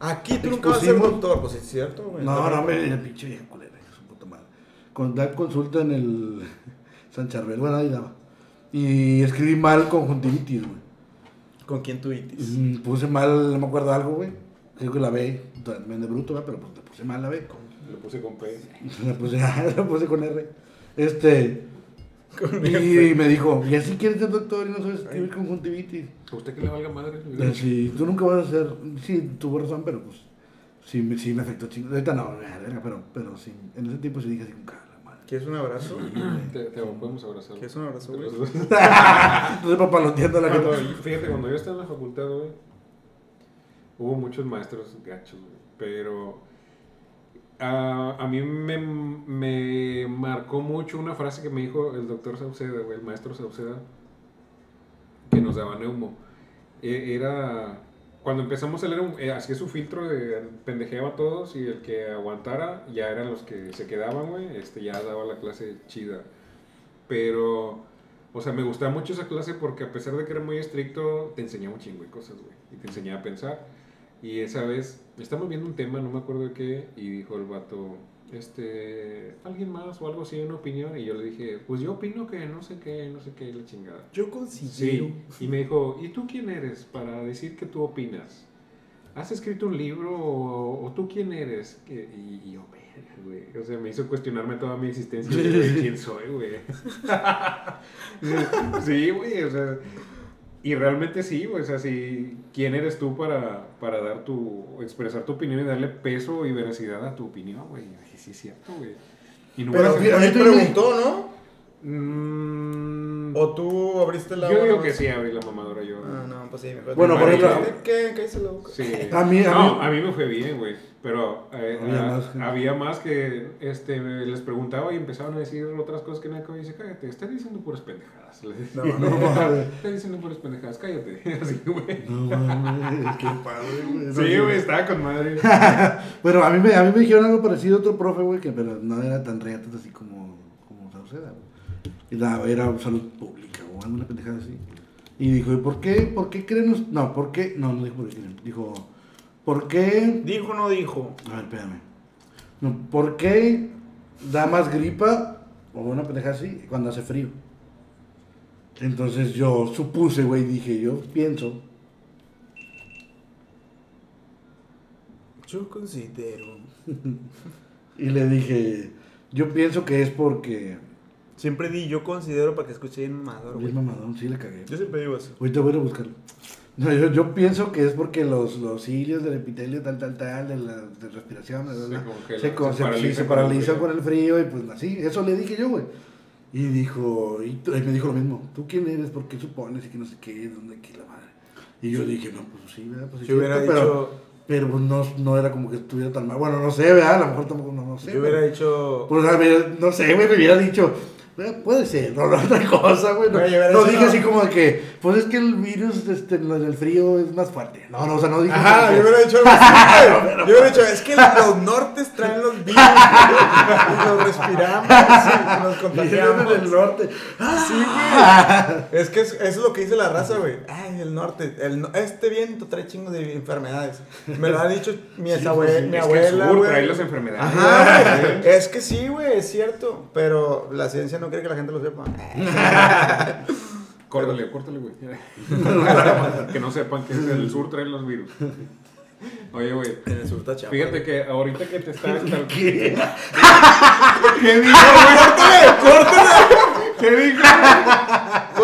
Speaker 3: Aquí tú nunca vas a ser doctor, pues es cierto, güey.
Speaker 2: No, no, me el pinche vieja culera, su puta madre. Con dar consulta en el San Charbel, bueno, ahí daba. Y escribí mal conjuntivitis, güey.
Speaker 3: ¿Con quién tuitis?
Speaker 2: Mm, Puse mal, no me acuerdo algo, güey. Creo que la B, también de bruto, ¿verdad? pero pues puse mal la B.
Speaker 1: Lo puse con P.
Speaker 2: La puse, la puse con R. Este.
Speaker 3: Con
Speaker 2: Y me dijo, ¿y así quieres ser doctor y no sabes escribir conjuntivitis?
Speaker 1: ¿A usted que le valga madre?
Speaker 2: Eh, Sí, tú nunca vas a ser. Sí, tuvo razón, pero pues. Sí, me- sí me afectó chingo. Ahorita no, verga, pero, pero sí. En ese tiempo sí dije así, cara, madre.
Speaker 3: ¿Quieres un abrazo?
Speaker 1: Te, te podemos abrazar.
Speaker 3: ¿Quieres un abrazo, güey?
Speaker 2: Entonces, papaloteando la
Speaker 1: Cuando-
Speaker 2: gente.
Speaker 1: fíjate, cuando yo estaba en la facultad, güey, hubo muchos maestros gachos, güey, pero a, mí me, me marcó mucho una frase que me dijo el doctor Sauceda, el maestro Sauceda, que nos daba neumo. E- Era, cuando empezamos a leer, eh, hacía su filtro de pendejeaba a todos y el que aguantara ya eran los que se quedaban, güey, este, ya daba la clase chida. Pero, o sea, me gustaba mucho esa clase porque a pesar de que era muy estricto, te enseñaba un chingo de cosas, güey. Y te enseñaba a pensar. Y esa vez, estamos viendo un tema, no me acuerdo de qué, y dijo el vato, este, alguien más o algo así, una opinión. Y yo le dije, pues yo opino que no sé qué, no sé qué, la chingada.
Speaker 3: Yo considero.
Speaker 1: Sí, y me dijo, ¿y tú quién eres para decir que tú opinas? ¿Has escrito un libro o, o tú quién eres? Que- Y, y yo, güey. O sea, me hizo cuestionarme toda mi existencia. güey, ¿Quién soy, güey? sí, güey, o sea... Y realmente sí, güey, o sea, sí, ¿quién eres tú para, para dar tu, expresar tu opinión y darle peso y veracidad a tu opinión, güey? Sí, es cierto, güey. Y nunca
Speaker 3: Pero
Speaker 2: dime.
Speaker 3: preguntó, ¿no?
Speaker 1: Mm,
Speaker 3: ¿O tú abriste la
Speaker 1: yo digo que sí, abrí la mamadora yo.
Speaker 3: Ah, no, pues sí, mejor.
Speaker 2: Bueno,
Speaker 1: por ejemplo-
Speaker 3: ¿Qué? Cállese la boca.
Speaker 1: Sí.
Speaker 2: A mí- a
Speaker 1: no,
Speaker 2: mí-
Speaker 1: a mí me fue bien, güey. Pero eh,
Speaker 2: Había
Speaker 1: ah,
Speaker 2: más
Speaker 1: había más que este, les preguntaba y empezaban a decir otras cosas que nadie y dice, cállate, estás diciendo puras pendejadas.
Speaker 3: No,
Speaker 2: No
Speaker 1: estás diciendo puras pendejadas, cállate. Así, güey.
Speaker 2: No mames, qué padre, güey. No,
Speaker 1: Sí, güey, estaba con madre.
Speaker 2: Bueno, a mí, me, a mí me dijeron algo parecido a otro profe, güey, que pero no era tan reatas así como, como Sauceda, güey. Era salud pública o alguna pendejada así. Y dijo, ¿y por qué, por qué creen No, ¿por qué? No, no dijo por qué creen. Dijo, ¿por qué?
Speaker 3: ¿Dijo o no dijo?
Speaker 2: A ver, espérame. No, ¿Por qué da más gripa o una pendejada así cuando hace frío? Entonces yo supuse, güey, dije, yo pienso
Speaker 3: Yo considero.
Speaker 2: y le dije, yo pienso que es porque...
Speaker 3: Siempre di yo considero para que escuche bien mamador, güey.
Speaker 2: Bien mamadón, sí le cagué.
Speaker 3: Yo siempre digo eso.
Speaker 2: Ahorita voy a buscarlo. No, yo, yo pienso que es porque los, los cilios del epitelio, tal, tal, tal, de la de respiración, bla,
Speaker 1: Se
Speaker 2: bla,
Speaker 1: congelan,
Speaker 2: se, con-
Speaker 1: se
Speaker 2: se
Speaker 1: con el frío.
Speaker 2: con el frío y pues así, eso le dije yo, güey. Y dijo, y, me dijo lo mismo, ¿tú quién eres? ¿Por qué supones? Y que no sé qué, ¿dónde aquí la madre? Y yo dije, no, pues sí, ¿verdad? Pues
Speaker 3: Si hubiera
Speaker 2: cierto, pero,
Speaker 3: dicho.
Speaker 2: pero pues, no, no era como que estuviera tan mal. Bueno, no sé, ¿verdad? A lo mejor tampoco, no, no sé.
Speaker 3: Yo hubiera dicho.
Speaker 2: Pues, a ver, no sé, güey, me hubiera dicho, "Eh, puede ser, no, no, otra cosa, güey. No, dije
Speaker 3: no.
Speaker 2: así como que, pues es que el virus este, en el frío es más fuerte. No, no, o sea, no dije.
Speaker 3: Ajá, yo hubiera dicho algo así, güey. Yo hubiera dicho, es que los nortes traen los virus y los respiramos y nos
Speaker 2: Vienen del
Speaker 3: contagiamos.
Speaker 2: norte.
Speaker 3: Sí, güey. Es que es- eso es lo que dice la raza, güey. Ay, el norte. El, este viento trae chingos de enfermedades. Me lo ha dicho mi,
Speaker 2: Sí,
Speaker 3: abue-
Speaker 2: pues sí.
Speaker 3: mi
Speaker 1: Es que el
Speaker 3: abuela,
Speaker 1: sur trae las enfermedades.
Speaker 3: Ajá. Es que sí, güey, es cierto. Pero la ciencia no quiere que la gente lo sepa.
Speaker 1: Córtale, córtale, güey. que no sepan que es el sur trae los virus. Oye, güey.
Speaker 3: En el sur está.
Speaker 1: Fíjate que ahorita que te estás...
Speaker 2: ¿Qué?
Speaker 1: ¿Qué dijo?
Speaker 3: ¡Córtale! ¡Córtale!
Speaker 1: ¿Qué dijo?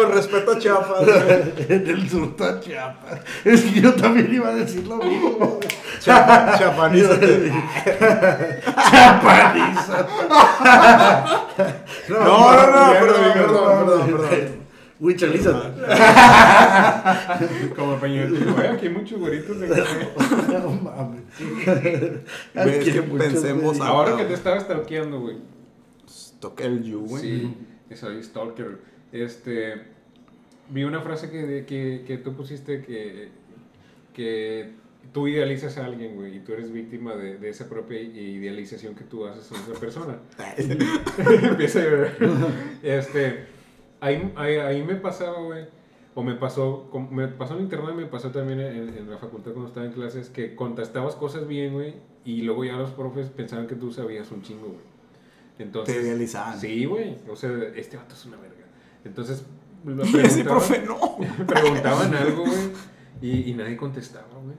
Speaker 3: Con respeto a Chiapas.
Speaker 2: En el sur está Chiapas. Es que yo también iba a decir lo mismo.
Speaker 3: Chiapa- Chiapanízate.
Speaker 2: Chiapaniza.
Speaker 3: No, no, no, perdón, perdón, perdón, perdón.
Speaker 2: Huichalízate.
Speaker 1: Como Peña Nieto, güey, aquí hay muchos güeritos de café.
Speaker 2: No mames.
Speaker 3: Es que pensemos
Speaker 2: güey.
Speaker 1: Ahora que te estaba stalkeando, güey.
Speaker 3: El you, güey.
Speaker 1: Sí, soy stalker. Este, vi una frase que, que, que tú pusiste que, que tú idealizas a alguien, güey, y tú eres víctima de, de esa propia idealización que tú haces en esa persona. Empieza a llorar. Este, ahí, ahí, ahí me pasaba, güey, o me pasó, me pasó en internet, me pasó también en, en la facultad cuando estaba en clases, que contestabas cosas bien, güey, y luego ya los profes pensaban que tú sabías un chingo, güey. Entonces,
Speaker 5: Te idealizaban.
Speaker 1: Sí, güey, o sea, este vato es una verga. Entonces,
Speaker 5: Y ese
Speaker 1: preguntaban-
Speaker 5: profe no.
Speaker 1: preguntaban algo, güey, y, y nadie contestaba, güey.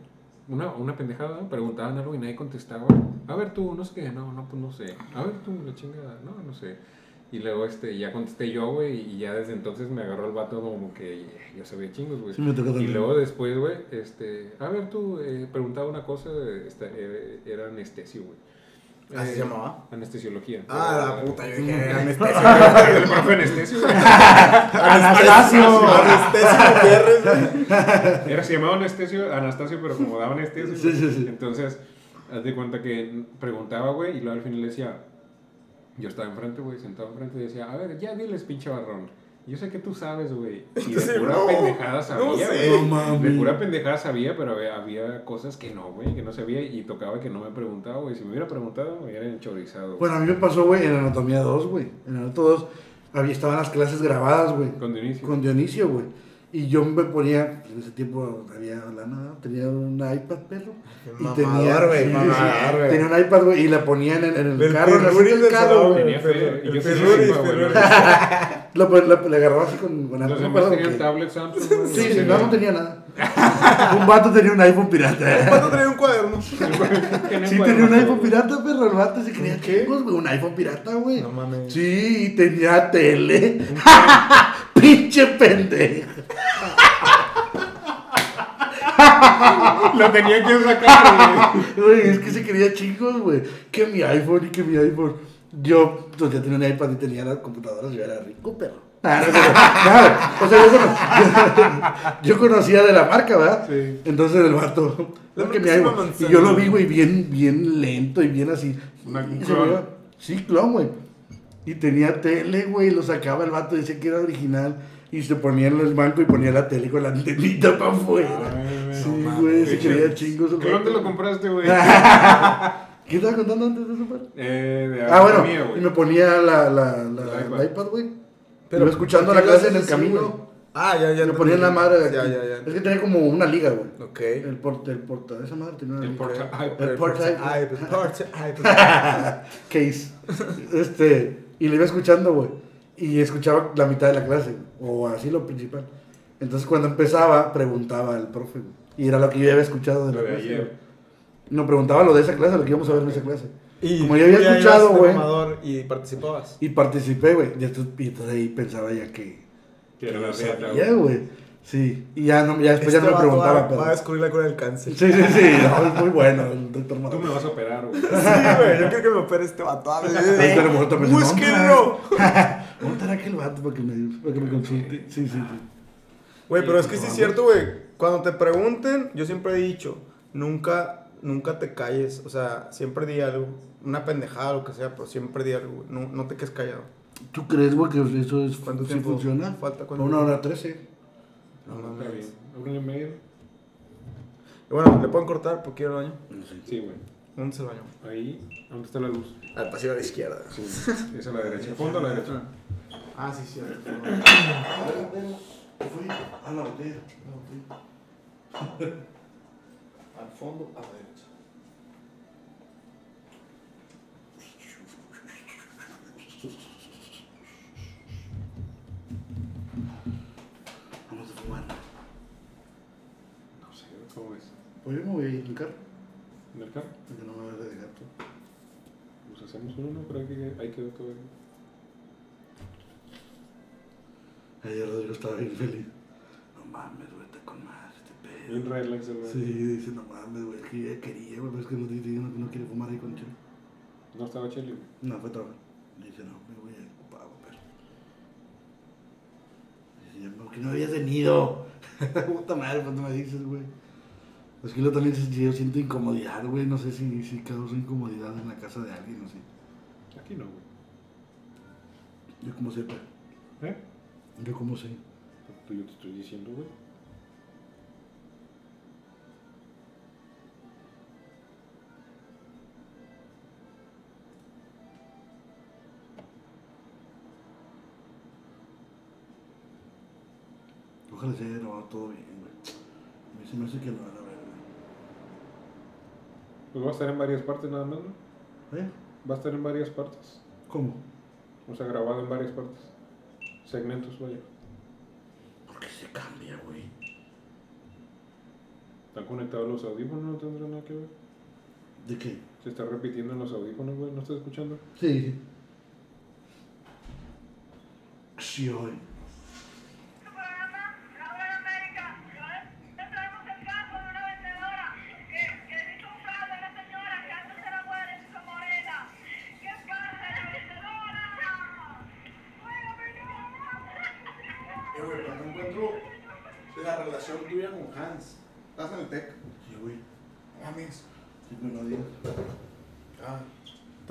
Speaker 1: Una, una pendejada, preguntaban algo y nadie contestaba. A ver tú, no sé qué, no, no, pues no sé. A ver tú, la chingada, no, no sé. Y luego este, ya contesté yo, güey, y ya desde entonces me agarró el vato como que ya sabía chingos, güey.
Speaker 2: Sí,
Speaker 1: y luego después, güey, este, a ver tú, eh, preguntaba una cosa, esta, eh, era anestesio, güey.
Speaker 3: ¿Así
Speaker 1: Eh,
Speaker 3: se llamaba?
Speaker 1: Anestesiología.
Speaker 3: Ah, la puta, yo dije, anestesio.
Speaker 1: El profe anestesio, güey.
Speaker 2: Anastasio.
Speaker 3: Anestesio Gutiérrez.
Speaker 1: Era, se llamaba Anastasio, Anastasio, pero como daba anestesio.
Speaker 2: Sí, sí, sí.
Speaker 1: Entonces, haz de cuenta que preguntaba, güey, y luego al final le decía, yo estaba enfrente, güey, sentado enfrente, y decía, a ver, ya diles, pinche barrón. Yo sé que tú sabes, güey. Y de
Speaker 3: Sí,
Speaker 1: pura
Speaker 3: no,
Speaker 1: pendejada sabía,
Speaker 3: no sé.
Speaker 1: güey.
Speaker 2: No mames.
Speaker 1: De pura pendejada sabía, pero había, había cosas que no, güey, que no sabía y tocaba que no me preguntaba, güey. Si me hubiera preguntado, me hubieran enchorizado.
Speaker 2: Bueno, a mí me pasó, güey, en Anatomía 2, güey. En Anatomía 2 había, estaban las clases grabadas, güey.
Speaker 1: Con Dionisio.
Speaker 2: Con Dionisio, güey. Y yo me ponía, en ese tiempo había lana, tenía un iPad, perro. Y tenía,
Speaker 3: güey,
Speaker 2: sí, sí,
Speaker 3: güey.
Speaker 2: tenía un iPad, güey, y la ponían en, en el
Speaker 3: El
Speaker 2: carro, en la carro.
Speaker 1: Tenía.
Speaker 3: El pirruris.
Speaker 2: Lo, lo- le agarraba así con, con
Speaker 1: Los demás tenían
Speaker 2: qué.
Speaker 1: tablets Samsung.
Speaker 2: Sí, sí, no, no tenía nada. un vato tenía un iPhone pirata.
Speaker 3: ¿Cuándo traía un cuaderno?
Speaker 2: Sí, tenía un iPhone pirata, perro. El vato se quería
Speaker 3: ¿Qué?
Speaker 2: chingos, güey. Un iPhone pirata, güey.
Speaker 3: No mames.
Speaker 2: Sí, y tenía tele. Pinche pendejo.
Speaker 1: Lo tenía que sacar, güey.
Speaker 2: Es que se quería chingos, güey. Que mi iPhone y que mi iPhone. Yo, pues ya tenía un iPad y tenía las computadoras, yo era rico, perro. Ah, no, no, no, nada. O sea, yo, cono- yo conocía de la marca, ¿verdad?
Speaker 1: Sí.
Speaker 2: Entonces el vato.
Speaker 3: La
Speaker 2: que mi iPhone. Y yo lo vi, güey, bien, bien lento y bien así.
Speaker 1: Una- clon.
Speaker 2: Sí, clon, güey. Y tenía tele, güey, lo sacaba el vato, decía que era original. Y se ponía en el banco y ponía la tele con la antenita para afuera.
Speaker 1: Ay,
Speaker 2: Sí, güey, se creía chingos. el
Speaker 1: ¿Qué dónde lo compraste, güey?
Speaker 2: ¿Qué estaba contando antes de eso, padre?
Speaker 1: Eh, de
Speaker 2: Ah, bueno, y me ponía la, la, la,
Speaker 1: El iPad.
Speaker 2: la iPad, güey. Pero escuchando la
Speaker 3: ¿por qué
Speaker 2: clase en el camino.
Speaker 3: güey? Ah, ya, ya.
Speaker 2: Me ponía en la madre de
Speaker 3: Ya,
Speaker 2: aquí.
Speaker 3: ya, ya.
Speaker 2: Es que tenía como una liga, güey.
Speaker 3: Ok.
Speaker 2: El porta, el porta, esa madre tenía una
Speaker 1: El
Speaker 2: liga.
Speaker 1: porta-
Speaker 3: Ok.
Speaker 1: ay,
Speaker 2: el porta-
Speaker 3: Ay, pues, porta-.
Speaker 2: Case. Este, y le iba escuchando, güey. Y escuchaba la mitad de la clase, o así lo principal. Entonces cuando empezaba, preguntaba al profe. Y era lo que yo había escuchado de la clase.
Speaker 1: ayer.
Speaker 2: No, preguntaba lo de esa clase, lo que íbamos a ver en esa clase.
Speaker 3: Y
Speaker 2: Como yo había escuchado, güey.
Speaker 3: Y participabas.
Speaker 2: Y participé, güey. Y entonces, ahí pensaba ya que...
Speaker 1: Que era la güey.
Speaker 2: Sí. Y ya, no, ya después ya no me
Speaker 3: Este vato
Speaker 2: preguntaba,
Speaker 3: va,
Speaker 2: pero...
Speaker 3: va a descubrir la cura del cáncer.
Speaker 2: Sí, sí, sí. No, es muy bueno el doctor
Speaker 1: Tú me vas a operar, güey.
Speaker 3: Sí, güey, yo quiero que me opere este vato.
Speaker 2: Me
Speaker 3: ¡Búsquenlo!
Speaker 2: ¿Dónde estará aquel vato para que me, para que me consulte? Sí, sí, sí.
Speaker 3: Güey, pero es que sí es cierto, güey. Cuando te pregunten, yo siempre he dicho, nunca, nunca te calles. O sea, siempre di algo. Una pendejada, lo que sea, pero siempre di algo. No, no te quedes callado.
Speaker 2: ¿Tú crees, güey, que eso es,
Speaker 3: ¿Cuánto
Speaker 2: sí
Speaker 3: tiempo
Speaker 2: funciona?
Speaker 3: falta? ¿Cuánto
Speaker 2: Una hora trece.
Speaker 3: No
Speaker 1: Está
Speaker 3: mames.
Speaker 1: bien. ¿Una y media?
Speaker 3: Y Bueno, ¿le pueden cortar porque quiero el baño?
Speaker 1: Sí, güey.
Speaker 3: ¿Dónde está el baño?
Speaker 1: Ahí, ¿dónde está la luz?
Speaker 3: Al pasillo a la izquierda.
Speaker 1: Sí, es a la derecha. Fondo a la derecha.
Speaker 3: Ah, sí, sí.
Speaker 2: Fui a la botella.
Speaker 5: Al fondo, a la derecha.
Speaker 2: Vamos a fumar.
Speaker 1: No sé, ¿cómo ves?
Speaker 2: Pues yo me voy a ir en carro.
Speaker 1: ¿En el carro?
Speaker 2: Porque no me voy a ver de gato.
Speaker 1: Pues hacemos uno, pero hay que, hay que ver todo.
Speaker 2: Ayer Rodrigo estaba bien feliz. No mames, güey, está con más este pedo.
Speaker 1: Bien relax, el güey.
Speaker 2: Sí, dice, no mames, güey, es que ya quería, güey, pero es que no, dice, no, no quiere fumar ahí con Chelo.
Speaker 1: No estaba güey.
Speaker 2: No, fue a trabajar. Dice, no, me voy a ocupado, pero. Dice, ¿por qué no habías venido? Puta madre, no me dices, güey. Es que yo también yo siento incomodidad, güey. No sé si, si causa incomodidad en la casa de alguien o sí.
Speaker 1: Aquí no, güey.
Speaker 2: Yo como sé, sepa.
Speaker 1: ¿Eh?
Speaker 2: Yo como sé.
Speaker 1: Yo te estoy diciendo, güey.
Speaker 2: Ojalá se haya grabado todo bien, güey. A mí se me hace que lo
Speaker 1: pues va a estar en varias partes nada más, ¿no?
Speaker 2: ¿Eh?
Speaker 1: Va a estar en varias partes.
Speaker 2: ¿Cómo?
Speaker 1: O sea, grabado en varias partes. Segmentos, vaya.
Speaker 2: ¿Por qué se cambia, güey?
Speaker 1: ¿Están conectados los audífonos? ¿No tendrá nada que ver?
Speaker 2: ¿De qué?
Speaker 1: Se está repitiendo en los audífonos, güey. ¿No estás escuchando?
Speaker 2: Sí. Sí, hoy.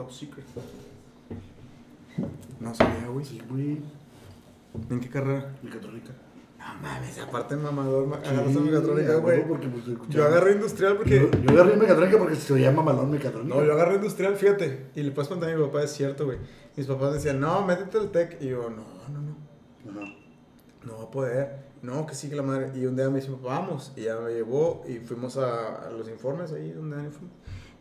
Speaker 3: Top secret. No sabía, güey.
Speaker 2: Sí, güey.
Speaker 3: ¿En qué carrera?
Speaker 2: Mecatrónica.
Speaker 3: No mames, aparte mamador, ma- agarraste mecatrónica, güey.
Speaker 2: porque, pues, escuchaba-
Speaker 3: Yo agarré industrial porque...
Speaker 2: Yo, yo agarré mecatrónica porque se llama malón mecatrónica.
Speaker 3: No, yo agarré industrial, fíjate. Y le puedes contar a mi papá, es cierto, güey. Mis papás decían, no, métete al tech. Y yo, no, no, no.
Speaker 2: Ajá.
Speaker 3: No va a poder. No, que sí, que la madre. Y un día me dice, papá, vamos. Y ya me llevó y fuimos a, a los informes ahí donde dan informes.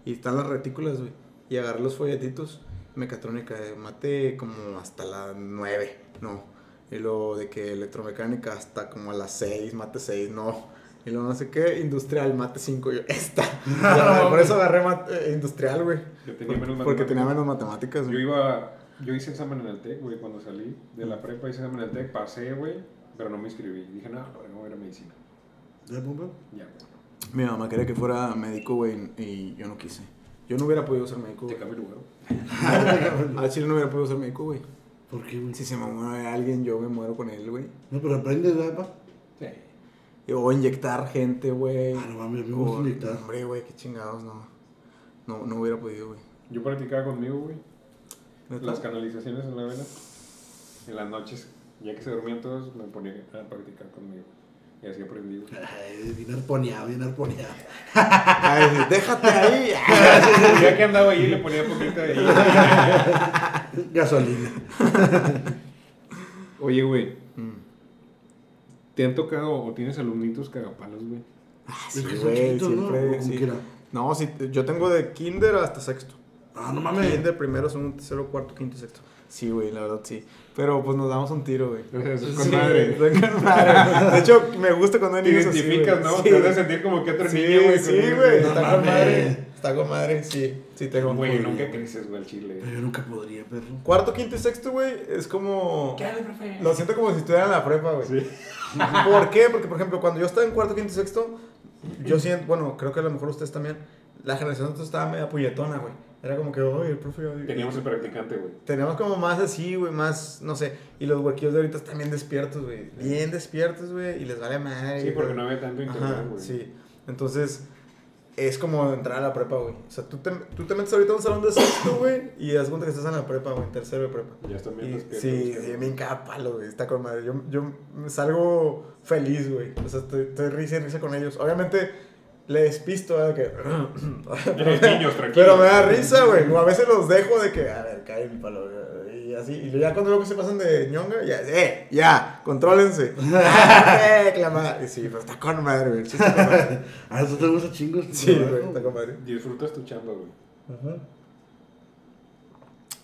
Speaker 3: Y están las retículas, güey. Y agarré los folletitos. Mecatrónica, eh, mate como hasta las 9. No. Y luego de que electromecánica hasta como a las 6, mate 6, no. Y luego no sé qué, industrial, mate 5. Yo, esta. Por eso agarré mate- eh, industrial, güey. Porque tenía menos matemáticas,
Speaker 1: Yo iba. Yo hice examen en el TEC, güey, cuando salí de la prepa, hice examen en el TEC, pasé, güey, pero no me inscribí. Dije, no, ahora me voy a ir a medicina.
Speaker 2: ¿Ya, bomba?
Speaker 1: Ya, güey.
Speaker 3: Mi mamá quería que fuera médico, güey, y yo no quise. Yo no hubiera podido ser médico.
Speaker 1: Te cambio el lugar.
Speaker 3: Al chile no hubiera podido ser médico, güey.
Speaker 2: ¿Por qué, güey?
Speaker 3: Si se me muere alguien, yo me muero con él, güey.
Speaker 2: No, pero aprendes, ¿verdad, pa?
Speaker 1: Sí.
Speaker 3: O inyectar gente, güey.
Speaker 2: Ah, no mames, me
Speaker 3: O-
Speaker 2: gusta inyectar.
Speaker 3: Hombre, güey, qué chingados, no. No, no hubiera podido, güey.
Speaker 1: Yo practicaba conmigo, güey. Las canalizaciones en la vena. En las noches, ya que se dormían todos, me ponía a practicar conmigo. Y así aprendí, güey.
Speaker 2: Ay, bien arponeado, bien arponeado.
Speaker 3: Ay, déjate ahí.
Speaker 1: ya que andaba ahí, le ponía poquito de
Speaker 2: Gasolina.
Speaker 1: Oye, güey. ¿te han tocado o tienes alumnitos cagapalos, güey?
Speaker 3: Sí,
Speaker 2: Es que son
Speaker 3: güey,
Speaker 2: ¿no?
Speaker 3: siempre,
Speaker 2: ¿O cómo
Speaker 3: sí. No, sí, yo tengo de kinder hasta sexto.
Speaker 2: Ah, no mames.
Speaker 3: Kinder, primero, segundo, tercero, cuarto, quinto, sexto. Sí, güey, la verdad, sí. Pero pues nos damos un tiro, güey.
Speaker 1: Eso es con
Speaker 3: Sí,
Speaker 1: madre.
Speaker 3: güey, con madre. De hecho, me gusta cuando hay
Speaker 1: Te
Speaker 3: niños así,
Speaker 1: identificas,
Speaker 3: güey.
Speaker 1: ¿no?
Speaker 3: Sí.
Speaker 1: Te vas a sentir como que otro
Speaker 3: Sí,
Speaker 1: niño, güey.
Speaker 3: sí, güey.
Speaker 2: No
Speaker 3: Está con madre. Está con madre, sí. Sí, tengo.
Speaker 1: Güey, nunca creces, güey, al chile.
Speaker 2: Pero yo nunca podría, perro.
Speaker 3: Cuarto, quinto y sexto, güey, es como...
Speaker 1: ¿Qué profe?
Speaker 3: Lo siento como si estuviera en la prepa, güey.
Speaker 1: Sí.
Speaker 3: ¿Por qué? Porque, por ejemplo, cuando yo estaba en cuarto, quinto y sexto, yo siento, bueno, creo que a lo mejor ustedes también, la generación de nosotros estaba media puñetona, güey. Era como que, oye, el profe... ya-
Speaker 1: Teníamos el practicante, güey.
Speaker 3: Teníamos como más así, güey, más, no sé. Y los huequillos de ahorita están bien despiertos, güey. Bien despiertos, güey. Y les vale madre.
Speaker 1: Sí, porque no había tanto internet, güey.
Speaker 3: sí. Entonces, es como entrar a la prepa, güey. O sea, tú te, tú te metes ahorita a un salón de sexto, güey, y das cuenta que estás en la prepa, güey, en tercero de prepa.
Speaker 1: Ya están bien despiertos.
Speaker 3: sí, sí, me encanta palo, güey. Está con madre. Yo, yo salgo feliz, güey. O sea, estoy, estoy risa y risa con ellos. Obviamente, le despisto, ¿verdad? Que...
Speaker 1: Niños, tranquilos.
Speaker 3: Pero me da risa, güey. O a veces los dejo de que, a ver, cae mi palo. Y así. Y ya cuando veo que se pasan de ñonga, ya, eh, ya, contrólense. eh, clamar. Y sí, pero está con madre, güey. Sí, está con madre.
Speaker 2: Ah, ¿eso te gusta chingos?
Speaker 3: Sí, güey, está con madre.
Speaker 1: Disfrutas tu chamba, güey.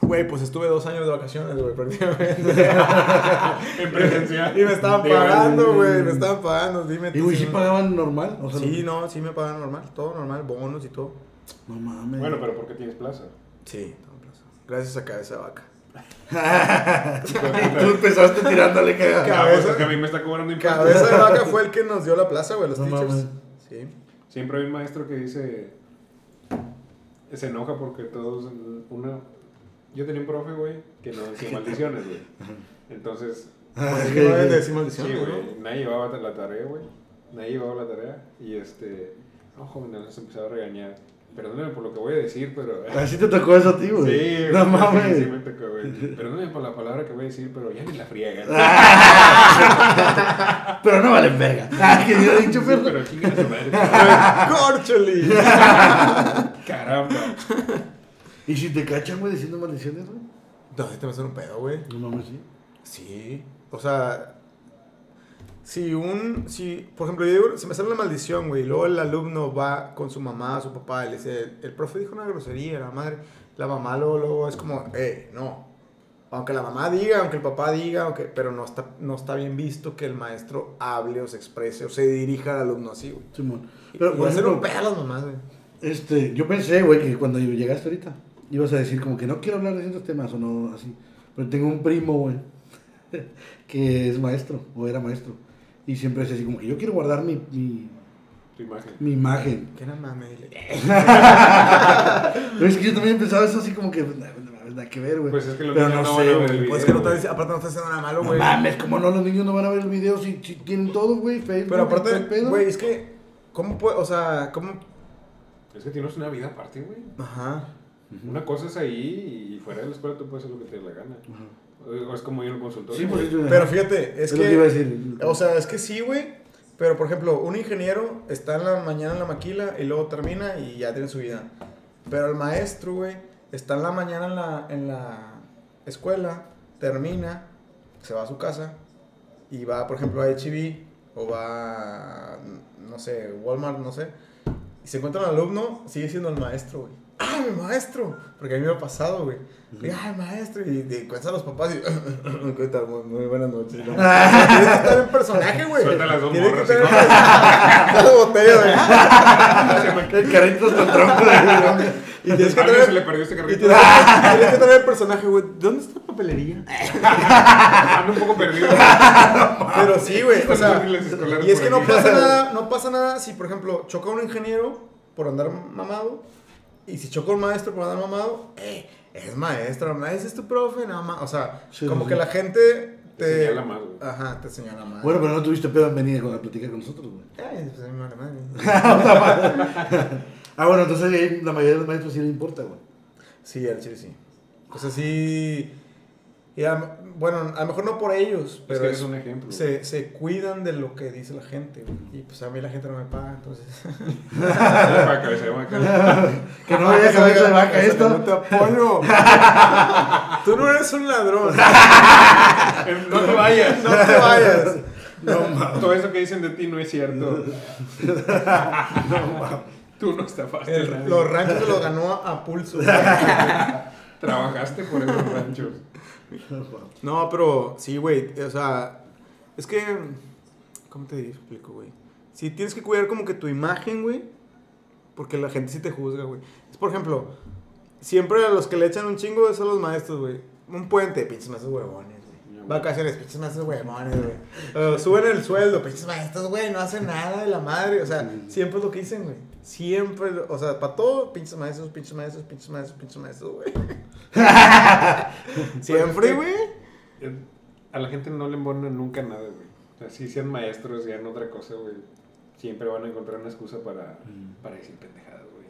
Speaker 3: Güey, pues estuve dos años de vacaciones, güey, prácticamente.
Speaker 1: En presencial.
Speaker 3: y me estaban pagando, güey, me estaban pagando. Dime
Speaker 2: ¿Y
Speaker 3: tú
Speaker 2: güey,
Speaker 3: si
Speaker 2: sí pagaban normal? O sea,
Speaker 3: Sí, no, sí me pagan normal, todo normal, bonos y todo.
Speaker 2: No mames.
Speaker 1: Bueno, pero ¿por qué tienes plaza?
Speaker 3: Sí, todo en plaza. Gracias a cabeza de vaca.
Speaker 2: Tú empezaste tirándole cagada.
Speaker 3: Cabeza-
Speaker 1: Cabeza. pues, que a mí me está cobrando impuestos.
Speaker 3: Cabeza de vaca fue el que nos dio la plaza, güey, los
Speaker 2: No
Speaker 3: teachers.
Speaker 2: mames.
Speaker 3: Sí.
Speaker 1: Siempre hay un maestro que dice. Se enoja porque todos. Una. Yo tenía un profe, güey, que no decía maldiciones, güey. Entonces.
Speaker 2: Ah,
Speaker 3: Es
Speaker 2: ok,
Speaker 3: que no deben de
Speaker 2: ok.
Speaker 3: decir maldiciones,
Speaker 1: Sí,
Speaker 3: ¿no?
Speaker 1: güey. Nadie llevaba la tarea, güey. Nadie llevaba la tarea. Y este. No, joven, nos empezaba a regañar. Perdóneme por lo que voy a decir, pero.
Speaker 2: Así te tocó eso a ti, güey.
Speaker 1: Sí,
Speaker 2: No mames.
Speaker 1: Sí, me tocó, güey. Perdóneme por la palabra que voy a decir, pero ya ni la friegan.
Speaker 2: Pero no valen verga. Ah, que yo he dicho,
Speaker 1: Sí,
Speaker 2: perro.
Speaker 1: pero chinga su madre.
Speaker 3: ¡Corcholi!
Speaker 1: Caramba.
Speaker 2: ¿Y si te cachan, güey, diciendo maldiciones, güey?
Speaker 3: No, te me hacen un pedo, güey.
Speaker 2: No mames, sí.
Speaker 3: Sí. O sea, si un, si, por ejemplo, yo digo, se me sale una maldición, güey, y luego el alumno va con su mamá, su papá, y le dice, el profe dijo una grosería, la madre, la mamá luego, luego es como, eh, no. Aunque la mamá diga, aunque el papá diga, aunque, pero no está, no está bien visto que el maestro hable o se exprese o se dirija al alumno así, güey.
Speaker 2: Simón.
Speaker 3: Pero, y hacer un pedo a las mamás, güey.
Speaker 2: este, yo pensé, güey, que cuando llegaste ahorita, ibas a decir como que no quiero hablar de ciertos temas o no, así. Pero tengo un primo, güey, que es maestro, o era maestro. Y siempre es así como que yo quiero guardar mi, mi,
Speaker 1: Tu imagen.
Speaker 2: mi imagen.
Speaker 3: ¿Qué era mame?
Speaker 2: Pero es que yo también pensaba eso así como que, "Nah, nah, nada que ver, güey.
Speaker 1: Pues es que los
Speaker 2: Pero
Speaker 1: niños
Speaker 2: no
Speaker 1: no van
Speaker 2: sé,
Speaker 1: a ver
Speaker 2: güey.
Speaker 1: el
Speaker 3: Pues que no está, aparte no está haciendo nada malo,
Speaker 2: No
Speaker 3: güey.
Speaker 2: mames, como no, los niños no van a ver el video si, si tienen todo, güey, Facebook.
Speaker 3: Pero aparte,
Speaker 2: pedo.
Speaker 3: güey, es que, ¿cómo puede, o sea, cómo,
Speaker 1: Es que tienes una vida aparte, güey.
Speaker 3: ajá.
Speaker 1: Una cosa es ahí y fuera de la escuela tú puedes hacer lo que te dé la gana. O es como ir al consultorio.
Speaker 2: Sí, pues,
Speaker 1: güey.
Speaker 3: Pero fíjate, es
Speaker 2: que iba a
Speaker 3: que,
Speaker 2: decir.
Speaker 3: o sea, es que sí, güey, pero por ejemplo, un ingeniero está en la mañana en la maquila y luego termina y ya tiene su vida. Pero el maestro, güey, está en la mañana en la, en la escuela, termina, se va a su casa y va, por ejemplo, a HB o va, a, no sé, Walmart, no sé, y se encuentra un alumno, sigue siendo el maestro, güey. ¡Ah, mi maestro! Porque a mí me ha pasado, güey. Y, ¡Ah, maestro! Y te encuentras a los papás y... ¿Qué tal? Muy, muy buenas noches. ¿no? Tienes que estar en personaje, güey.
Speaker 1: Suelta las dos
Speaker 3: Tienes que
Speaker 1: morras,
Speaker 3: estar en- botella, güey.
Speaker 2: El carritos con tronco de
Speaker 3: Y tienes que
Speaker 1: se le perdió este
Speaker 3: Y
Speaker 1: carrito.
Speaker 3: tienes que, tienes que traer el personaje, güey. ¿Dónde está la papelería?
Speaker 1: Ando un poco perdido.
Speaker 3: Pero sí, güey. O sea, y es que no pasa nada, no pasa nada si, por ejemplo, choca un ingeniero por andar mamado. Y si choca un maestro por andar mamado, eh, es maestro, ese es tu profe, nada más. O sea,
Speaker 2: Sí,
Speaker 3: como
Speaker 2: sí,
Speaker 3: que la gente te.
Speaker 1: Te señala más, güey.
Speaker 3: Ajá, te señala más.
Speaker 2: Bueno, pero no tuviste pedo en venir a platicar con nosotros, güey.
Speaker 3: Ay, pues a mí me vale madre.
Speaker 2: Ah, bueno, entonces la mayoría de los maestros sí le importa, güey.
Speaker 3: Sí, al chile sí. O sea, sí. Y a- bueno, a lo mejor no por ellos,
Speaker 1: Es
Speaker 3: pero
Speaker 1: que eres un ejemplo.
Speaker 3: se, se cuidan de lo que dice la gente. güey. Y pues a mí la gente no me paga, entonces.
Speaker 1: Vaca.
Speaker 2: Que no vaya cabeza de vaca esto.
Speaker 3: No te apoyo. Tú no eres un ladrón.
Speaker 1: No te vayas.
Speaker 3: No te vayas.
Speaker 2: No, mames.
Speaker 1: Todo eso que dicen de ti no es cierto. Tú no estafaste.
Speaker 3: El- los ranchos se los ganó a pulso.
Speaker 1: Trabajaste por esos ranchos.
Speaker 3: No, pero sí, güey. O sea, es que. ¿Cómo te explico, güey? Sí, tienes que cuidar como que tu imagen, güey. Porque la gente sí te juzga, güey. Es por ejemplo, siempre a los que le echan un chingo son los maestros, güey. Un puente, pinches maestros huevones. Vacaciones, pinches maestros huevones, güey. Suben el sueldo, pinches maestros, güey, no hacen nada de la madre. O sea, siempre es lo que dicen, güey. Siempre, o sea, para todo, pinches maestros, pinches maestros, pinches maestros, pinches maestros, güey. Siempre, güey.
Speaker 1: Eh, A la gente no le embonan nunca nada, güey. O sea, si sean maestros, sean otra cosa, güey. Siempre van a encontrar una excusa para, para decir pendejadas, güey.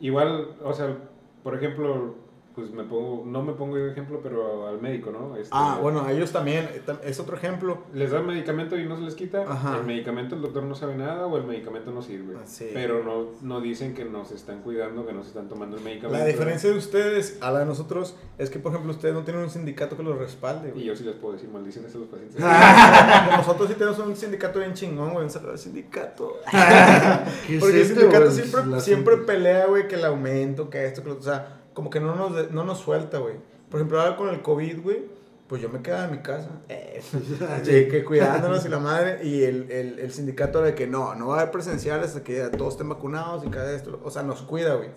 Speaker 1: Igual, o sea, por ejemplo, pues me pongo, no me pongo yo de ejemplo, pero al médico, ¿no? Este,
Speaker 3: Ah, bueno, a ellos también, eh, es otro ejemplo.
Speaker 1: Les dan medicamento y no se les quita.
Speaker 3: Ajá.
Speaker 1: El medicamento el doctor no sabe nada o el medicamento no sirve.
Speaker 3: Ah, sí.
Speaker 1: Pero no, no dicen que nos están cuidando, que nos están tomando el medicamento.
Speaker 3: La diferencia de ustedes a la de nosotros es que, por ejemplo, ustedes no tienen un sindicato que los respalde,
Speaker 1: Y
Speaker 3: güey.
Speaker 1: yo sí les puedo decir maldiciones a los pacientes.
Speaker 3: Nosotros sí tenemos un sindicato bien chingón, güey, sindicato.
Speaker 2: ¿Qué es
Speaker 3: Porque el sindicato siempre, siempre pelea, güey, que el aumento, que esto, que lo otro. O sea, como que no nos, de- no nos suelta, güey. Por ejemplo, ahora con el COVID, güey, pues yo me quedaba en mi casa. Eh, que cuidándonos y la madre. Y el, el, el sindicato era de que no, no va a haber presenciales hasta que todos estén vacunados y cada esto. O sea, nos cuida, güey.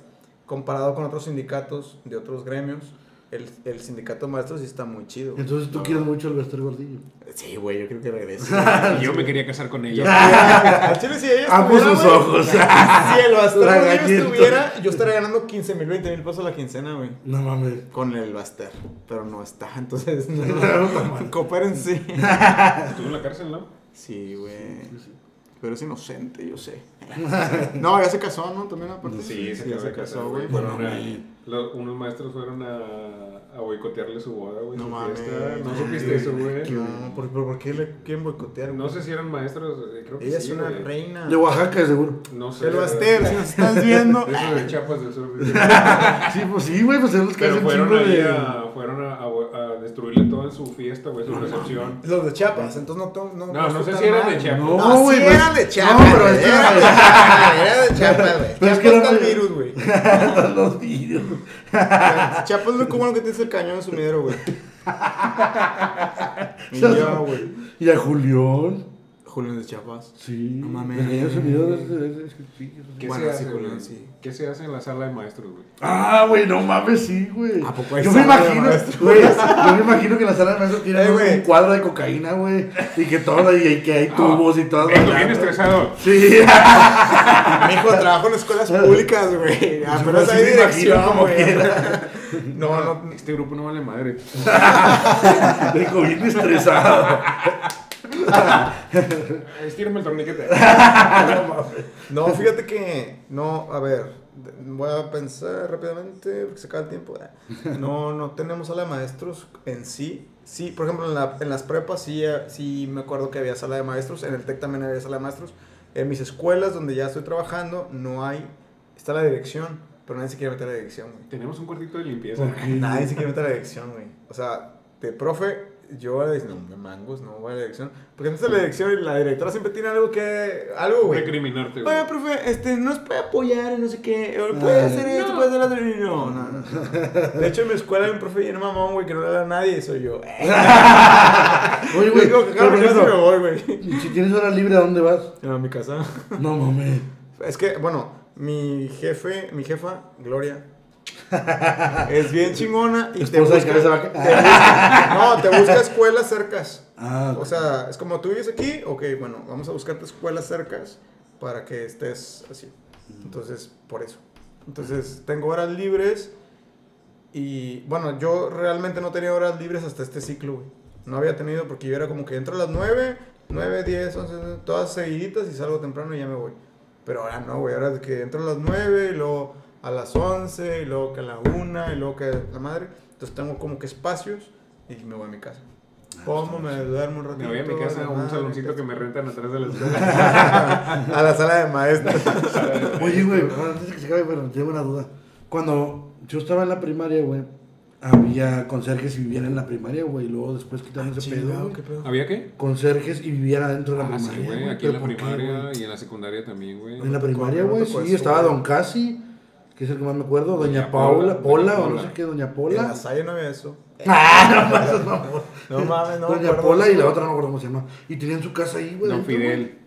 Speaker 3: Comparado con otros sindicatos de otros gremios, el, el sindicato maestro sí está muy chido. güey.
Speaker 2: Entonces tú quieres mucho al Bester Gordillo.
Speaker 3: Sí, güey, yo creo que regrese.
Speaker 1: Y yo me quería casar con ella.
Speaker 3: Al chile, si ella
Speaker 2: Amo
Speaker 3: estuviera,
Speaker 2: sus
Speaker 3: güey,
Speaker 2: ojos.
Speaker 3: Si el Baster Gordillo estuviera, yo estaría ganando 15 mil, 20 mil pesos a la quincena, güey.
Speaker 2: No mames.
Speaker 3: Con el Baster. Pero no está, entonces no. Cooperen sí.
Speaker 1: Estuvo en la cárcel, ¿no?
Speaker 3: Sí, güey. Pero es inocente, yo sé. No, ya se casó, ¿no? También aparte.
Speaker 1: Sí, se,
Speaker 3: ya
Speaker 1: acaba de casar, güey. lo- unos maestros fueron a, a boicotearle su boda, güey.
Speaker 3: No
Speaker 1: su
Speaker 3: mames.
Speaker 1: fiesta. No supiste eso, güey.
Speaker 3: No, ¿por, por, por qué le quieren boicotear?
Speaker 1: No sé si eran maestros, eh, creo que
Speaker 3: Ella
Speaker 1: sí,
Speaker 3: es una
Speaker 1: güey.
Speaker 3: reina.
Speaker 2: De Oaxaca, seguro.
Speaker 1: No sé.
Speaker 3: El Baster, si nos estás viendo.
Speaker 1: Eso de Chiapas del Sur.
Speaker 2: Sí, pues sí, güey, pues son los que
Speaker 1: Pero
Speaker 2: hacen
Speaker 1: fueron
Speaker 2: chingo
Speaker 1: ahí a, fueron a- a destruirle todo en su fiesta, güey, su recepción.
Speaker 3: Los de Chiapas, entonces no to- no
Speaker 1: No, no sé
Speaker 3: está
Speaker 1: si eran de Chiapas.
Speaker 2: No,
Speaker 3: No,
Speaker 2: güey,
Speaker 3: sí
Speaker 2: pues-
Speaker 3: eran de
Speaker 2: no,
Speaker 3: Chiapas.
Speaker 2: pero
Speaker 3: güey,
Speaker 2: es que-
Speaker 3: eran de Chiapas, güey, era de Chiapas, güey.
Speaker 2: Pero es
Speaker 3: Chiapas
Speaker 2: que
Speaker 3: está
Speaker 2: no-
Speaker 3: el virus, güey.
Speaker 2: Están los vídeos.
Speaker 3: Chiapas es lo común que tienes el cañón en sumidero, güey. Y ya, güey.
Speaker 2: Y a Julián.
Speaker 3: Julio de Chiapas.
Speaker 2: Sí.
Speaker 3: No mames.
Speaker 1: ¿Qué,
Speaker 3: Bueno,
Speaker 1: se
Speaker 3: sí,
Speaker 1: hace,
Speaker 3: Julián, sí.
Speaker 1: ¿Qué se hace en la sala de maestros, güey?
Speaker 2: Ah, güey, no mames, sí, güey.
Speaker 3: ¿A poco hay
Speaker 2: Yo me
Speaker 3: sala de
Speaker 2: imagino, güey, yo me imagino que en la sala de maestros tienen
Speaker 3: Eh,
Speaker 2: un- cuadro de cocaína, güey, y que todo, y, y que hay tubos y todo.
Speaker 1: Vengo bien estresado.
Speaker 2: Sí,
Speaker 3: Mijo, trabajo en escuelas públicas, güey. Apenas
Speaker 2: sí
Speaker 3: hay dirección,
Speaker 2: como
Speaker 3: güey.
Speaker 2: quiera.
Speaker 3: No, no.
Speaker 1: Este grupo no vale madre.
Speaker 2: vengo bien estresado.
Speaker 1: Estírame el torniquete.
Speaker 3: No, fíjate que. No, a ver. Voy a pensar rápidamente porque se acaba el tiempo. No, no tenemos sala de maestros en sí. Sí, por ejemplo, en, la- en las prepas sí, eh, sí me acuerdo que había sala de maestros. En el TEC también había sala de maestros. En mis escuelas donde ya estoy trabajando no hay. Está la dirección, pero nadie se quiere meter a la dirección, güey.
Speaker 1: Tenemos un cuartito de limpieza.
Speaker 3: Nadie se quiere meter a la dirección, güey. O sea, de profe, yo dije, no, me mangos, no voy a la dirección. Porque entonces la dirección y la directora siempre tiene algo que. Algo, güey.
Speaker 1: Recriminarte, güey.
Speaker 3: Oye, profe, este, nos puede apoyar, no sé qué, puede
Speaker 2: Ah,
Speaker 3: hacer esto, puede hacer otro. No, no, no. De hecho, en mi escuela hay un profe lleno mamón, güey, que no le da a nadie, soy yo.
Speaker 2: Oye, güey,
Speaker 3: Digo, claro, me voy, güey.
Speaker 2: si tienes hora libre, ¿a dónde vas?
Speaker 3: A mi casa.
Speaker 2: No mames.
Speaker 3: Es que, bueno, mi jefe, mi jefa, Gloria, es bien chingona y te
Speaker 2: de
Speaker 3: busca,
Speaker 2: cabeza vaca.
Speaker 3: te busca- no, te busca escuelas cercas.
Speaker 2: Ah,
Speaker 3: O sea, es como tú vives aquí, ok, bueno, vamos a buscarte escuelas cercas para que estés así. Entonces, por eso. Entonces, tengo horas libres y, bueno, yo realmente no tenía horas libres hasta este ciclo, güey. No había tenido porque yo era como que entro a las 9, 9, 10, 11, todas seguiditas y salgo temprano y ya me voy. Pero ahora no, güey, ahora es que entro a las 9 y luego a las 11 y luego que a la 1 y luego que a la madre. Entonces tengo como que espacios y me voy a mi casa. Como me duermo un ratito.
Speaker 1: Me voy a mi casa, a un
Speaker 3: madre,
Speaker 1: saloncito
Speaker 3: que-
Speaker 1: me rentan atrás de la escuela.
Speaker 3: a la sala de maestros.
Speaker 2: Oye, güey, bueno, antes de que se acabe, pero tengo una duda. Cuando yo estaba en la primaria, güey, había conserjes y vivían en la primaria, güey, y luego después quitaron ese pedo.
Speaker 3: ¿qué pedo?
Speaker 1: ¿Había qué?
Speaker 2: Conserjes y vivían adentro de la
Speaker 1: Ah, sí,
Speaker 2: primaria.
Speaker 1: güey.
Speaker 2: güey,
Speaker 1: Aquí en la
Speaker 2: ¿pero por qué,
Speaker 1: primaria
Speaker 2: güey?
Speaker 1: y en la secundaria también, güey.
Speaker 2: En la primaria, güey, sí, estaba. Don Casi, que es el que más me acuerdo, Doña,
Speaker 1: Doña
Speaker 2: Paula,
Speaker 1: Paula,
Speaker 2: Pola,
Speaker 1: Doña
Speaker 2: o no sé qué, Doña
Speaker 3: En
Speaker 2: Pola.
Speaker 3: la Salle no había eso.
Speaker 2: Ah, no, mames, no.
Speaker 3: No mames, no. me
Speaker 2: Doña Pola y la otra no me acuerdo cómo se llama. Y tenían su casa ahí, güey.
Speaker 1: Don Fidel.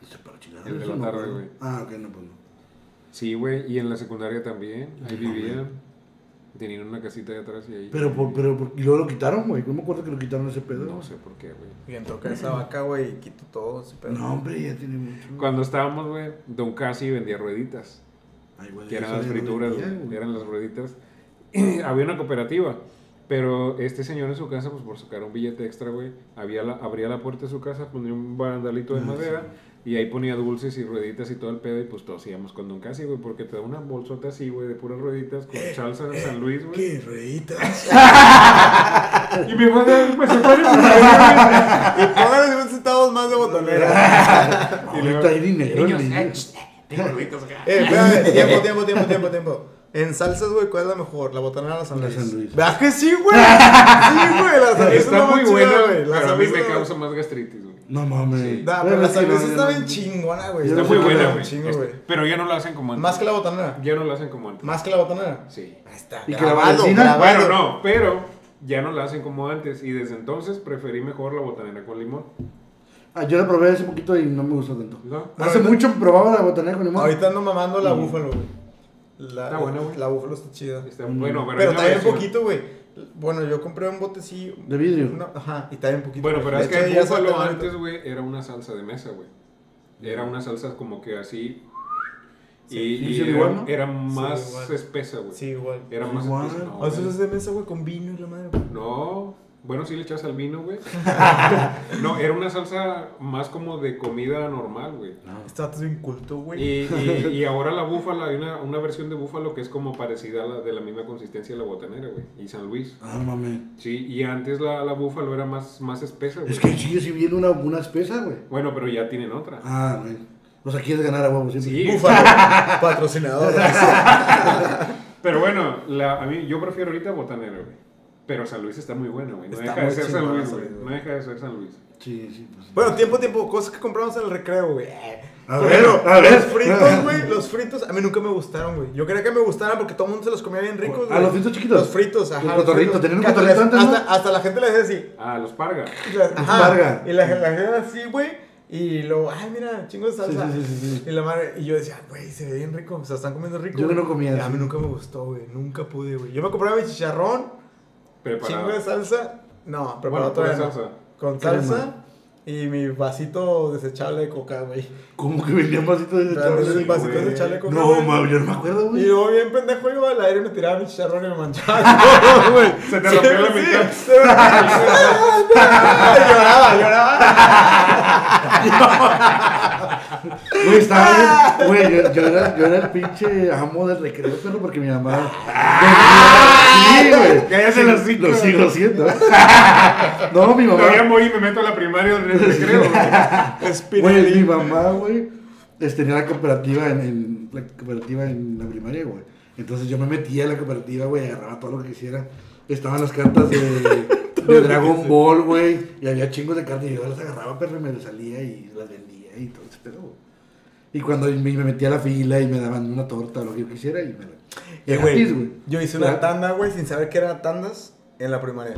Speaker 2: Dice, pero chingada,
Speaker 1: El de la tarde,
Speaker 2: acuerdo.
Speaker 1: güey.
Speaker 2: Ah, ok, no, pues no.
Speaker 1: Sí, güey. Y en la secundaria también. Ahí vivían. Tenían una casita de atrás y ahí.
Speaker 2: Pero, por, pero, por- y luego lo quitaron, güey. No me acuerdo que lo quitaron ese pedo.
Speaker 1: No sé por qué, güey.
Speaker 3: Y entró que esa vaca, güey, y quito todo ese pedo.
Speaker 2: No, hombre, ya tiene mucho.
Speaker 1: Cuando estábamos, güey, Don Casi vendía rueditas.
Speaker 2: Ay, güey,
Speaker 1: que eran las
Speaker 2: no
Speaker 1: frituras, güey. eran las rueditas. había una cooperativa, pero este señor en su casa, pues por sacar un billete extra, güey, había la, abría la puerta de su casa, ponía un barandalito de
Speaker 2: Ah,
Speaker 1: madera y ahí ponía dulces y rueditas y todo el pedo y pues todos íbamos con Don Casi, güey, porque te da una bolsota así, güey, de puras rueditas con salsa de San Luis, güey.
Speaker 3: Qué reitas.
Speaker 1: Y me fue de, pues se pone
Speaker 3: y póngale unos centavos más de botonera.
Speaker 1: Y
Speaker 2: Ahorita hay dinero,
Speaker 1: niños, eh,
Speaker 3: eh, espérame, tiempo, tiempo, tiempo, tiempo, tiempo. En salsas, güey, ¿cuál es la mejor? La botanera o la San
Speaker 2: La. San Luis.
Speaker 3: ¿Verdad que sí, güey? Sí, güey, la San Luis
Speaker 1: Está
Speaker 3: la
Speaker 1: muy buena,
Speaker 3: güey. La
Speaker 1: pero a
Speaker 3: San
Speaker 1: mí
Speaker 3: Luis
Speaker 1: me causa más gastritis, güey.
Speaker 2: No mames.
Speaker 1: Sí.
Speaker 3: Nah,
Speaker 2: Bueno,
Speaker 3: pero la San
Speaker 2: que
Speaker 3: Luis está bien chingona, güey.
Speaker 1: Está muy buena,
Speaker 2: qué-
Speaker 1: güey. Pero ya no la hacen como antes.
Speaker 3: Más que la botanera.
Speaker 1: Ya no la hacen como antes.
Speaker 3: Más que la botanera.
Speaker 1: Sí.
Speaker 3: Ahí está.
Speaker 2: ¿Y que la
Speaker 3: grabado,
Speaker 2: Valentina?
Speaker 3: grabado.
Speaker 1: Bueno, no, pero ya no la hacen como antes. Y desde entonces preferí mejor la botanera con limón.
Speaker 2: Ah, yo la probé hace poquito y no me gustó tanto.
Speaker 1: ¿No?
Speaker 2: Hace
Speaker 3: ahorita-
Speaker 2: mucho probaba la botanera con limón.
Speaker 3: Ahorita ando mamando la búfalo, güey. La,
Speaker 1: Está buena, güey.
Speaker 3: La búfalo está chida.
Speaker 1: Está bueno, pero,
Speaker 3: Pero también
Speaker 1: versión-
Speaker 3: poquito, güey. Bueno, yo compré un botecillo.
Speaker 2: De vidrio.
Speaker 3: una- ajá, y también poquito.
Speaker 1: Bueno, pero es que el
Speaker 3: ya se
Speaker 1: búfalo
Speaker 3: te-
Speaker 1: antes, güey, era una salsa de mesa, güey. Era una salsa como que así. Y,
Speaker 2: Sí,
Speaker 1: y
Speaker 2: sí,
Speaker 1: era,
Speaker 2: igual, ¿no?
Speaker 1: era más
Speaker 3: igual.
Speaker 1: espesa, güey.
Speaker 3: Sí, igual.
Speaker 1: Era más
Speaker 2: Igual.
Speaker 1: espesa. No,
Speaker 3: O sea,
Speaker 1: güey.
Speaker 3: es de mesa, güey, con vino y la madre. güey.
Speaker 1: No, bueno, sí le echas al vino, güey. no, era una salsa más como de comida normal, güey.
Speaker 3: Este vato es bien culto, güey.
Speaker 1: Y, y, y ahora la búfala, hay una, una versión de búfalo que es como parecida a la de la misma consistencia de la botanera, güey. Y San Luis.
Speaker 2: Ah, no mames.
Speaker 1: Sí, y antes la, la búfalo era más, más espesa, güey.
Speaker 2: Es que sigue si viene una, una espesa, güey.
Speaker 1: Bueno, pero ya tienen otra.
Speaker 2: Ah, güey. O sea, quieres ganar a huevo siempre.
Speaker 1: Sí,
Speaker 3: Búfalo, patrocinador.
Speaker 1: pero bueno, la, a mí, yo prefiero ahorita botanera, güey. Pero San Luis está muy bueno, güey. No
Speaker 3: Está
Speaker 1: deja de ser San Luis, güey. No deja de ser San Luis.
Speaker 2: Sí, sí, pues.
Speaker 3: Bueno, tiempo, tiempo, cosas que compramos en el recreo, güey.
Speaker 2: A ver, a ver.
Speaker 3: Los fritos, güey, los fritos a mí nunca me gustaron, güey. Yo quería que me gustaran porque todo el mundo se los comía bien ricos,
Speaker 2: Ah,
Speaker 3: güey.
Speaker 2: los fritos chiquitos.
Speaker 3: Los fritos, ajá.
Speaker 2: Los
Speaker 3: los
Speaker 2: cotorritos, tenían un
Speaker 3: Que hasta
Speaker 2: cotorrito antes, ¿no?
Speaker 3: hasta, la gente le decía así.
Speaker 1: Ah, los Parga.
Speaker 3: Ajá.
Speaker 2: Varga.
Speaker 3: Y la, la gente así, güey. Y luego, ay, mira, chingo de
Speaker 2: Sí,
Speaker 3: salsa.
Speaker 2: sí, sí, sí, sí.
Speaker 3: Y la madre, y yo decía, güey, se ve bien rico. O sea, están comiendo rico.
Speaker 2: Yo
Speaker 3: güey.
Speaker 2: no comía
Speaker 3: A mí nunca me gustó, güey. Nunca pude, güey. Yo me compraba mi chicharrón,
Speaker 1: Preparado.
Speaker 3: chingo de salsa. No, preparado
Speaker 1: Bueno,
Speaker 3: todavía no.
Speaker 1: salsa.
Speaker 3: Con
Speaker 2: Crema.
Speaker 3: salsa y mi vasito desechable de coca, güey.
Speaker 2: ¿Cómo que vendían vasitos de
Speaker 3: desechable de coca.
Speaker 2: No, mames, yo no me acuerdo,
Speaker 3: Y
Speaker 2: güey.
Speaker 3: luego bien pendejo iba al aire y me tiraba mi chicharrón y me manchaba güey.
Speaker 1: Se te rompió la mitad.
Speaker 3: lloraba, lloraba.
Speaker 2: Güey, estaba bien. Güey, yo, yo era, yo era el pinche amo del recreo, pero porque mi mamá. Sí, güey.
Speaker 1: Cállate el hocico.
Speaker 2: Lo sigo siendo. No, mi
Speaker 1: Todavía
Speaker 2: mamá.
Speaker 1: voy y me meto a la primaria del recreo, güey.
Speaker 2: Güey, mi mamá, güey, este, tenía la cooperativa en, en- la cooperativa en la primaria, güey. Entonces yo me metía en la cooperativa, güey, agarraba todo lo que quisiera. Estaban las cartas de, de Dragon Ball, güey. Y había chingos de cartas y yo las agarraba, pero me las salía y las vendía y todo ese pedo, güey. Y cuando me, me metía a la fila y me daban una torta lo que yo quisiera y me la...
Speaker 3: Eh,
Speaker 2: Gratis,
Speaker 3: güey, yo hice una tanda, güey, sin saber que eran tandas en la primaria.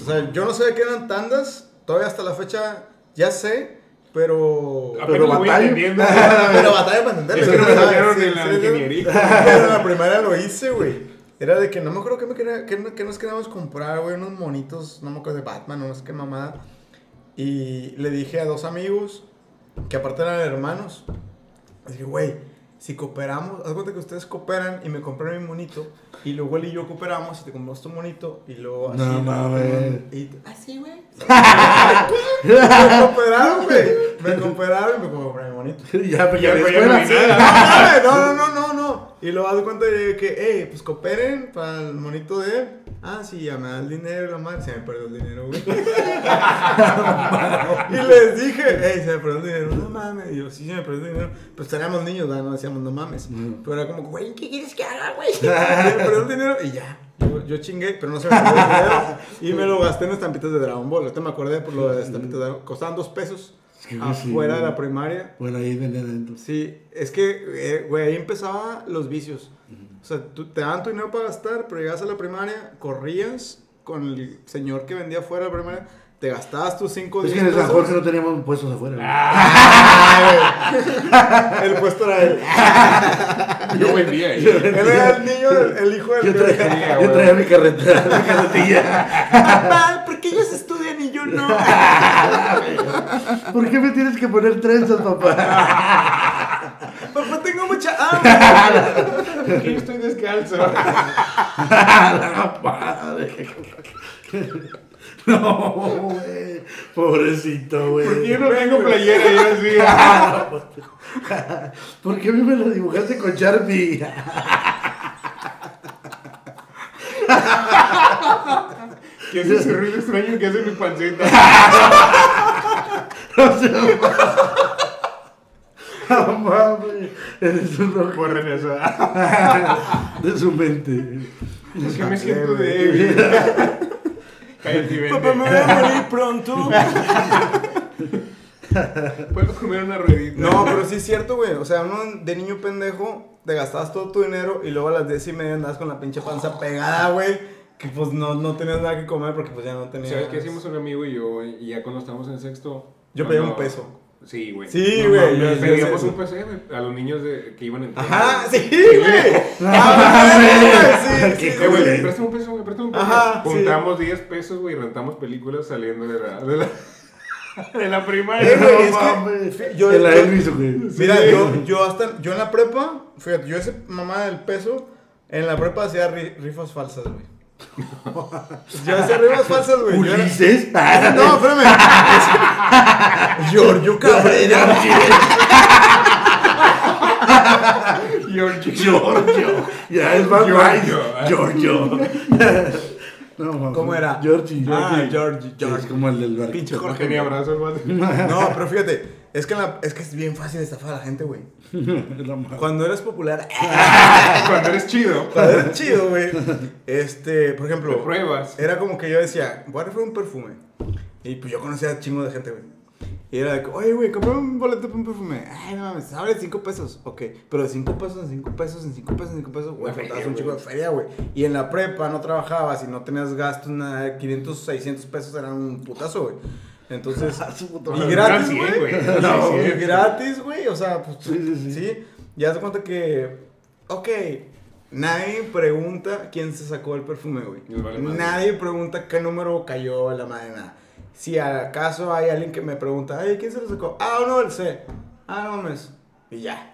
Speaker 3: O sea, yo no sabía que eran tandas, todavía hasta la fecha ya sé, pero...
Speaker 2: Pero batalla.
Speaker 3: pero batalla para entenderlo.
Speaker 1: Eso que me
Speaker 3: Sí,
Speaker 1: en la ingeniería.
Speaker 3: Pero en la primaria lo hice, güey. Era de que no me acuerdo qué, me quería, qué, qué nos queríamos comprar, güey, unos monitos, no me acuerdo de Batman, no sé qué mamada. Y le dije a dos amigos, que aparte eran hermanos, dije, güey, si cooperamos, haz cuenta que ustedes cooperan y me compran mi monito, y luego él y yo cooperamos y te compramos tu monito, y luego así.
Speaker 2: No
Speaker 3: ¿no?
Speaker 2: mames.
Speaker 3: Y así, güey. me cooperaron, güey. Me cooperaron y me compraron mi monito.
Speaker 2: ya, me
Speaker 1: Ya, pues, ya no.
Speaker 3: No, no, no, no, no. Y luego haz de cuenta de que, hey, pues cooperen para el monito de él. Ah, sí, ya me da el dinero y la madre. Se me perdió el dinero, güey. y les dije, hey, se me perdió el dinero. No mames. Y yo, sí, se me perdió el dinero. Pues teníamos niños, ¿verdad? No decíamos, no mames. Pero era como, güey, ¿qué quieres que haga, güey? se me perdió el dinero y ya. Yo, yo chingué, pero no se me perdió el dinero. Y me lo gasté en estampitas de Dragon Ball. Ahorita me acordé por lo de estampitas de Dragon Ball. Costaban dos pesos
Speaker 2: que sí,
Speaker 3: afuera de la primaria.
Speaker 2: Bueno, ahí vendían adentro.
Speaker 3: Sí, es que, eh, güey, ahí empezaban los vicios. O sea, tú, te daban tu dinero para gastar, pero llegabas a la primaria, corrías con el señor que vendía afuera de la primaria, te gastabas tus 5
Speaker 2: Es
Speaker 3: días.
Speaker 2: que en el San Jorge no teníamos puestos afuera. güey.
Speaker 3: El puesto era él.
Speaker 1: Yo vendía ahí.
Speaker 3: Él era el niño, del- el hijo del
Speaker 2: Yo traía, yo traía mi carretera, mi carretilla.
Speaker 3: Papá, ¿por qué ellos estudian y yo no?
Speaker 2: ¿Por qué me tienes que poner trenzas, papá?
Speaker 3: Mucha hambre.
Speaker 1: Aquí estoy descalzo.
Speaker 2: La madre. No, güey. Pobrecito, güey.
Speaker 1: ¿Por qué no tengo playera? Yo así.
Speaker 2: ¿Por qué a mí me lo dibujaste con Sharpie?
Speaker 1: ¿Qué es ese ruido extraño que hace mi pancita?
Speaker 2: No mames. Eres un loco
Speaker 1: Borren eso.
Speaker 2: de su mente.
Speaker 1: Es que me siento débil. Cállate y vente.
Speaker 3: Papá, me voy a morir pronto.
Speaker 1: Puedo comer una ruedita.
Speaker 3: No, pero sí es cierto, güey. O sea, uno de niño pendejo, te gastabas todo tu dinero y luego a las 10 y media andabas con la pinche panza pegada, güey. Que pues no, no tenías nada que comer porque pues ya no tenías.
Speaker 1: ¿Sabes qué hicimos un amigo y yo, güey? Y ya cuando estábamos en sexto.
Speaker 3: Yo pedí un peso.
Speaker 1: Sí, güey.
Speaker 3: Sí,
Speaker 1: No
Speaker 3: güey, yo
Speaker 1: Pedíamos un peso güey, a los niños de, que iban en.
Speaker 3: Ajá, sí, güey. Ah, güey, sí, sí,
Speaker 1: Eh, güey, préstame un peso, güey, préstame un peso.
Speaker 3: Ajá, sí.
Speaker 1: Juntamos 10 pesos, güey, y rentamos películas saliendo de la, de la, de la
Speaker 3: Eh,
Speaker 1: primaria.
Speaker 3: güey,
Speaker 2: No
Speaker 3: es que- yo-
Speaker 2: En la
Speaker 3: yo-
Speaker 2: Elvis, güey.
Speaker 3: Mira,
Speaker 1: Sí.
Speaker 3: yo, yo hasta, yo en la prepa, fíjate, yo ese mamá del peso, en la prepa hacía ri- rifas falsas, güey. Yo hacía rifas falsas, güey. Yo era-
Speaker 2: Ulises.
Speaker 3: No, espérame. Giorgio Cabrera.
Speaker 1: George.
Speaker 2: Giorgio. Ya es más
Speaker 1: Giorgio.
Speaker 2: Giorgio. No, mames.
Speaker 3: ¿Cómo era?
Speaker 2: Georgie.
Speaker 3: Ah, Georgie,
Speaker 2: Es
Speaker 3: Georgie.
Speaker 2: como el del barquito.
Speaker 3: Pinche Jorge.
Speaker 1: Tenía abrazo el.
Speaker 3: No, pero fíjate, es que, la- es que es bien fácil estafar a la gente, güey. Cuando eres popular,
Speaker 1: Cuando eres chido,
Speaker 3: cuando eres chido, güey. Este, por
Speaker 1: lo
Speaker 3: ejemplo,
Speaker 1: pruebas.
Speaker 3: era como que yo decía, voy a un perfume. Y pues yo conocía a chingo de gente, güey. Y era de que, oye, güey, compré un boleto para un perfume. Ay, no mames, abre 5 pesos. Ok, pero de 5 pesos en 5 pesos, en 5 pesos, en 5 pesos, güey,
Speaker 1: feria,
Speaker 3: un chico de feria, güey. Y en la prepa no trabajabas y no tenías gastos, nada, 500, 600 pesos eran un putazo, güey. Entonces, y gratis, güey.
Speaker 1: güey.
Speaker 3: No,
Speaker 1: Sí, sí,
Speaker 3: y gratis, güey. O sea, pues
Speaker 2: Sí, sí, sí.
Speaker 3: sí. Ya se cuenta que, ok, nadie pregunta quién se sacó el perfume, güey.
Speaker 1: Vale
Speaker 3: nadie pregunta qué número cayó en la madre, nada. Si acaso hay alguien que me pregunta, ay, ¿quién se lo sacó? Ah, uno del C. Ah, no mames. Y ya.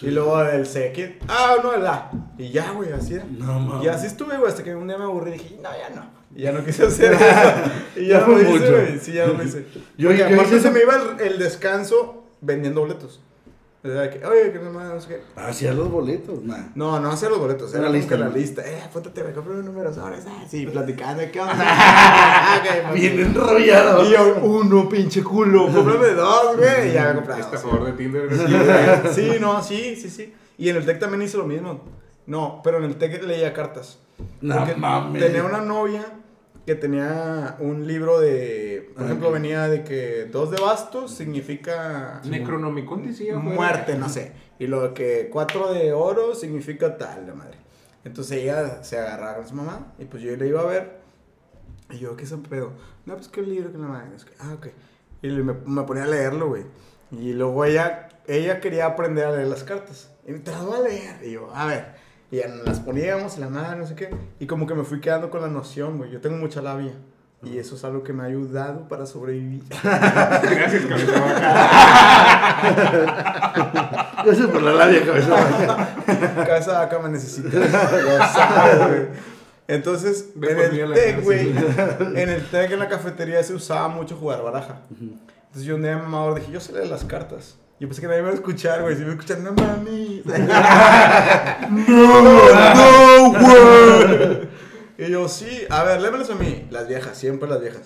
Speaker 3: Y luego del C. ¿quién? Ah, uno del A. Y ya, güey, así era.
Speaker 2: No mames.
Speaker 3: Y así estuve, güey, hasta que un día me aburrí y dije, no, ya no. Y ya no quise hacer eso. Y ya no lo hice, güey. Sí, ya lo hice.
Speaker 2: Yo-
Speaker 3: Porque
Speaker 2: yo
Speaker 3: aparte
Speaker 2: hice
Speaker 3: se me iba el, el descanso vendiendo boletos. O sea, que, oye, que no más, no sé qué.
Speaker 2: Hacía los boletos, nah.
Speaker 3: No, no hacía los boletos, era como
Speaker 2: lista,
Speaker 3: la lista. Eh, apúntate, me compré unos números ahora, ah, sí, platicando, ¿qué onda? Ah, ok,
Speaker 2: Bien
Speaker 3: pues.
Speaker 2: enrollado.
Speaker 3: Y yo, uno, pinche culo, cómprame dos, güey. Y ya me compré
Speaker 1: Este
Speaker 3: dos.
Speaker 1: favor de Tinder.
Speaker 3: Sí, no, sí, sí, sí. Y en el TEC también hice lo mismo. No, pero en el TEC leía cartas.
Speaker 2: No
Speaker 3: Porque
Speaker 2: mames.
Speaker 3: tenía una novia que tenía un libro de, por
Speaker 2: Ah,
Speaker 3: ejemplo, venía de que dos de bastos significa
Speaker 1: Necronomicon decía,
Speaker 3: muerte, no sé. Y lo que cuatro de oro significa tal, la madre. Entonces ella se agarraba con su mamá y pues yo le iba a ver. Y yo, ¿qué es un pedo? No, pues que el libro que la madre. Es que, ah, ok. Y le- me, me ponía a leerlo, güey. Y luego ella, ella quería aprender a leer las cartas. Y me trató a leer. Y yo, a ver. Y ya nos las poníamos en la mano, no sé qué. Y como que me fui quedando con la noción, güey. Yo tengo mucha labia. Y eso es algo que me ha ayudado para sobrevivir.
Speaker 1: Gracias, cabeza vaca.
Speaker 2: Gracias por la labia, cabeza.
Speaker 3: Cabeza de vaca me necesita. Lo sabes, güey. Entonces, en el TEC, güey, en el TEC, en la cafetería, se usaba mucho jugar baraja. Entonces yo un día mamador dije, yo sé leer las cartas. Yo pensé que nadie me iba a escuchar, güey. Si me escuchan, no mami. no, no, güey. Y yo, sí, a ver, lémelos a mí. Las viejas, siempre las viejas.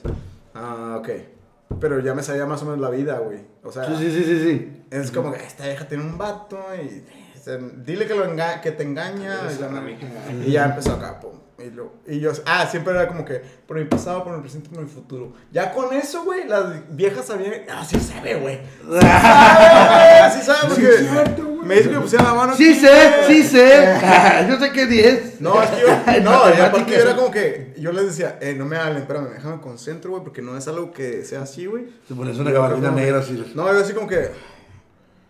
Speaker 3: Ah, ok. Pero ya me sabía más o menos la vida, güey. O sea,
Speaker 2: Sí, sí, sí, sí, sí.
Speaker 3: es como que esta vieja tiene un vato y o sea, dile que, lo enga- que te engaña. Y, la. Y ya empezó acá, pum. Y, lo- y yo, ah, siempre era como que por mi pasado, por mi presente, por mi futuro. Ya con eso, güey, las viejas sabían, ah, sí sabe, güey. Sí sabe, güey, sí sabe, porque me dijo que pusiera la mano.
Speaker 2: Sí
Speaker 3: aquí,
Speaker 2: sé,
Speaker 3: güey.
Speaker 2: sí sé. Yo sé que 10.
Speaker 3: No, es que yo, no, y aparte yo era como que, yo les decía, eh, no me hablen, espérame, déjame concentro, güey, porque no es algo que sea así, güey.
Speaker 2: Te pones una gabardina negra así.
Speaker 3: No, yo así como que,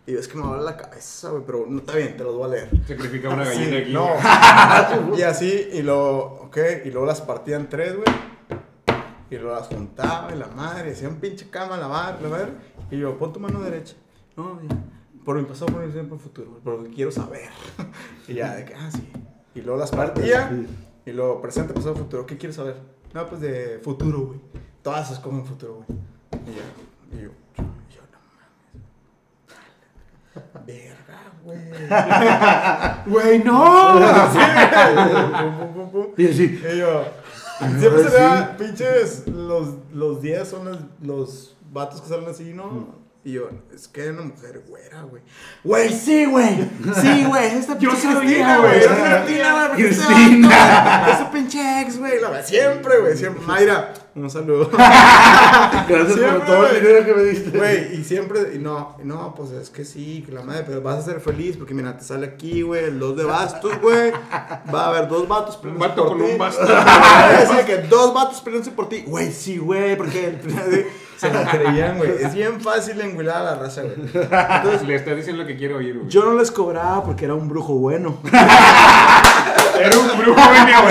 Speaker 3: y es que me duele la cabeza, güey, pero no, está bien, te los voy a leer.
Speaker 1: Sacrifica una
Speaker 3: Sí,
Speaker 1: gallina aquí.
Speaker 3: no. y así, y luego, ok, y luego las partía en tres, güey. Y luego las juntaba, y la madre, hacía un pinche cama, la madre, la madre. Y yo, pon tu mano derecha. No, ya. Por mi pasado, por mi presente, por mi futuro, güey, por lo que quiero saber. y ya, de que, ah, sí. Y luego las partía, y luego presente, pasado, futuro. ¿Qué quieres saber? No, pues de futuro, güey. Todas escogen futuro, güey. Y ya, y yo, y yo, no mames. Verga, güey. Güey, no. Sí, pum, pum, pum, pum.
Speaker 2: Y así.
Speaker 3: Y yo, siempre se vea, pinches, los, los 10 son los, los vatos que salen así, ¿no? Y yo, es que hay una mujer güera, güey. Güey, sí, güey. Sí, güey. Esta
Speaker 1: Yo
Speaker 3: pinche
Speaker 1: sabía,
Speaker 3: Cristina,
Speaker 1: güey.
Speaker 3: güey. Es Cristina, güey. este
Speaker 2: Cristina.
Speaker 3: Es su pinche ex, güey. La- Siempre, güey. Siempre. Mayra, un saludo.
Speaker 2: Gracias
Speaker 3: Siempre,
Speaker 2: por todo el dinero que me diste.
Speaker 3: Güey, y siempre, y no, no, pues es que sí, que la madre, pero vas a ser feliz porque mira, te sale aquí, güey, el dos de bastos, güey. Va a haber dos vatos
Speaker 1: Un vato
Speaker 3: por
Speaker 1: con
Speaker 3: ti.
Speaker 1: un basto.
Speaker 3: Decía que dos vatos peleándose por ti. Güey, sí, güey, porque se lo creían, güey. Es bien fácil enguilar a la raza, güey.
Speaker 1: Entonces le estás diciendo lo que quiero oír, güey.
Speaker 3: Yo no les cobraba porque era un brujo bueno.
Speaker 1: Era un brujo
Speaker 3: bueno,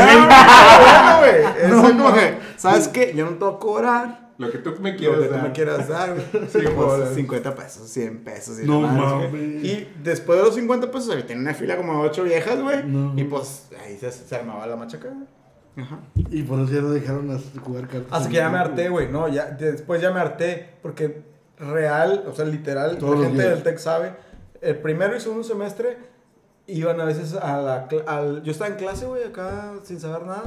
Speaker 3: güey.
Speaker 2: No,
Speaker 3: como
Speaker 2: no.
Speaker 3: que, ¿sabes qué? Yo no te voy a cobrar.
Speaker 1: Lo que tú me
Speaker 3: Lo
Speaker 1: quieras
Speaker 3: que tú
Speaker 1: dar.
Speaker 3: me quieras dar, güey. Sí, pues, 50 pesos, 100 pesos. Y
Speaker 2: No
Speaker 3: la
Speaker 2: mames.
Speaker 3: güey. Y después de los 50 pesos, ahí tenía una fila como de 8 viejas, güey.
Speaker 2: No.
Speaker 3: Y pues ahí se, se armaba la machaca. Ajá.
Speaker 2: Y por eso ya no dejaron a jugar cartas.
Speaker 3: Hasta que ya me harté, güey. No, ya, después ya me harté. Porque real, o sea, literal,
Speaker 2: Todos
Speaker 3: la gente
Speaker 2: días.
Speaker 3: del TEC sabe. El primero y segundo semestre iban a veces a la... Al, yo estaba en clase, güey, acá sin saber nada.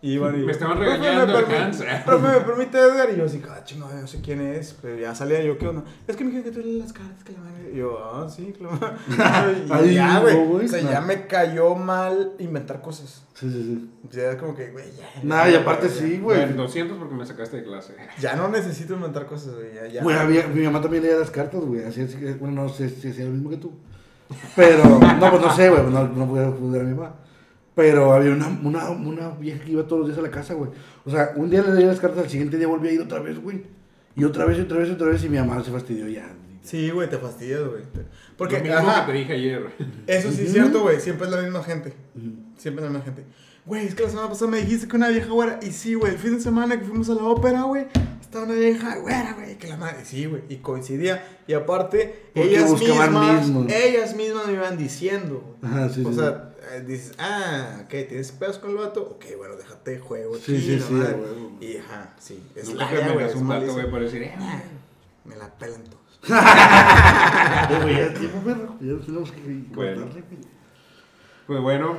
Speaker 3: Y.
Speaker 1: Me estaban
Speaker 3: "Profe,
Speaker 1: regañando,
Speaker 3: me permi-
Speaker 1: Hans".
Speaker 3: Profe, ¿me permite Edgar? Y yo así, ah, chingada, no sé quién es. Pero ya salía yo, ¿qué onda? Es que me dijeron que tú lees las cartas que le mandé. Y yo, ah, sí, claro. y ya, güey. O sea, ya me cayó mal inventar cosas.
Speaker 2: Sí, sí, sí.
Speaker 3: O sea, es como que, güey, ya.
Speaker 2: Nah, y aparte
Speaker 3: ya.
Speaker 2: sí,
Speaker 1: Bueno,
Speaker 2: güey.
Speaker 1: 200 porque me sacaste de clase.
Speaker 3: Ya no necesito inventar cosas, güey. Ya, ya.
Speaker 2: Güey, había- mi mamá también leía las cartas, güey. Así es que, bueno, no sé si hacía lo mismo que tú. Pero, no, pues no sé, güey. No, no voy a juzgar a mi mamá. Pero había una, una, una vieja que iba todos los días a la casa, güey. O sea, un día le leía las cartas, al siguiente día volvía a ir otra vez, güey. Y otra vez, y otra vez, y otra vez, y mi mamá se fastidió ya.
Speaker 3: Sí, güey, te fastidias, güey.
Speaker 1: Porque lo mismo
Speaker 3: ajá,
Speaker 1: que te dije ayer.
Speaker 3: eso sí es cierto, güey. Siempre es la misma gente. Siempre es la misma gente. Güey, es que la semana pasada me dijiste que una vieja güera. Y sí, güey, el fin de semana que fuimos a la ópera, güey, estaba una vieja güera, güey, que la madre. Sí, güey, y coincidía. Y aparte,
Speaker 2: Porque
Speaker 3: ellas mismas,
Speaker 2: mismos.
Speaker 3: ellas mismas me iban diciendo. güey.
Speaker 2: Ajá, sí,
Speaker 3: o
Speaker 2: sí.
Speaker 3: sea, eh, dices, ah, ok, ¿tienes pedos con el vato? Ok, bueno, déjate de juego.
Speaker 2: Sí, sí, sí.
Speaker 3: Y ajá, sí. Es
Speaker 1: Nunca
Speaker 3: la güey, es
Speaker 1: un vato, güey, por decir, eh,
Speaker 3: Me la pelan todos.
Speaker 2: Güey, ya es tiempo, perro. Ya tenemos que
Speaker 1: Bueno. Pues bueno,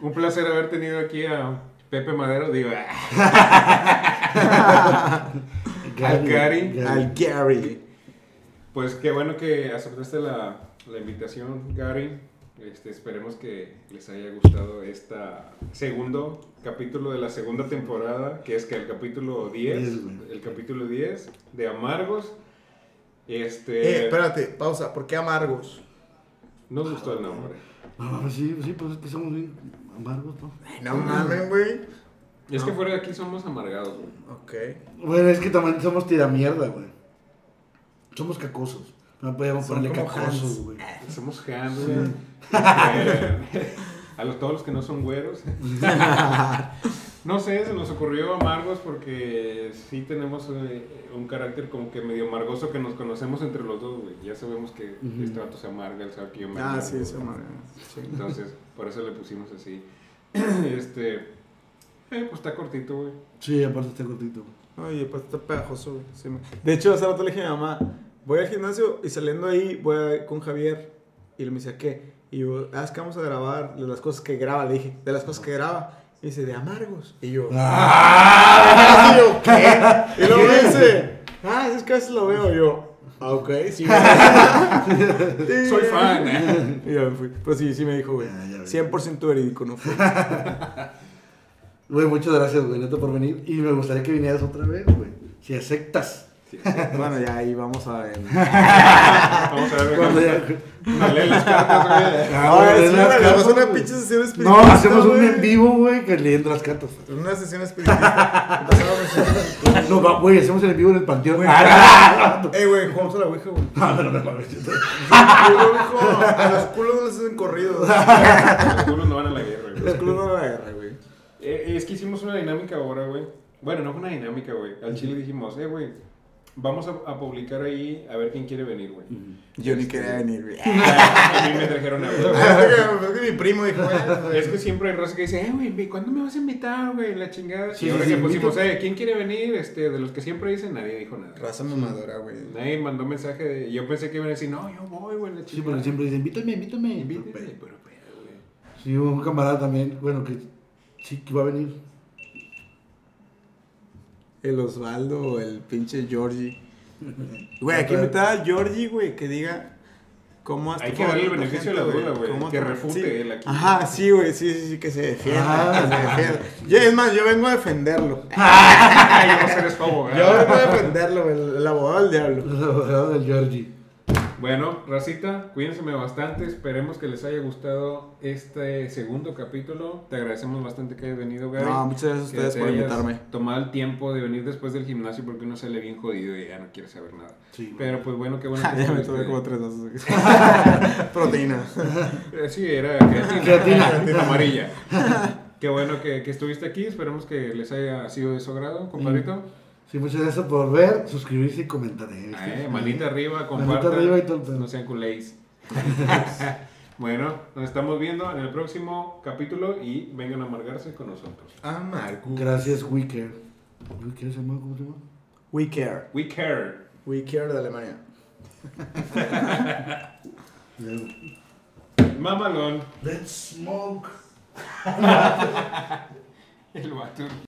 Speaker 1: un placer haber tenido aquí a Pepe Madero. Digo, ah, Al Gary.
Speaker 3: Al Gary.
Speaker 1: pues qué bueno que aceptaste la, la invitación, Gary. Este, esperemos que les haya gustadoesta segundo capítulo de la segunda temporada, que es que el capítulo 10,
Speaker 2: Diez, güey.
Speaker 1: el capítulo 10 de Amargos.
Speaker 3: Eh,
Speaker 1: Este,
Speaker 3: espérate, pausa. ¿Por qué amargos?
Speaker 1: nos gustó el nombre.
Speaker 2: No, sí, sí, pues es que somos bien amargos, ¿no?
Speaker 3: No mames, güey.
Speaker 1: Es que fuera de aquí somos amargados, güey.
Speaker 3: Ok.
Speaker 2: Bueno, es que también somos tiramierda, güey. Somos cacosos. No podíamos
Speaker 3: Son
Speaker 2: ponerle cacosos, güey.
Speaker 1: Somos Hans, güey. Eh, A los, todos los que no son güeros. No sé, se nos ocurrió amargos porque sí tenemos eh, un carácter como que medio amargoso que nos conocemos entre los dos, güey. Ya sabemos que
Speaker 2: Ujú.
Speaker 1: este vato se amarga, él sabe que yo me
Speaker 3: Ah,
Speaker 1: amargo,
Speaker 3: sí, madre. Sí.
Speaker 1: Entonces, por eso le pusimos así. Este. Eh, pues está cortito, güey.
Speaker 2: Sí, aparte está cortito.
Speaker 3: Oye, pues está pegajoso, güey. Sí, me- De hecho, hace rato le dije a mi mamá, voy al gimnasio y saliendo ahí voy a- con Javier. Y él me dice, ¿qué? Y yo, ah, es que vamos a grabar de las cosas que graba, le dije, de las cosas que graba. Y dice, de amargos. Y yo,
Speaker 2: Ah.
Speaker 3: y yo, ¿qué? Y luego me dice, ah, es que a veces lo veo. Y yo, ah, ok, sí.
Speaker 1: Soy fan. ¿eh?
Speaker 3: Y ya me fui. Pero sí, sí me dijo, güey.
Speaker 2: Ya, ya ves.
Speaker 3: 100% verídico, no fue.
Speaker 2: Güey, muchas gracias, güey, neta, por venir. Y me gustaría que vinieras otra vez, güey. Si aceptas.
Speaker 1: Sí,
Speaker 3: bueno, ya ahí vamos a ver.
Speaker 1: Vamos a ver.
Speaker 2: Cuando ya...
Speaker 1: Leen las cartas, güey.
Speaker 2: Ah,
Speaker 3: Ahora
Speaker 2: güey,
Speaker 3: sí,
Speaker 2: las
Speaker 3: güey,
Speaker 2: cartas,
Speaker 3: hacemos una
Speaker 2: güey.
Speaker 3: pinche sesión
Speaker 2: No,
Speaker 3: espiritista.
Speaker 2: hacemos un
Speaker 3: güey.
Speaker 2: en vivo, güey, que leyendo las cartas.
Speaker 3: Una sesión espiritista. Empezamos.
Speaker 2: No, va, güey, hacemos el en vivo en el panteón. Ah, no,
Speaker 3: Ey, güey, jugamos a la ouija, güey.
Speaker 2: no, no, no.
Speaker 3: Culo, mijo. A los culos no les hacen corridos.
Speaker 1: Los culos no van a la guerra, güey.
Speaker 3: Los culos no van a la guerra, güey.
Speaker 1: Eh, es que hicimos una dinámica ahora, güey. Bueno, no fue una dinámica, güey. Al chile dijimos, eh, güey, vamos a, a publicar ahí a ver quién quiere venir, güey.
Speaker 3: Yo ni quería venir, güey.
Speaker 1: a mí me trajeron a güey.
Speaker 3: Es que mi primo dijo, güey.
Speaker 1: Es que siempre hay raza que dice, eh, güey, ¿cuándo me vas a invitar, güey? La chingada.
Speaker 2: Sí,
Speaker 1: y ahora
Speaker 2: sí,
Speaker 1: que
Speaker 2: sí,
Speaker 1: pusimos, eh, ¿quién quiere venir? Este, de los que siempre dicen, nadie dijo nada.
Speaker 3: Raza mamadora, güey.
Speaker 1: Nadie mandó mensaje. De, yo pensé que iban a decir, no, yo voy, güey, la
Speaker 2: Sí, porque siempre dicen, invítame, invítame.
Speaker 1: Invítame,
Speaker 2: Pero,
Speaker 1: pero, pero, güey.
Speaker 2: Sí, hubo un camarada también, bueno, que sí que iba a venir.
Speaker 3: El Osvaldo o el pinche Georgie. Güey,
Speaker 2: Ajá.
Speaker 3: invitar a Georgie, güey, que diga cómo has
Speaker 1: Hay que darle el
Speaker 3: tratado a la
Speaker 1: beneficio de la duda, güey,
Speaker 3: Cómo
Speaker 1: que refute
Speaker 3: sí.
Speaker 1: él aquí.
Speaker 3: Ajá, sí, güey, sí, sí, sí, que se defienda.
Speaker 2: Ah.
Speaker 3: que se defienda. Yo, es más, yo vengo a defenderlo.
Speaker 1: Yo no sé, eres como,
Speaker 3: Yo vengo a defenderlo, güey, el, el abogado del diablo.
Speaker 2: Los abogados del Georgie.
Speaker 1: Bueno, racita, cuídense bastante. Esperemos que les haya gustado este segundo capítulo. Te agradecemos bastante que hayas venido, Gary.
Speaker 3: No, muchas gracias a ustedes
Speaker 1: te
Speaker 3: por
Speaker 1: hayas
Speaker 3: invitarme.
Speaker 1: Tomado el tiempo de venir después del gimnasio porque uno sale bien jodido y ya no quiere saber nada.
Speaker 2: Sí.
Speaker 1: Pero pues bueno, qué bueno que
Speaker 3: ya me tuve como tres dosis. Proteína.
Speaker 1: Eh, Sí, era creatina.
Speaker 2: Creatina.
Speaker 1: Creatina amarilla. Qué bueno que, que estuviste aquí. Esperemos que les haya sido de su agrado, compadrito.
Speaker 2: Sí, muchas gracias por ver, suscribirse y comentar. ¿eh?
Speaker 1: Manita arriba,
Speaker 2: Manita
Speaker 1: compartan.
Speaker 2: arriba y todo el pedo.
Speaker 1: No sean culéis. bueno, nos estamos viendo en el próximo capítulo y vengan a amargarse con nosotros.
Speaker 3: Amargo.
Speaker 2: Gracias, Wicker. ¿Wicker se llama? ¿Cómo se llama?
Speaker 3: We care.
Speaker 1: We care.
Speaker 3: We care de Alemania.
Speaker 1: Mamalón.
Speaker 2: Let's smoke.
Speaker 1: El vato.